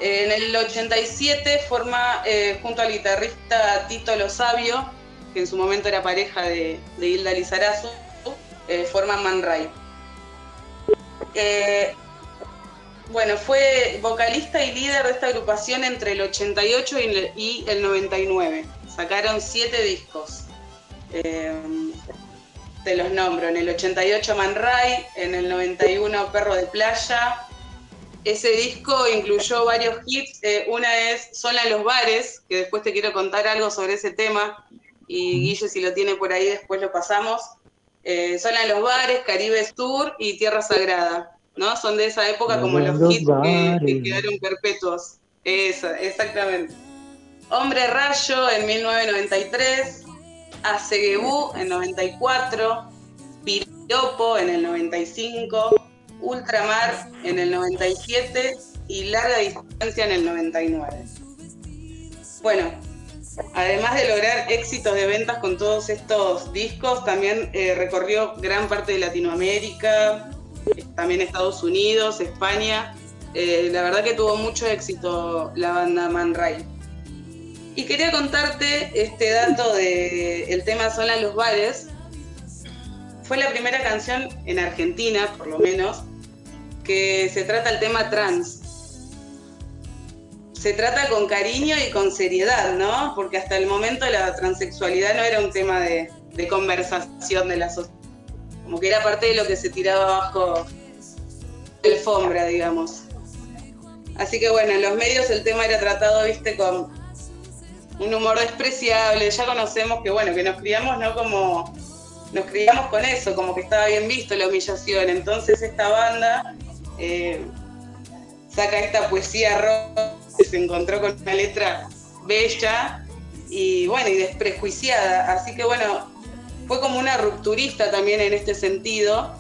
en el 87 forma eh, junto al guitarrista Tito Lo Sabio, que en su momento era pareja de, Hilda Lizarazu, eh, forman Man Ray. Bueno, fue vocalista y líder de esta agrupación entre el 88 y el, y el 99. Sacaron siete discos. Eh, te los nombro. En el 88 Man Ray, en el 91 Perro de Playa. Ese disco incluyó varios hits. Eh, una es Sola en los bares, que después te quiero contar algo sobre ese tema. Y Guille, si lo tiene por ahí, después lo pasamos. Eh, Sola en los bares, Caribe Tour y Tierra Sagrada. ¿No? Son de esa época como los Los hits que, quedaron perpetuos. Esa, exactamente. Hombre Rayo en 1993, Acegebú en 94, Piropo en el 95, Ultramar en el 97 y Larga Distancia en el 99. Bueno, además de lograr éxitos de ventas con todos estos discos, también eh, recorrió gran parte de Latinoamérica, también Estados Unidos, España. Eh, la verdad que tuvo mucho éxito la banda Man Ray. Y quería contarte este dato de tema Sola en los bares. Fue la primera canción en Argentina, por lo menos, que se trata el tema trans. Se trata con cariño y con seriedad, ¿no? Porque hasta el momento la transexualidad no era un tema de, de conversación de la sociedad. Como que era parte de lo que se tiraba bajo la alfombra, digamos. Así que bueno, en los medios el tema era tratado, viste, con un humor despreciable. Ya conocemos que, bueno, que nos criamos, ¿no? Como nos criamos con eso, como que estaba bien visto la humillación. Entonces esta banda eh, saca esta poesía rock que se encontró con una letra bella y bueno, y desprejuiciada. Así que bueno, fue como una rupturista también en este sentido,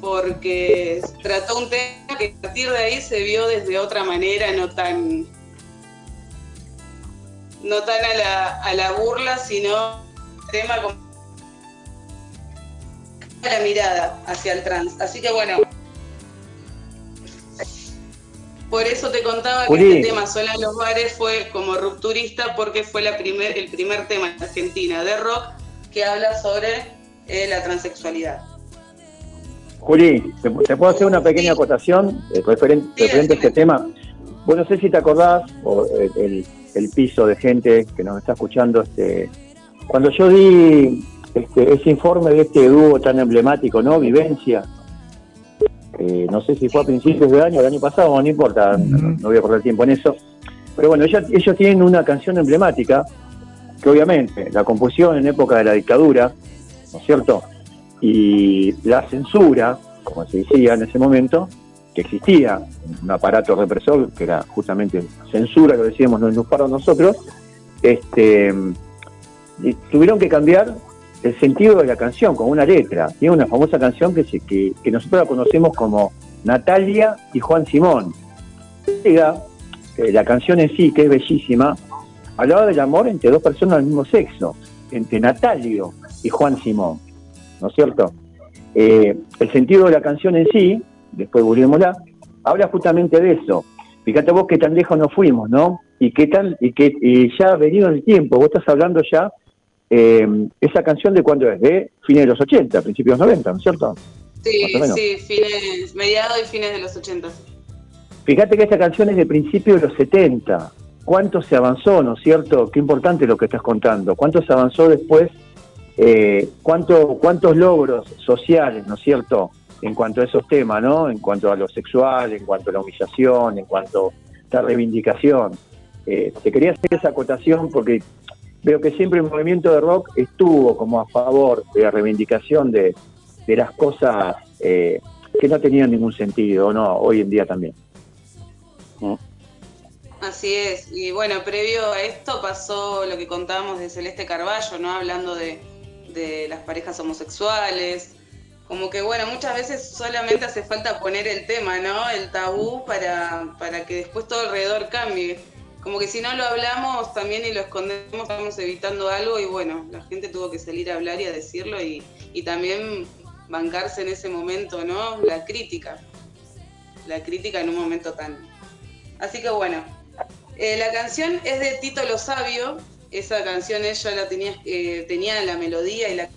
porque trató un tema que a partir de ahí se vio desde otra manera, no tan no tan a la, a la burla, sino tema con la mirada hacia el trans. Así que bueno, por eso te contaba que este tema Sola en los bares fue como rupturista porque fue la primer, el primer tema en Argentina de rock que habla sobre eh, la transexualidad. Juli, ¿te, puedo hacer una pequeña acotación eh, Sí, referente a este tema? Bueno, no sé si te acordás, o eh, el, el piso de gente que nos está escuchando, este, cuando yo di este, ese informe de este dúo tan emblemático, ¿no? Vivencia, eh, no sé si fue a principios de año, el año pasado, no importa, no, no voy a perder tiempo en eso. Pero bueno, ellos, ellos tienen una canción emblemática, que obviamente la compusieron en época de la dictadura, ¿no es cierto? Y la censura, como se decía en ese momento, que existía un aparato represor, que era justamente censura, lo decíamos no para nosotros, este, tuvieron que cambiar el sentido de la canción con una letra. Tiene una famosa canción que, se- que, que nosotros la conocemos como Natalia y Juan Simón. La canción en sí, que es bellísima, hablaba del amor entre dos personas del mismo sexo, entre Natalio y Juan Simón, ¿no es cierto? Eh, el sentido de la canción en sí, después volvémosla, habla justamente de eso. Fíjate vos que tan lejos nos fuimos, ¿no? Y qué tal, y que y ya ha venido el tiempo, vos estás hablando ya, eh, esa canción de cuándo es, de fines de los 80, principios de los 90, ¿no es cierto? Sí, sí, fines, mediados y fines de los 80. Fíjate que esta canción es de principios de los 70. ¿Cuánto se avanzó, no es cierto? Qué importante lo que estás contando. ¿Cuánto se avanzó después? Eh, ¿cuánto, ¿Cuántos logros sociales, no es cierto? En cuanto a esos temas, ¿no? En cuanto a lo sexual, en cuanto a la humillación, en cuanto a la reivindicación. Eh, te quería hacer esa acotación porque veo que siempre el movimiento de rock estuvo como a favor de la reivindicación de, las cosas eh, que no tenían ningún sentido, ¿no? Hoy en día también. Así es, y bueno, previo a esto pasó lo que contábamos de Celeste Carballo, ¿no? Hablando de, de las parejas homosexuales. Como que bueno, muchas veces solamente hace falta poner el tema, ¿no? El tabú para, para que después todo alrededor cambie. Como que si no lo hablamos también y lo escondemos, estamos evitando algo y bueno, la gente tuvo que salir a hablar y a decirlo y, y también bancarse en ese momento, ¿no? La crítica. La crítica en un momento tan, Así que bueno, eh, la canción es de Tito Lo Sabio. Esa canción ella la tenía, eh, tenía la melodía y la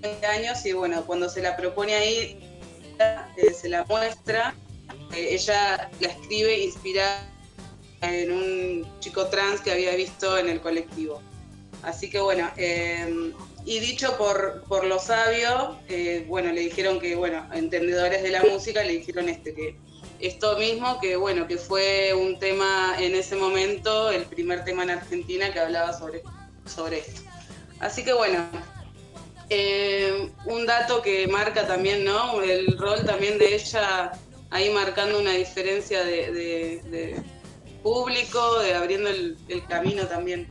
20 años y bueno, cuando se la propone ahí, eh, se la muestra. ella la escribe inspirada en un chico trans que había visto en el colectivo. Así que bueno, y dicho por, por lo sabio, bueno, le dijeron que, bueno, entendedores de la música le dijeron este, que esto mismo, que bueno, que fue un tema en ese momento, el primer tema en Argentina que hablaba sobre, sobre esto. Así que bueno, eh, un dato que marca también, ¿no? El rol también de ella ahí marcando una diferencia de, de- de público, de abriendo el, el camino también.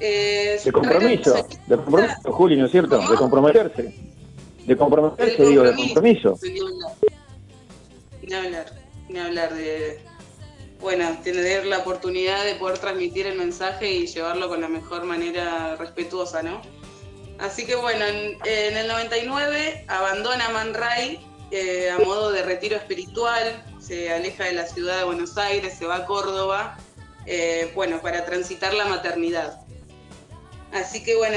Eh, De compromiso, de compromiso, Juli, ¿no es cierto? De comprometerse. De comprometerse, digo, de compromiso. Ni hablar, ni hablar, de, bueno, tener la oportunidad de poder transmitir el mensaje y llevarlo con la mejor manera respetuosa, ¿no? Así que bueno, en, en el 99 abandona Man Ray eh, a modo de retiro espiritual, se aleja de la ciudad de Buenos Aires, se va a Córdoba, eh, bueno, para transitar la maternidad. Así que bueno,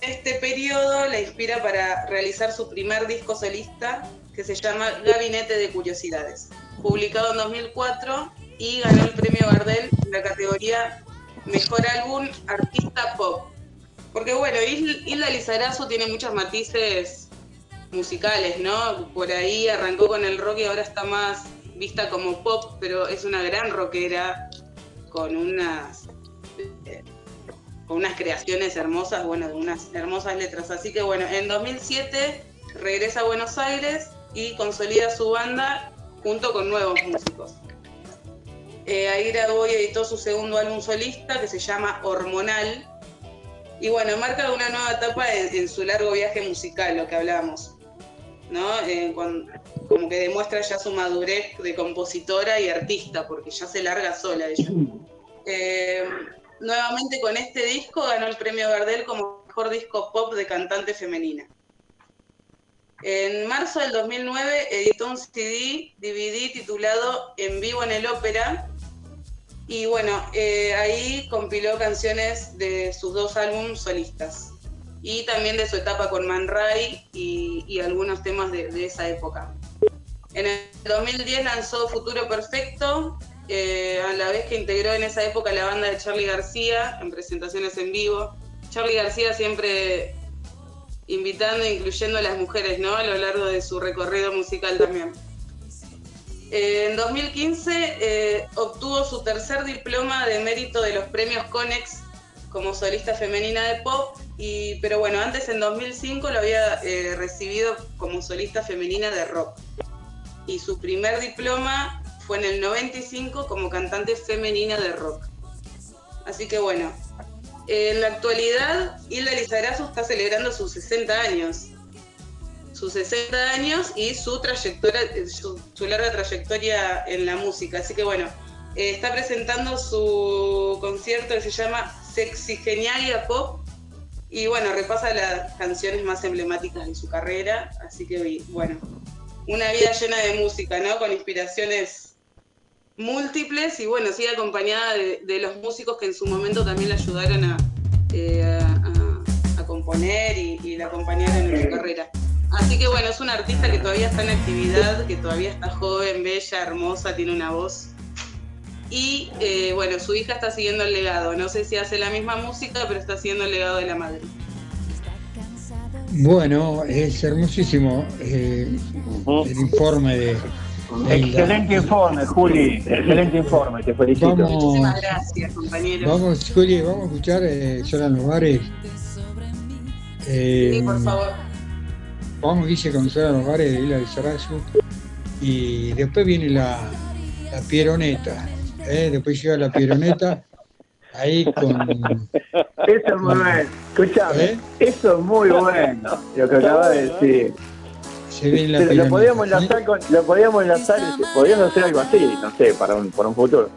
este periodo la inspira para realizar su primer disco solista que se llama Gabinete de Curiosidades, publicado en 2004 y ganó el premio Gardel en la categoría Mejor Álbum Artista Pop. Porque bueno, Isla Lizarazu tiene muchos matices musicales, ¿no? Por ahí arrancó con el rock y ahora está más vista como pop, pero es una gran rockera con unas eh, con unas creaciones hermosas, bueno, de unas hermosas letras. Así que bueno, en 2007 regresa a Buenos Aires y consolida su banda junto con nuevos músicos. Eh, ahí editó su segundo álbum solista que se llama Hormonal. Y bueno, marca una nueva etapa en, su largo viaje musical, lo que hablábamos. ¿no? Eh, como que demuestra ya su madurez de compositora y artista, porque ya se larga sola ella. Eh, nuevamente con este disco ganó el premio Gardel como mejor disco pop de cantante femenina. En marzo del 2009 editó un CD, DVD titulado En vivo en el ópera. Y bueno, eh, ahí compiló canciones de sus dos álbumes solistas y también de su etapa con Man Ray y, algunos temas de, de esa época. En el 2010 lanzó Futuro Perfecto, eh, a la vez que integró en esa época la banda de Charlie García en presentaciones en vivo. Charlie García siempre invitando e incluyendo a las mujeres ¿no? a lo largo de su recorrido musical también. Eh, en 2015 eh, obtuvo su tercer diploma de mérito de los premios Conex como solista femenina de pop, y, pero bueno, antes en 2005 lo había eh, recibido como solista femenina de rock. Y su primer diploma fue en el 95 como cantante femenina de rock. Así que bueno, en la actualidad Hilda Lizarazu está celebrando sus 60 años. Sus 60 años y su trayectoria, su, su larga trayectoria en la música. Así que bueno, eh, está presentando su concierto que se llama Sexigenialia Pop y bueno, repasa las canciones más emblemáticas de su carrera, así que bueno, una vida llena de música, ¿no? Con inspiraciones múltiples y bueno, sigue acompañada de, de los músicos que en su momento también la ayudaron a, eh, a, componer y, y la acompañaron en su carrera. Así que bueno, es una artista que todavía está en actividad, que todavía está joven, bella, hermosa, tiene una voz y eh, bueno, su hija está siguiendo el legado. No sé si hace la misma música, pero está siguiendo el legado de la madre. Bueno, es hermosísimo eh, el informe de. Excelente informe, Juli. Excelente informe, te felicito. Vamos, Muchísimas gracias, compañeros. vamos, Juli, vamos a escuchar eh, Solan los bares. Eh, Sí, por favor. Vamos, dice con Solan los bares de Isla de Sarazu. Y después viene la, la pieroneta. ¿eh? Después llega la pieroneta. Ahí con. Eso es muy bueno. Escuchame, ¿Eh? eso es muy bueno. Lo que acabas de decir. Se viene la Pero lo podíamos ¿sí? enlazar con, lo podíamos enlazar, podríamos hacer algo así, no sé, para un, para un futuro.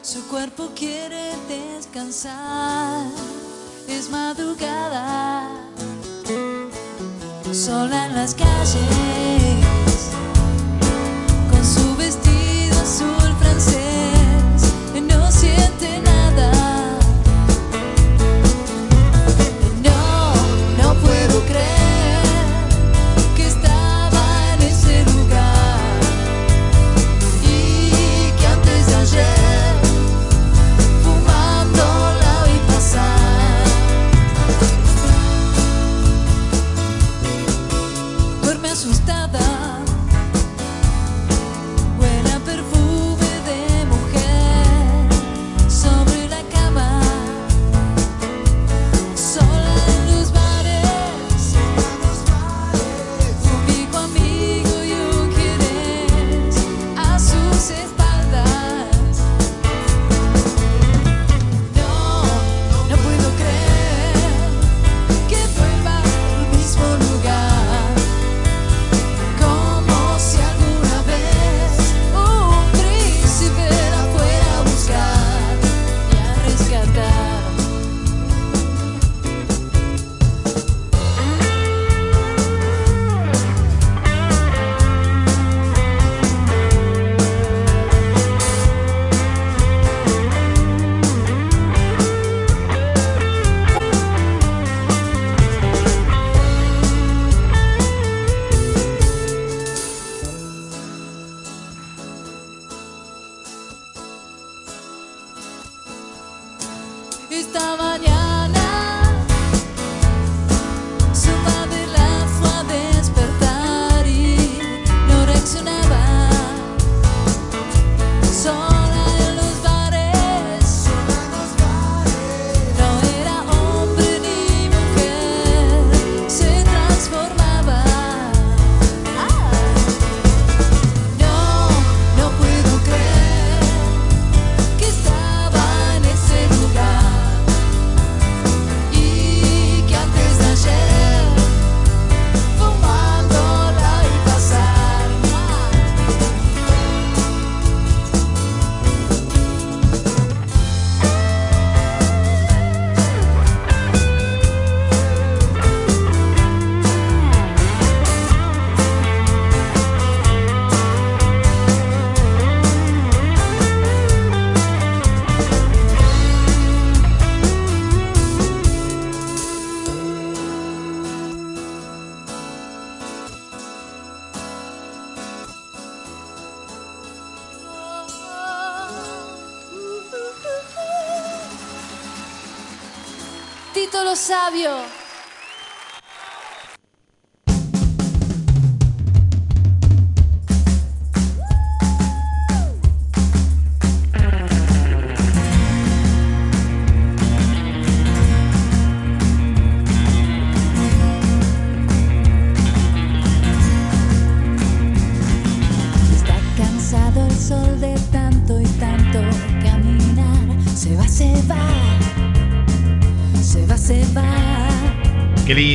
Su cuerpo quiere descansar, es madrugada, sola en las calles, con su vestido azul francés, no siente nada. No, no puedo creer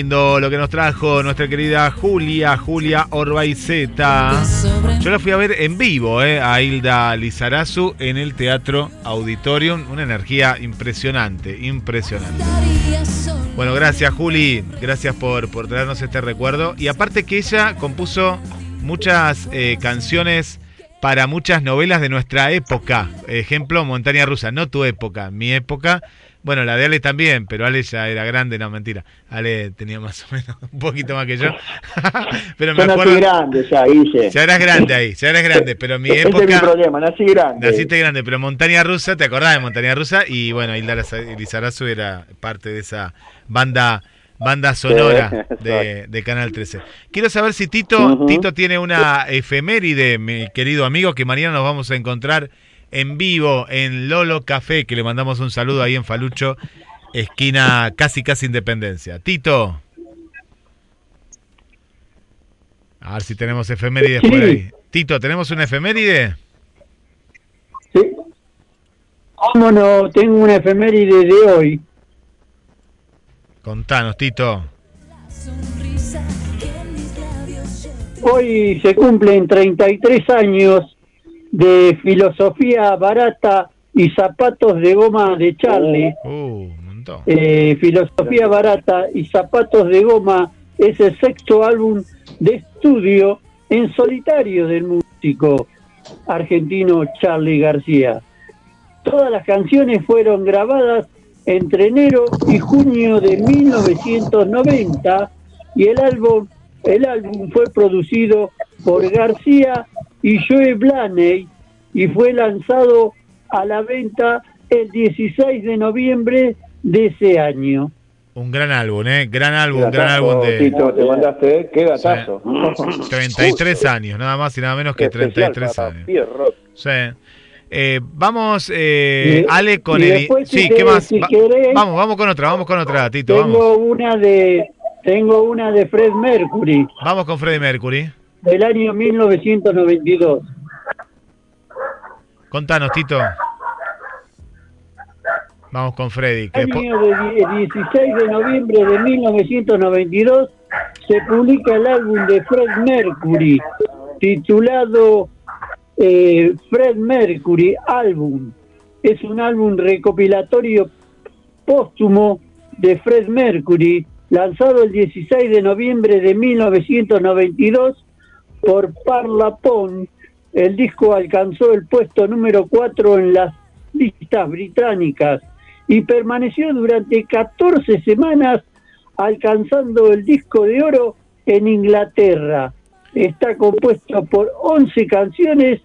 lo que nos trajo nuestra querida Julia, Julia Orbaizeta. Yo la fui a ver en vivo, eh, a Hilda Lizarazu en el Teatro Auditorium. Una energía impresionante, impresionante. Bueno, gracias Juli, gracias por, por traernos este recuerdo. Y aparte que ella compuso muchas eh, canciones para muchas novelas de nuestra época. Ejemplo, Montaña Rusa, no tu época, mi época. Bueno, la de Ale también, pero Ale ya era grande, no, mentira. Ale tenía más o menos un poquito más que yo. pero me Yo nací acuerdo. grande ya, Guille. Ya eras grande ahí, ya eras grande, pero mi Ese época. es mi problema, nací grande. Naciste grande, pero Montaña Rusa, ¿te acordás de Montaña Rusa? Y bueno, Hilda Lizarazu era parte de esa banda banda sonora Sí, de, de Canal 13. Quiero saber si Tito. Tito tiene una efeméride, mi querido amigo, que mañana nos vamos a encontrar en vivo en Lolo Café, que le mandamos un saludo ahí en Falucho, esquina casi casi Independencia. Tito. A ver si tenemos efemérides por ahí. Tito, ¿tenemos una efeméride? ¿Cómo no? Tengo una efeméride de hoy. Contanos, Tito. Hoy se cumplen 33 años de filosofía barata y zapatos de goma de Charlie. Uh. Eh, filosofía barata y zapatos de goma es el sexto álbum de estudio en solitario del músico argentino Charlie García. Todas las canciones fueron grabadas entre enero y junio de 1990 y el álbum, el álbum fue producido por García y Joe Blaney y fue lanzado a la venta el 16 de noviembre de ese año. Un gran álbum, ¿eh? Gran álbum, gran álbum de Tito, te mandaste, ¿eh? qué gatazo. 33 años, nada más y nada menos que Especial 33 para años. Sí. Eh, vamos, eh, Ale, con el... si Sí, ¿qué más? si Va- querés- vamos, vamos con otra, vamos con otra, Tito, Tengo vamos. una de tengo una de Fred Mercury Vamos con Freddie Mercury. del año 1992. Contanos, Tito. Vamos con Freddy. Que po- año de die- 16 de noviembre de 1992 se publica el álbum de Fred Mercury titulado eh, Fred Mercury Album. Es un álbum recopilatorio póstumo de Fred Mercury lanzado el 16 de noviembre de 1992 por Parlapon. El disco alcanzó el puesto número 4 en las listas británicas y permaneció durante 14 semanas alcanzando el disco de oro en Inglaterra. Está compuesto por 11 canciones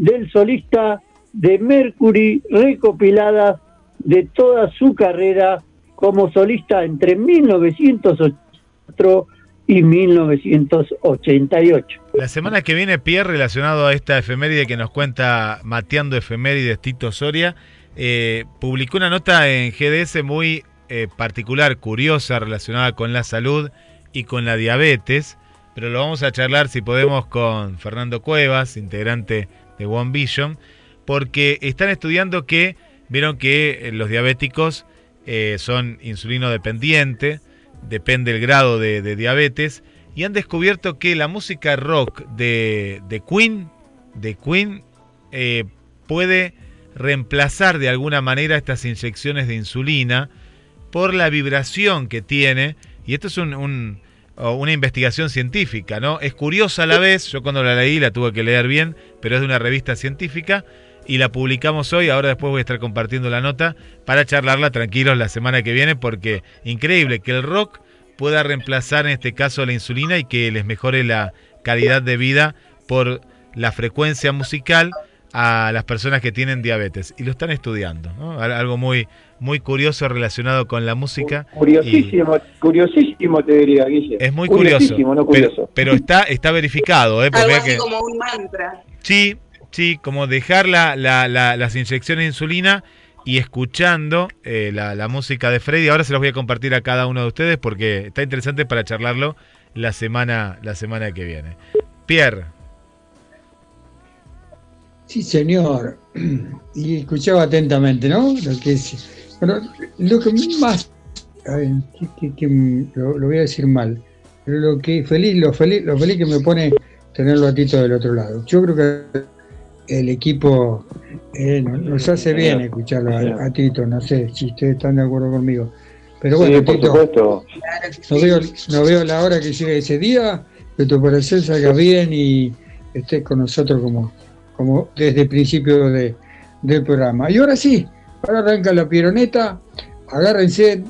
del solista de Mercury recopiladas de toda su carrera como solista entre 1984 y 1988. La semana que viene, Pierre, relacionado a esta efeméride que nos cuenta Mateando Efemérides Tito Soria, eh, publicó una nota en GDS muy eh, particular, curiosa, relacionada con la salud y con la diabetes, pero lo vamos a charlar si podemos con Fernando Cuevas, integrante de One Vision, porque están estudiando que, vieron que eh, los diabéticos eh, son insulino dependientes, depende el grado de, diabetes, y han descubierto que la música rock de, de Queen, de Queen eh, puede reemplazar de alguna manera estas inyecciones de insulina por la vibración que tiene, y esto es un- una investigación científica, ¿no? Es curiosa a la vez, yo cuando la leí la tuve que leer bien, pero es de una revista científica y la publicamos hoy, ahora después voy a estar compartiendo la nota para charlarla tranquilos la semana que viene porque increíble que el rock pueda reemplazar en este caso la insulina y que les mejore la calidad de vida por la frecuencia musical a las personas que tienen diabetes y lo están estudiando. ¿no? Al- Algo muy, muy curioso relacionado con la música. y Curiosísimo, curiosísimo te diría, Guille. es muy curioso. Curiosísimo, no pero, curioso. pero está, está verificado. ¿eh? Algo así que- como un mantra. Sí, sí, como dejar la- la- la- las inyecciones de insulina y escuchando eh, la, la música de Freddy. Ahora se los voy a compartir a cada uno de ustedes porque está interesante para charlarlo la semana, la semana que viene. Pierre, Sí, señor. Y escuchaba atentamente, ¿no? Lo que es. Bueno, lo que más. a ver, que- que- que- lo, lo voy a decir mal. Pero lo que feliz, lo feliz, lo feliz que me pone tenerlo a Tito del otro lado. Yo creo que el equipo eh, nos, hace bien escucharlo a, a Tito. No sé si ustedes están de acuerdo conmigo. Pero bueno, sí, por Tito, supuesto. no veo, no veo la hora que llegue ese día, que tu operación salga bien y estés con nosotros como, como desde el principio de- del programa. Y ahora sí, ahora arranca la pironeta, agárrense,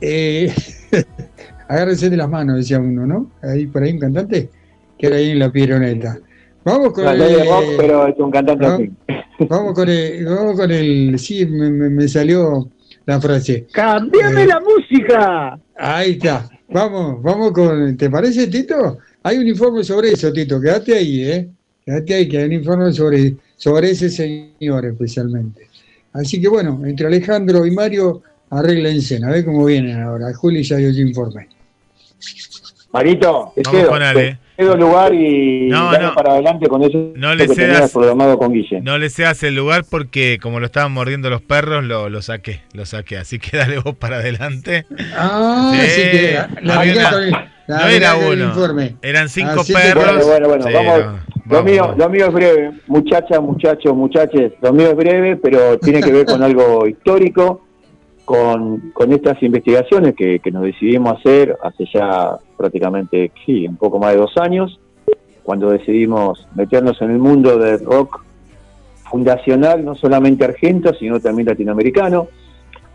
eh, agárrense de las manos, decía uno, ¿no? Ahí por ahí un cantante que era ahí en la pironeta. Vamos con No, el, no es de rock, pero es un cantante ¿no? así. Vamos con el, vamos con el, sí, me, me- me salió la frase. ¡Cambiame Eh, la música! Ahí está. Vamos, vamos con. ¿Te parece, Tito? Hay un informe sobre eso, Tito. Quédate ahí, ¿eh? Quédate ahí, que hay un informe sobre, sobre ese señor especialmente. Así que bueno, entre Alejandro y Mario, arreglense. A ver cómo vienen ahora. Juli ya dio su informe. Marito, te Vamos cedo, con Ale. te cedo lugar y No, dale no. para adelante con eso No le que cedas. programado con Guille. no le seas el lugar porque como lo estaban mordiendo los perros, lo, lo saqué, lo saqué. Así que dale vos para adelante. Ah, Sí, sí que la, la el- la no era el uno, informe. eran cinco Así que- perros. Bueno, bueno, bueno, Sí, vamos. no, lo, mío, lo mío es breve, muchachas, muchachos, muchaches, lo mío es breve, pero tiene que ver con algo histórico, con, con estas investigaciones que, que nos decidimos hacer hace ya prácticamente, sí, un poco más de dos años, cuando decidimos meternos en el mundo del rock fundacional, no solamente argento, sino también latinoamericano.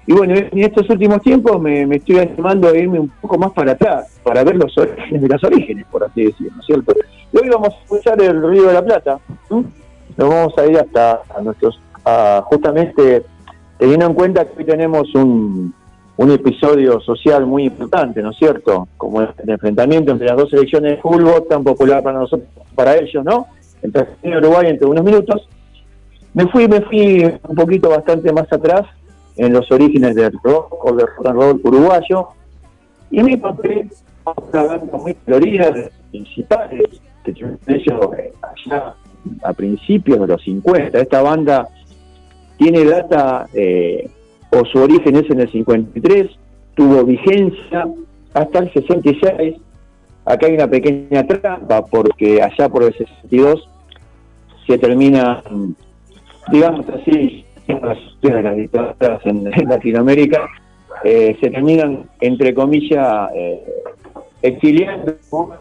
Y bueno, en estos últimos tiempos me, me estoy animando a irme un poco más para atrás, para ver los orígenes de los orígenes, por así decirlo, ¿no es cierto? Y hoy vamos a escuchar el Río de la Plata. Nos vamos a ir hasta a nuestros, a justamente teniendo en cuenta que hoy tenemos un, un episodio social muy importante, ¿no es cierto? Como el enfrentamiento entre las dos selecciones de fútbol, tan popular para nosotros, para ellos, ¿no? Entre Uruguay entre unos minutos. Me fui, me fui un poquito bastante más atrás en los orígenes del rock o del rock uruguayo y me encontré con una banda muy colorida de principales ellos eh, allá a principios de los 50. Esta banda tiene data eh, o su origen es en el 53, tuvo vigencia hasta el 66. Acá hay una pequeña trampa porque allá por el 62 se termina, digamos así, las dictaduras en, Latinoamérica, eh, se terminan, entre comillas, exiliando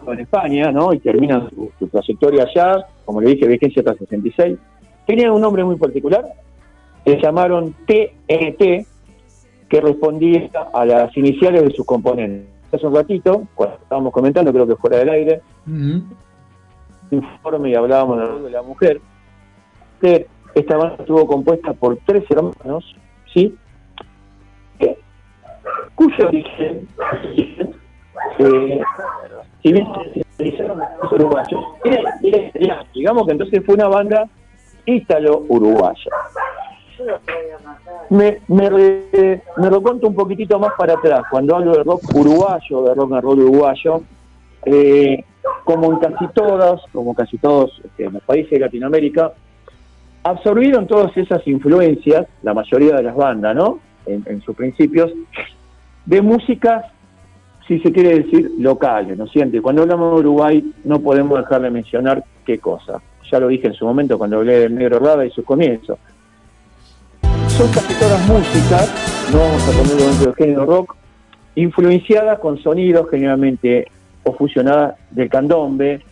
en España, ¿no? Y terminan su, su trayectoria allá, como le dije, vigencia hasta el 66. Tenían un nombre muy particular, se llamaron TNT, que respondía a las iniciales de sus componentes. Hace un ratito, cuando estábamos comentando, creo que fuera del aire, informe y hablábamos de la mujer, que esta banda estuvo compuesta por tres hermanos, ¿sí? Que- cuyo origen, eh, si bien uruguayos, digamos que entonces fue una banda ítalo-uruguaya. Me, me, me recuento un poquitito más para atrás, cuando hablo de rock uruguayo, de rock and roll uruguayo, eh, como en casi todas, como casi todos este, los países de Latinoamérica, absorbieron todas esas influencias, la mayoría de las bandas, ¿no? En, en sus principios, de músicas, si se quiere decir, locales, ¿no es cierto? Y Cuando hablamos de Uruguay, no podemos dejar de mencionar qué cosa. Ya lo dije en su momento cuando hablé del Negro Rada y sus comienzos. Son casi todas músicas, no vamos a ponerlo dentro del género rock, influenciadas con sonidos generalmente o fusionadas del candombe.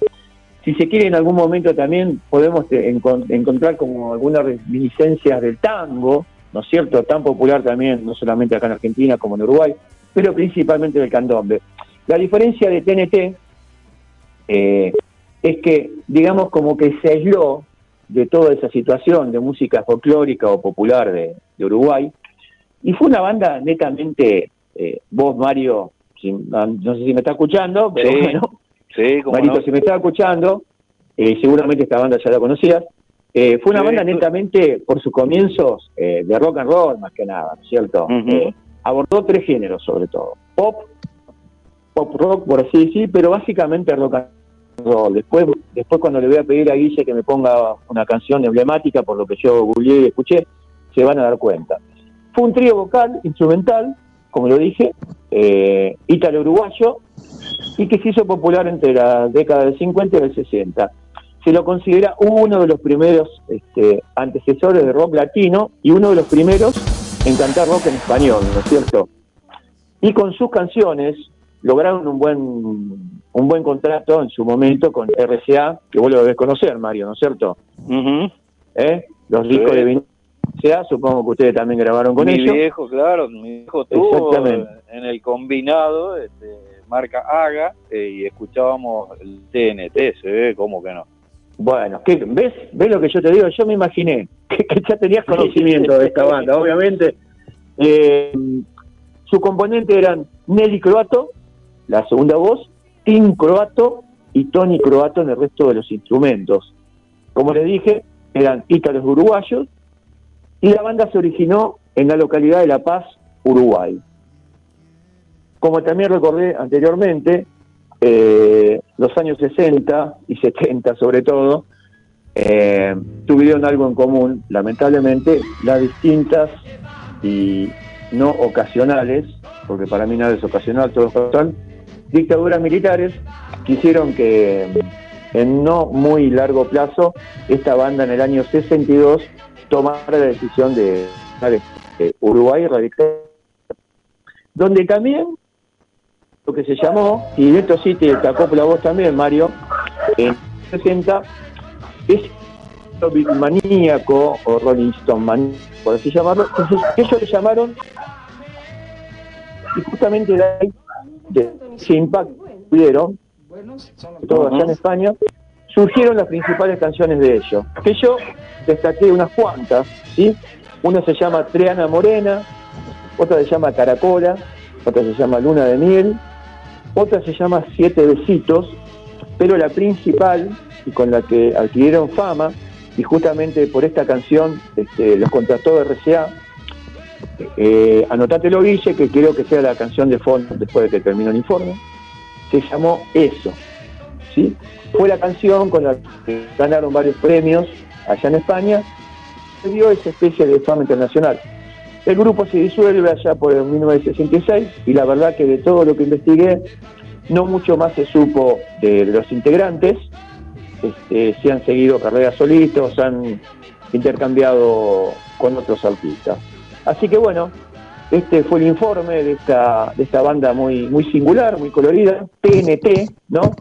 Si se quiere, en algún momento también podemos encon- encontrar como algunas reminiscencias del tango, ¿no es cierto? Tan popular también, no solamente acá en Argentina como en Uruguay, pero principalmente del candombe. La diferencia de TNT eh, es que, digamos, como que se aisló de toda esa situación de música folclórica o popular de, de Uruguay. Y fue una banda netamente, eh, vos Mario, si- no sé si me está escuchando, pero Sí, bueno, Sí, como Marito, no. si me está escuchando, eh, seguramente esta banda ya la conocías. Eh, fue una Sí, banda netamente, por sus comienzos, eh, de rock and roll, más que nada, ¿no es ¿cierto? Ujú. Eh, abordó tres géneros, sobre todo. Pop, pop rock, por así decir, pero básicamente rock and roll. Después, después cuando le voy a pedir a Guille que me ponga una canción emblemática, por lo que yo googleé y escuché, se van a dar cuenta. Fue un trío vocal, instrumental, como lo dije, eh, ítalo-uruguayo, y que se hizo popular entre la década del 50 y del 60. Se lo considera uno de los primeros este, antecesores de rock latino y uno de los primeros en cantar rock en español, ¿no es cierto? Y con sus canciones lograron un buen un buen contrato en su momento con RCA, que vos lo debes conocer, Mario, ¿no es cierto? ¿Eh? Los discos Sí. de vinilo RCA, supongo que ustedes también grabaron con mi ellos. viejo, claro, mi viejo Exactamente. en el combinado, este, marca Haga, eh, y escuchábamos el TNT, se ve, ¿cómo que no? Bueno, ¿qué- ¿ves? ¿ves lo que yo te digo? Yo me imaginé que, que ya tenías conocimiento de esta banda, obviamente. Eh, su componente eran Nelly Croato, la segunda voz, Tim Croato y Tony Croato en el resto de los instrumentos. Como les dije, eran ítalos uruguayos y la banda se originó en la localidad de La Paz, Uruguay. Como también recordé anteriormente, eh, los años 60 y 70 sobre todo, eh, tuvieron algo en común, lamentablemente, las distintas y no ocasionales, porque para mí nada es ocasional, todo es dictaduras militares que hicieron que en no muy largo plazo esta banda en el año 62 tomara la decisión de de Uruguay radical donde también lo que se llamó, y esto sí te, te acopla a vos también, Mario, en 60 es maníaco o Rolling Stone maníaco, por así llamarlo. Entonces, ellos le llamaron, y justamente de ahí, de ese impacto que tuvieron, todo allá en España, surgieron las principales canciones de ellos. Que yo destaqué unas cuantas, ¿sí? Una se llama Triana Morena, otra se llama Caracola, otra se llama Luna de Miel, otra se llama Siete Besitos, pero la principal y con la que adquirieron fama, y justamente por esta canción este, los contrató RCA, eh, anotátelo Guille, que quiero que sea la canción de fondo después de que termine el informe, se llamó Eso, ¿sí? Fue la canción con la que ganaron varios premios allá en España, se dio esa especie de fama internacional. El grupo se disuelve allá por el 1966 y la verdad que de todo lo que investigué, no mucho más se supo de, los integrantes, este, si han seguido carreras solitos, han intercambiado con otros artistas. Así que bueno, este fue el informe de esta, de esta banda muy, muy singular, muy colorida, TNT, ¿no?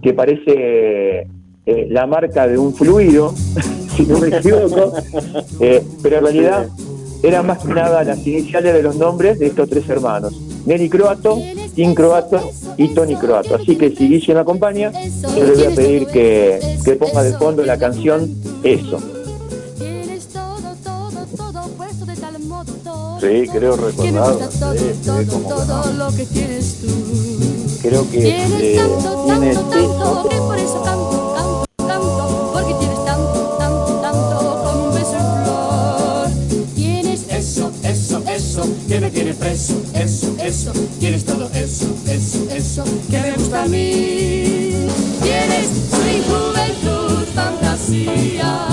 Que parece eh, la marca de un fluido, si no me equivoco, Eh, pero en realidad eran más que nada las iniciales de los nombres de estos tres hermanos, Nelly Croato, Tim Croato y Tony Croato. Así que si Guille me acompaña, yo le voy a pedir que, que ponga de fondo la canción Eso. Sí, creo recordar. Sí, sí, todo, como que no. Creo que eh, tiene me tiene preso. Eso, eso, tienes todo eso, eso, eso, que me gusta a mí. Tienes swing, juventud, fantasía.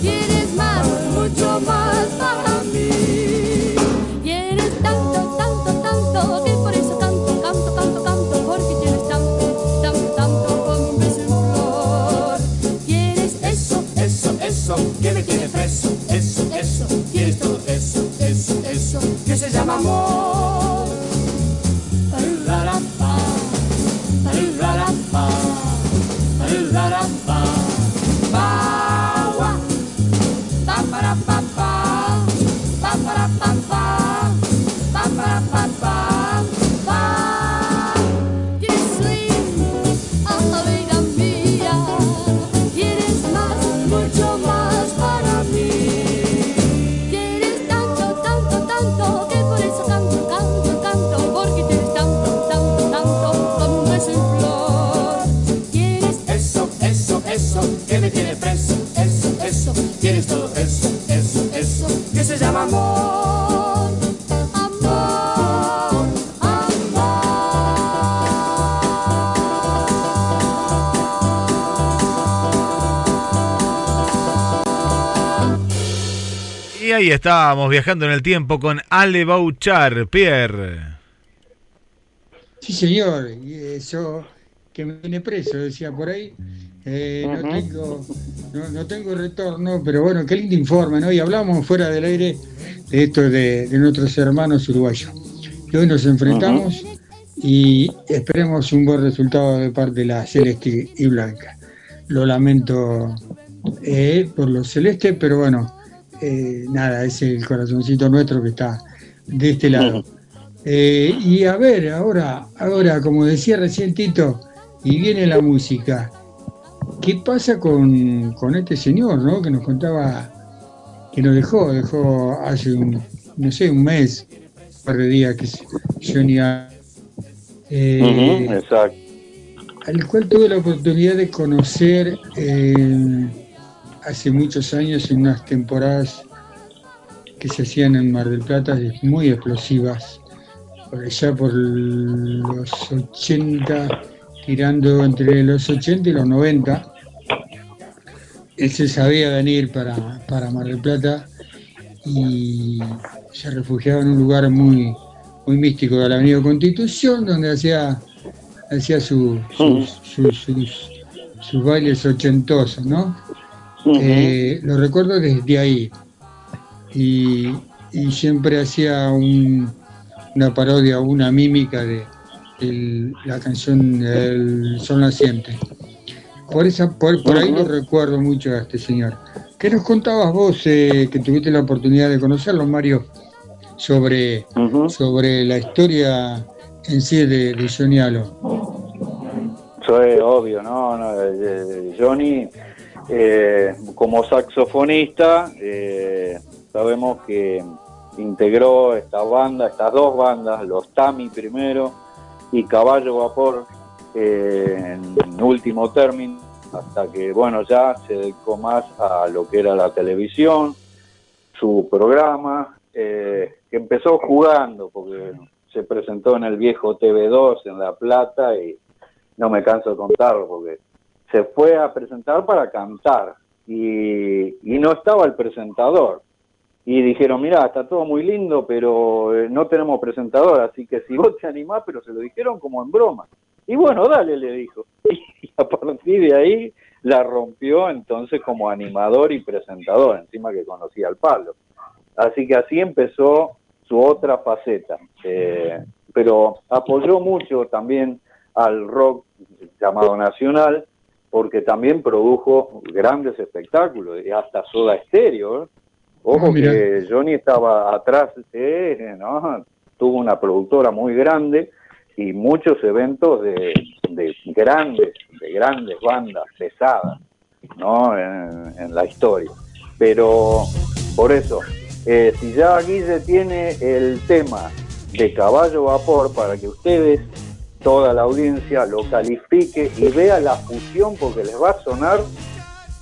Tienes más, mucho más para mí. Tienes tanto, tanto, tanto, que por eso canto, canto, canto, canto, porque tienes tanto, tanto, tanto, beso en flor. Tienes Eso, eso, eso, que me tiene preso. Eso, eso, tienes todo amor. Y estábamos viajando en el tiempo con Ale Bouchard, Pierre. Sí, señor, y eso que me viene preso, decía por ahí. Eh, no, tengo, no, no tengo retorno, pero bueno, qué lindo informe, ¿no? Y hablamos fuera del aire de esto de, de nuestros hermanos uruguayos. Y hoy nos enfrentamos y esperemos un buen resultado de parte de la celeste y blanca. Lo lamento eh, por los celestes, pero bueno, eh, nada, es el corazoncito nuestro que está de este lado. Eh, y a ver, ahora, ahora, como decía recién Tito, y viene la música. ¿Qué pasa con, con este señor, no? Que nos contaba que nos dejó, dejó hace un, no sé, un mes, un par de días, que Johnny A. Eh, Ujú, exacto. al cual tuve la oportunidad de conocer eh, hace muchos años en unas temporadas que se hacían en Mar del Plata muy explosivas, por allá por los 80, tirando entre los 80 y los 90. Él se sabía venir para, para Mar del Plata y se refugiaba en un lugar muy, muy místico de la Avenida Constitución, donde hacía, hacía su- sus, sus, sus- sus bailes ochentosos, ¿no? Eh, lo recuerdo desde ahí. Y, y siempre hacía un- una parodia, una mímica de, el- la canción El Sol Naciente. Por, esa, por, por ahí lo recuerdo mucho a este señor. ¿Qué nos contabas vos, eh, que tuviste la oportunidad de conocerlo, Mario, sobre, sobre la historia en sí de, de Johnny Alo? Eso es obvio, ¿no? no eh, eh, Johnny, eh, como saxofonista, eh, sabemos que integró esta banda, estas dos bandas, los Tami primero y Caballo Vapor eh, en último término, hasta que, bueno, ya se dedicó más a lo que era la televisión, su programa, eh, que empezó jugando, porque se presentó en el viejo TV2 en La Plata y no me canso de contarlo porque se fue a presentar para cantar y, no estaba el presentador. Y dijeron, mira, está todo muy lindo, pero eh, no tenemos presentador, así que si vos te animás, pero se lo dijeron como en broma. Y bueno, dale, le dijo. Y a partir de ahí la rompió entonces como animador y presentador, encima que conocía al palo. Así que así empezó su otra faceta. Eh, pero apoyó mucho también al rock llamado nacional, porque también produjo grandes espectáculos, y hasta Soda Stereo. ¿eh? Ojo mira. que Johnny estaba atrás, eh, ¿no? tuvo una productora muy grande y muchos eventos de, de grandes, de grandes bandas pesadas, ¿no? En, en la historia. Pero por eso, eh, si ya Guille tiene el tema de caballo vapor para que ustedes, toda la audiencia, lo califique y vea la fusión porque les va a sonar,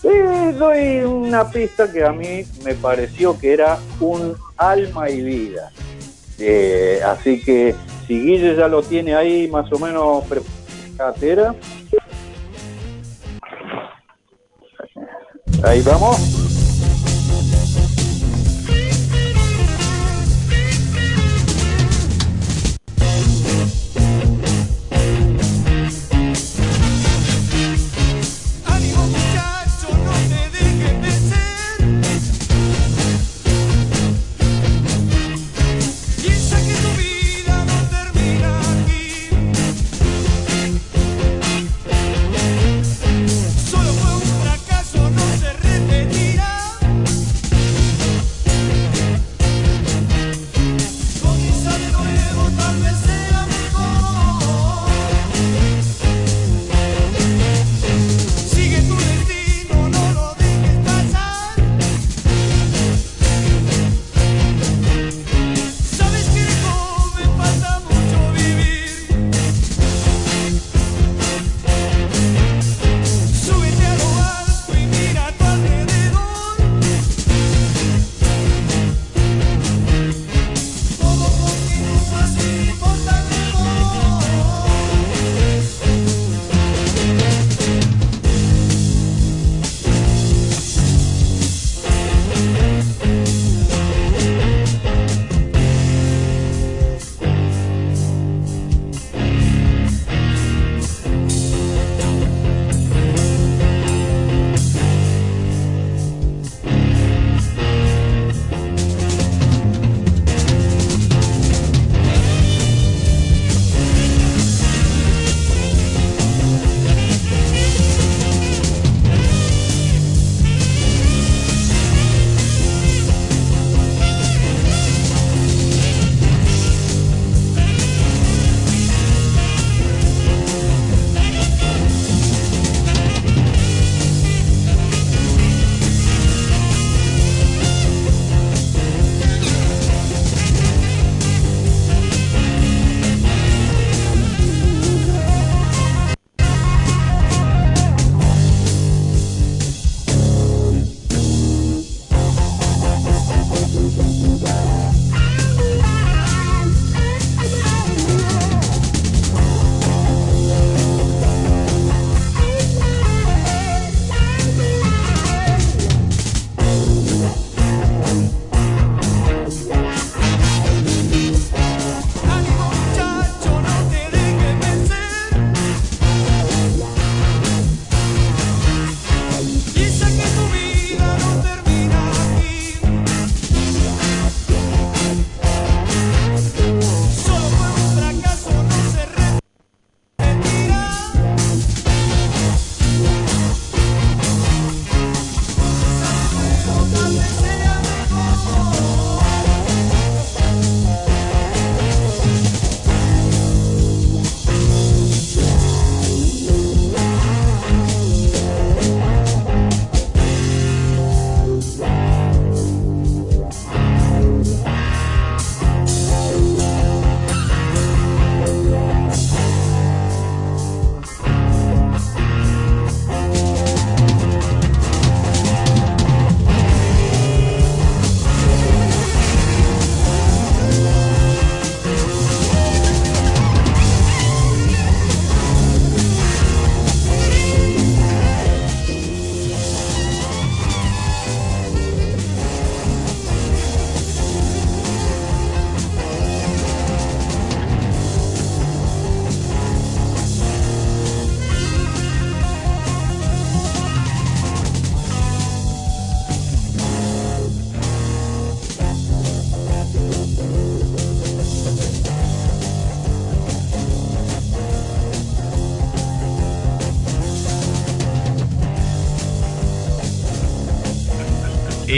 eh, doy una pista que a mí me pareció que era un alma y vida. Eh, así que si Guille ya lo tiene ahí más o menos preparado, ahí vamos.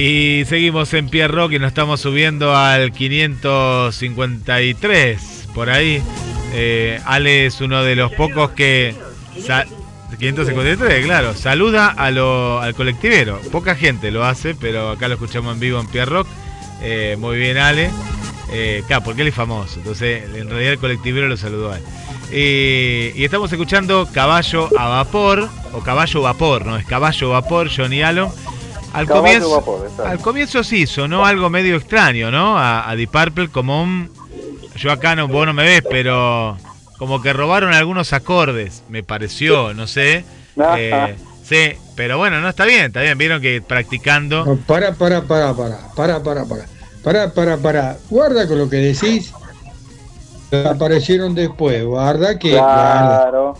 Y seguimos en Pierre Rock y nos estamos subiendo al 553, por ahí. Eh, Ale es uno de los pocos que... sa- 553, claro. Saluda al colectivero. Poca gente lo hace, pero acá lo escuchamos en vivo en Pierre Rock. Eh, muy bien, Ale. Eh, porque él es famoso. Entonces, en realidad el colectivero lo saludó a él. Eh, y estamos escuchando Caballo a Vapor, o Caballo Vapor, ¿no? Es Caballo Vapor, Johnny Allen. Al comienzo, Vapor, exacto. al comienzo sí, sonó algo medio extraño, ¿no? A, a Deep Purple como un... Yo acá no, vos no me ves, pero como que robaron algunos acordes, me pareció, no sé. Eh, sí, pero bueno, no está bien, está bien. Vieron que practicando... No, para, para, para, para, para, para, para, para, para, para. Guarda con lo que decís. Aparecieron después, guarda que. Claro.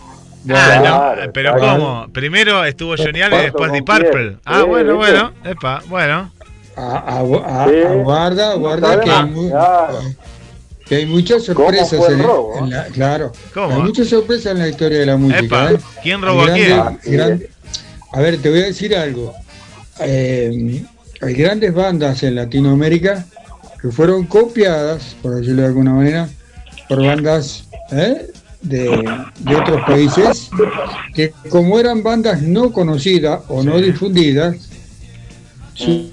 Ah, no, pero. ¿cómo? Primero estuvo Johnny Allen y después Deep. Purple. Ah, Sí, bueno, ¿viste? bueno, epa, bueno. A, a- a- Sí. a- guarda, guarda sabemos, que hay, claro. que hay muchas ¿Cómo fue sorpresas en, robo? en la, claro, ¿Cómo? hay muchas sorpresas en la historia de la música. Epa, ¿eh? ¿quién robó a Hay quién? grandes- gran- a ver, te voy a decir algo. Eh, hay grandes bandas en Latinoamérica que fueron copiadas, por decirlo de alguna manera, por bandas ¿eh? De, de otros países que como eran bandas no conocidas o no difundidas, su,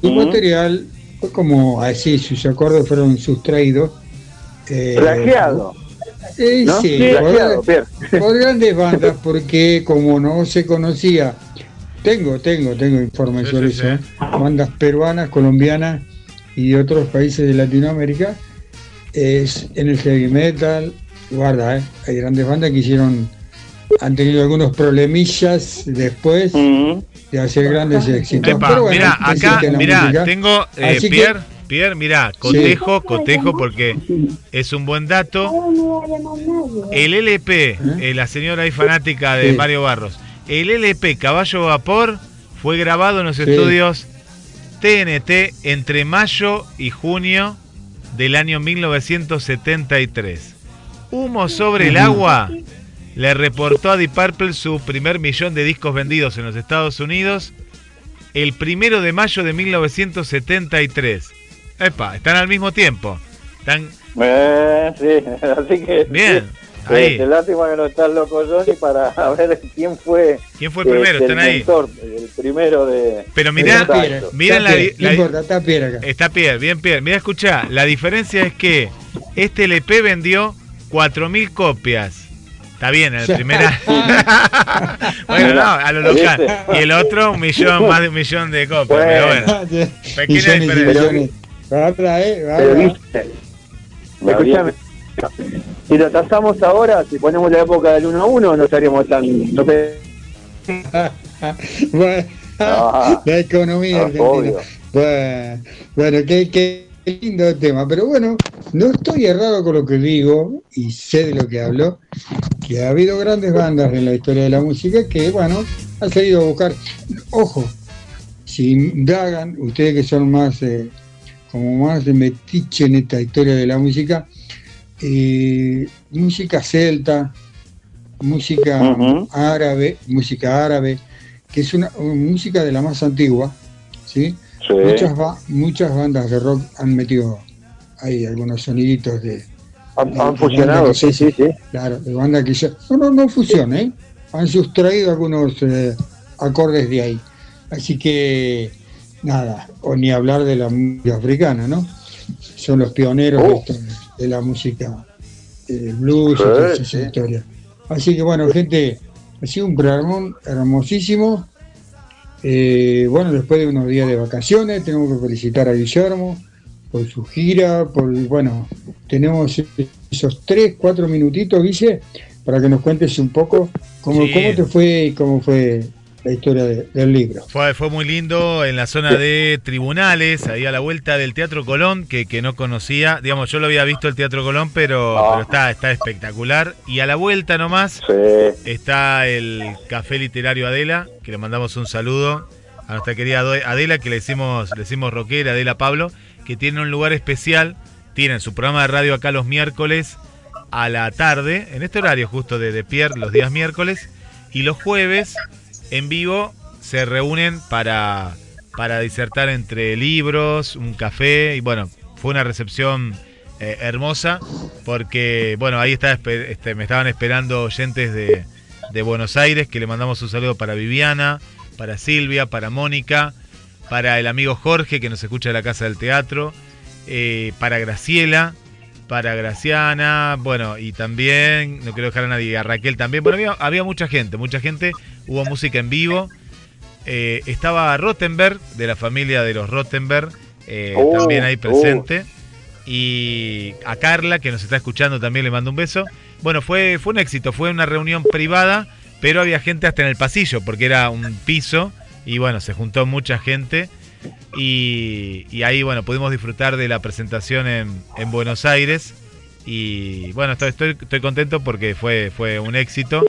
su material fue como así, sus acordes fueron sustraídos. eh, Plagiado. eh, ¿No? sí, Plagiado, por, grandes bandas, porque como no se conocía, tengo, tengo, tengo informes Sí, sobre sí, eso, bandas peruanas, colombianas y de otros países de Latinoamérica, es en el heavy metal, guarda, ¿eh? hay grandes bandas que hicieron, han tenido algunos problemillas después de hacer grandes éxitos. Epa, Pero bueno, mira, acá, mira, música- tengo eh, Así que- Pierre, Pierre, mira, cotejo, cotejo porque es un buen dato. El LP, eh, la señora ahí fanática de Sí. Mario Barros, el LP Caballo Vapor fue grabado en los Sí. estudios TNT entre mayo y junio del año 1973. Humo sobre el agua le reportó a Deep Purple su primer millón de discos vendidos en los Estados Unidos el primero de mayo de 1973. Epa, están al mismo tiempo. Están Eh, sí, así que. Bien, sí, ahí. este, lástima que no estás loco, Johnny, para ver quién fue. ¿Quién fue el primero? este, Están ahí. mentor, el primero de. Pero mirá, miren la, Está la- Pierre, no importa, está Pierre acá. Está Pierre, bien Pierre. Mira, escucha, la diferencia es que este LP vendió 4.000 copias. Está bien, en el primer año. bueno, no, a lo local. Y el otro, un millón, más de un millón de copias. Pero bueno, pequeña diferencia. Pero viste. Escuchame. Si lo tasamos ahora, si ponemos la época del 1 a 1, no estaríamos tan. No te- bueno, Ah, la economía ah, argentina. obvio. Bueno, bueno qué, qué lindo tema. Pero bueno, no estoy errado con lo que digo y sé de lo que hablo, que ha habido grandes bandas en la historia de la música que, bueno, han salido a buscar. Ojo, si indagan, ustedes que son más, eh, como más de metiche en esta historia de la música, eh, música celta, música árabe, música árabe, que es una, una música de la más antigua, ¿sí? Sí. Muchas, ba- muchas bandas de rock han metido ahí algunos soniditos de... Han, de- han de fusionado, sí, sí, sí. Claro, de bandas que ya... No, no, no fusión, ¿eh? Han sustraído algunos eh, acordes de ahí. Así que, nada, o ni hablar de la música africana, ¿no? Son los pioneros de, Oh. esto, de la música blues y toda esa historia. Así que bueno, gente, ha sido un programa hermosísimo. Eh, bueno, después de unos días de vacaciones, tenemos que felicitar a Guillermo por su gira, por bueno, tenemos esos tres, cuatro minutitos, Guille, para que nos cuentes un poco cómo, Sí. cómo te fue y cómo fue la historia de- del libro. Fue, fue muy lindo en la zona de tribunales, ahí a la vuelta del Teatro Colón, que, que no conocía. Digamos, yo lo había visto el Teatro Colón, pero, Ah. pero está, está espectacular. Y a la vuelta nomás Sí. está el Café Literario Adela, que le mandamos un saludo a nuestra querida Adela, que le decimos, le decimos rockera, Adela Pablo, que tiene un lugar especial. Tienen su programa de radio acá los miércoles a la tarde, en este horario justo de, de Pierre, los días miércoles. Y los jueves, en vivo, se reúnen para, para disertar entre libros, un café y bueno, fue una recepción eh, hermosa porque bueno, ahí este, me estaban esperando oyentes de, de Buenos Aires que le mandamos un saludo para Viviana, para Silvia, para Mónica, para el amigo Jorge que nos escucha de la Casa del Teatro, eh, para Graciela, para Graciana, bueno, y también, no quiero dejar a nadie, a Raquel también, bueno, había, había mucha gente, mucha gente, hubo música en vivo, eh, estaba Rottenberg, de la familia de los Rottenberg, eh, Oh, también ahí oh. presente, y a Carla, que nos está escuchando, también le mando un beso. Bueno, fue, fue un éxito, fue una reunión privada, pero había gente hasta en el pasillo, porque era un piso, y bueno, se juntó mucha gente. Y, ahí, bueno, pudimos disfrutar de la presentación en, en Buenos Aires. Y bueno, estoy contento porque fue, fue un éxito.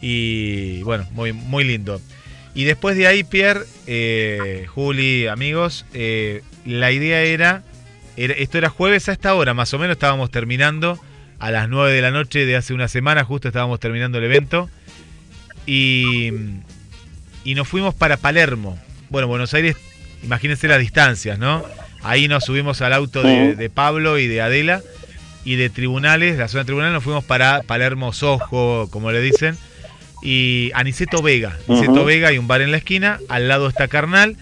Y bueno, muy, muy lindo. Y después de ahí, Pierre, eh, Juli, amigos, eh, la idea era, era- esto era jueves a esta hora, más o menos estábamos terminando a las 9 de la noche de hace una semana, justo estábamos terminando el evento. Y, y nos fuimos para Palermo. Bueno, Buenos Aires, imagínense las distancias, ¿no? Ahí nos subimos al auto de, de Pablo y de Adela. Y de tribunales, la zona de tribunales, nos fuimos para Palermo Sojo, como le dicen. Y Aniceto Vega. Aniceto. Vega y un bar en la esquina. Al lado está Carnal.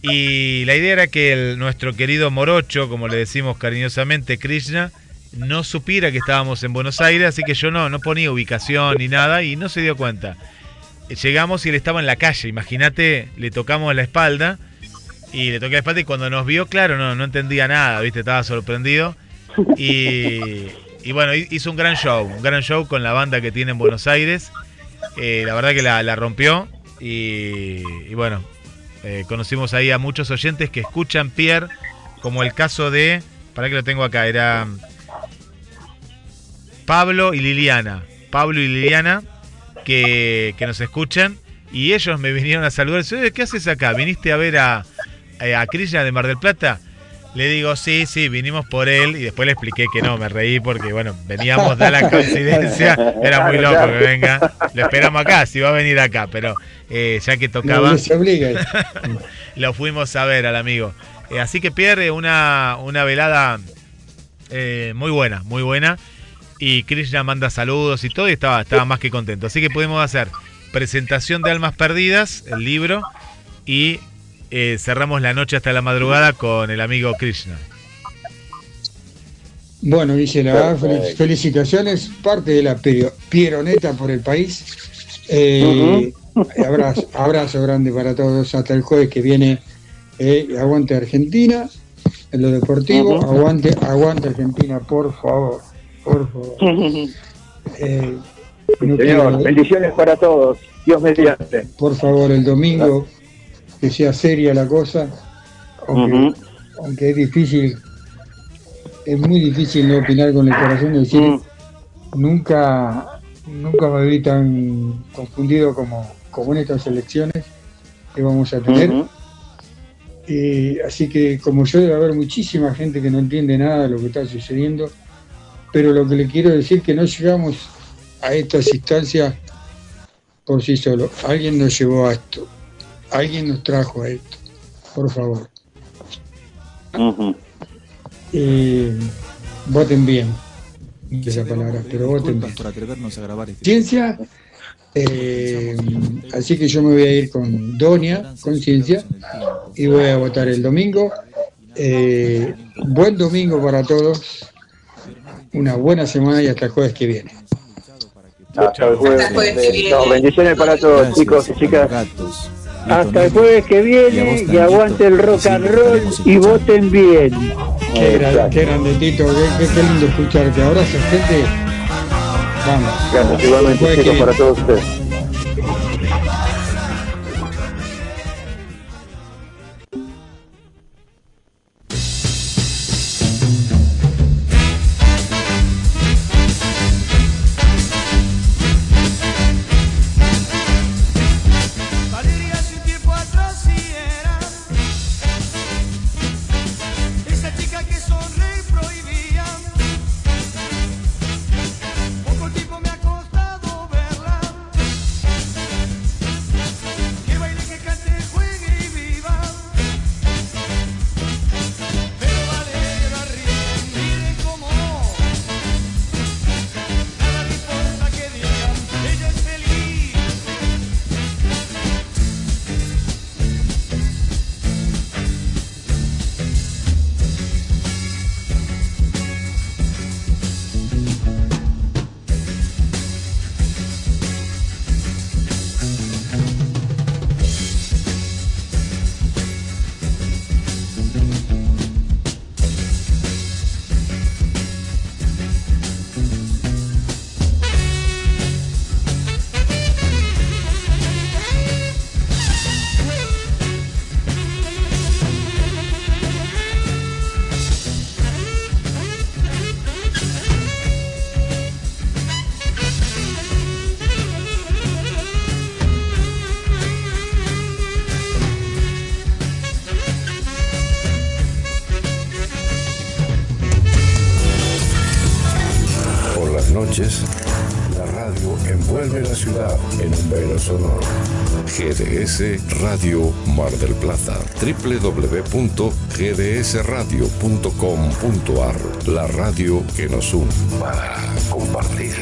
Y la idea era que el- nuestro querido Morocho, como le decimos cariñosamente, Krishna, no supiera que estábamos en Buenos Aires, así que yo no, no ponía ubicación ni nada y no se dio cuenta. Llegamos y él estaba en la calle, imagínate, le tocamos la espalda y le toqué la espalda y cuando nos vio, claro, no, no entendía nada, viste, estaba sorprendido. Y, y bueno, hi- hizo un gran show, un gran show con la banda que tiene en Buenos Aires. Eh, la verdad que la, la rompió y, y bueno, eh, conocimos ahí a muchos oyentes que escuchan Pierre, como el caso de, para que lo tengo acá, era Pablo y Liliana. Pablo y Liliana que, que nos escuchan y ellos me vinieron a saludar. Dice, "Oye, ¿Qué haces acá? ¿Viniste a ver a, a Crilla de Mar del Plata? Le digo, sí, sí, vinimos por él y después le expliqué que no, me reí porque, bueno, veníamos, da la coincidencia, era muy loco que venga. Lo esperamos acá, si va a venir acá, pero eh, ya que tocaba, No lo fuimos a ver al amigo. Eh, así que pierde una, una velada eh, muy buena, muy buena. Y Krishna manda saludos y todo y estaba, estaba más que contento. Así que pudimos hacer presentación de Almas Perdidas, el libro, y eh, cerramos la noche hasta la madrugada con el amigo Krishna. Bueno, dice la felicitaciones, parte de la Pieroneta por el país. Eh, abrazo, abrazo grande para todos hasta el jueves que viene. eh, aguante Argentina, en lo deportivo, aguante, aguante Argentina, por favor, por favor. Eh, no Señor, quiero- bendiciones para todos. Dios mediante. por favor, el domingo que sea seria la cosa, aunque, aunque es difícil, es muy difícil no opinar con el corazón y decir, nunca, nunca me vi tan confundido como, como en estas elecciones que vamos a tener. Eh, así que como yo debe haber muchísima gente que no entiende nada de lo que está sucediendo, pero lo que le quiero decir que no llegamos a estas instancias por sí solo. Alguien nos llevó a esto, alguien nos trajo a esto, por favor. Eh, voten bien, esa palabra, pero voten bien. por atrevernos a grabar este Ciencia, eh, así que yo me voy a ir con Donia, con Ciencia, y voy a votar el domingo. Eh, buen domingo para todos, una buena semana y hasta el jueves que viene. Hasta el jueves. Hasta el jueves que viene. No, bendiciones para todos, Gracias, chicos y chicas. Hasta el jueves que viene y aguante el rock and roll y voten bien. Qué, gra- qué grande, Tito, qué, qué- qué lindo escucharte. Abrazo, gente. Vamos. Gracias igualmente, chicos, para todos ustedes. GDS Radio Mar del Plata. www.gdsradio.com.ar. La radio que nos une para compartir.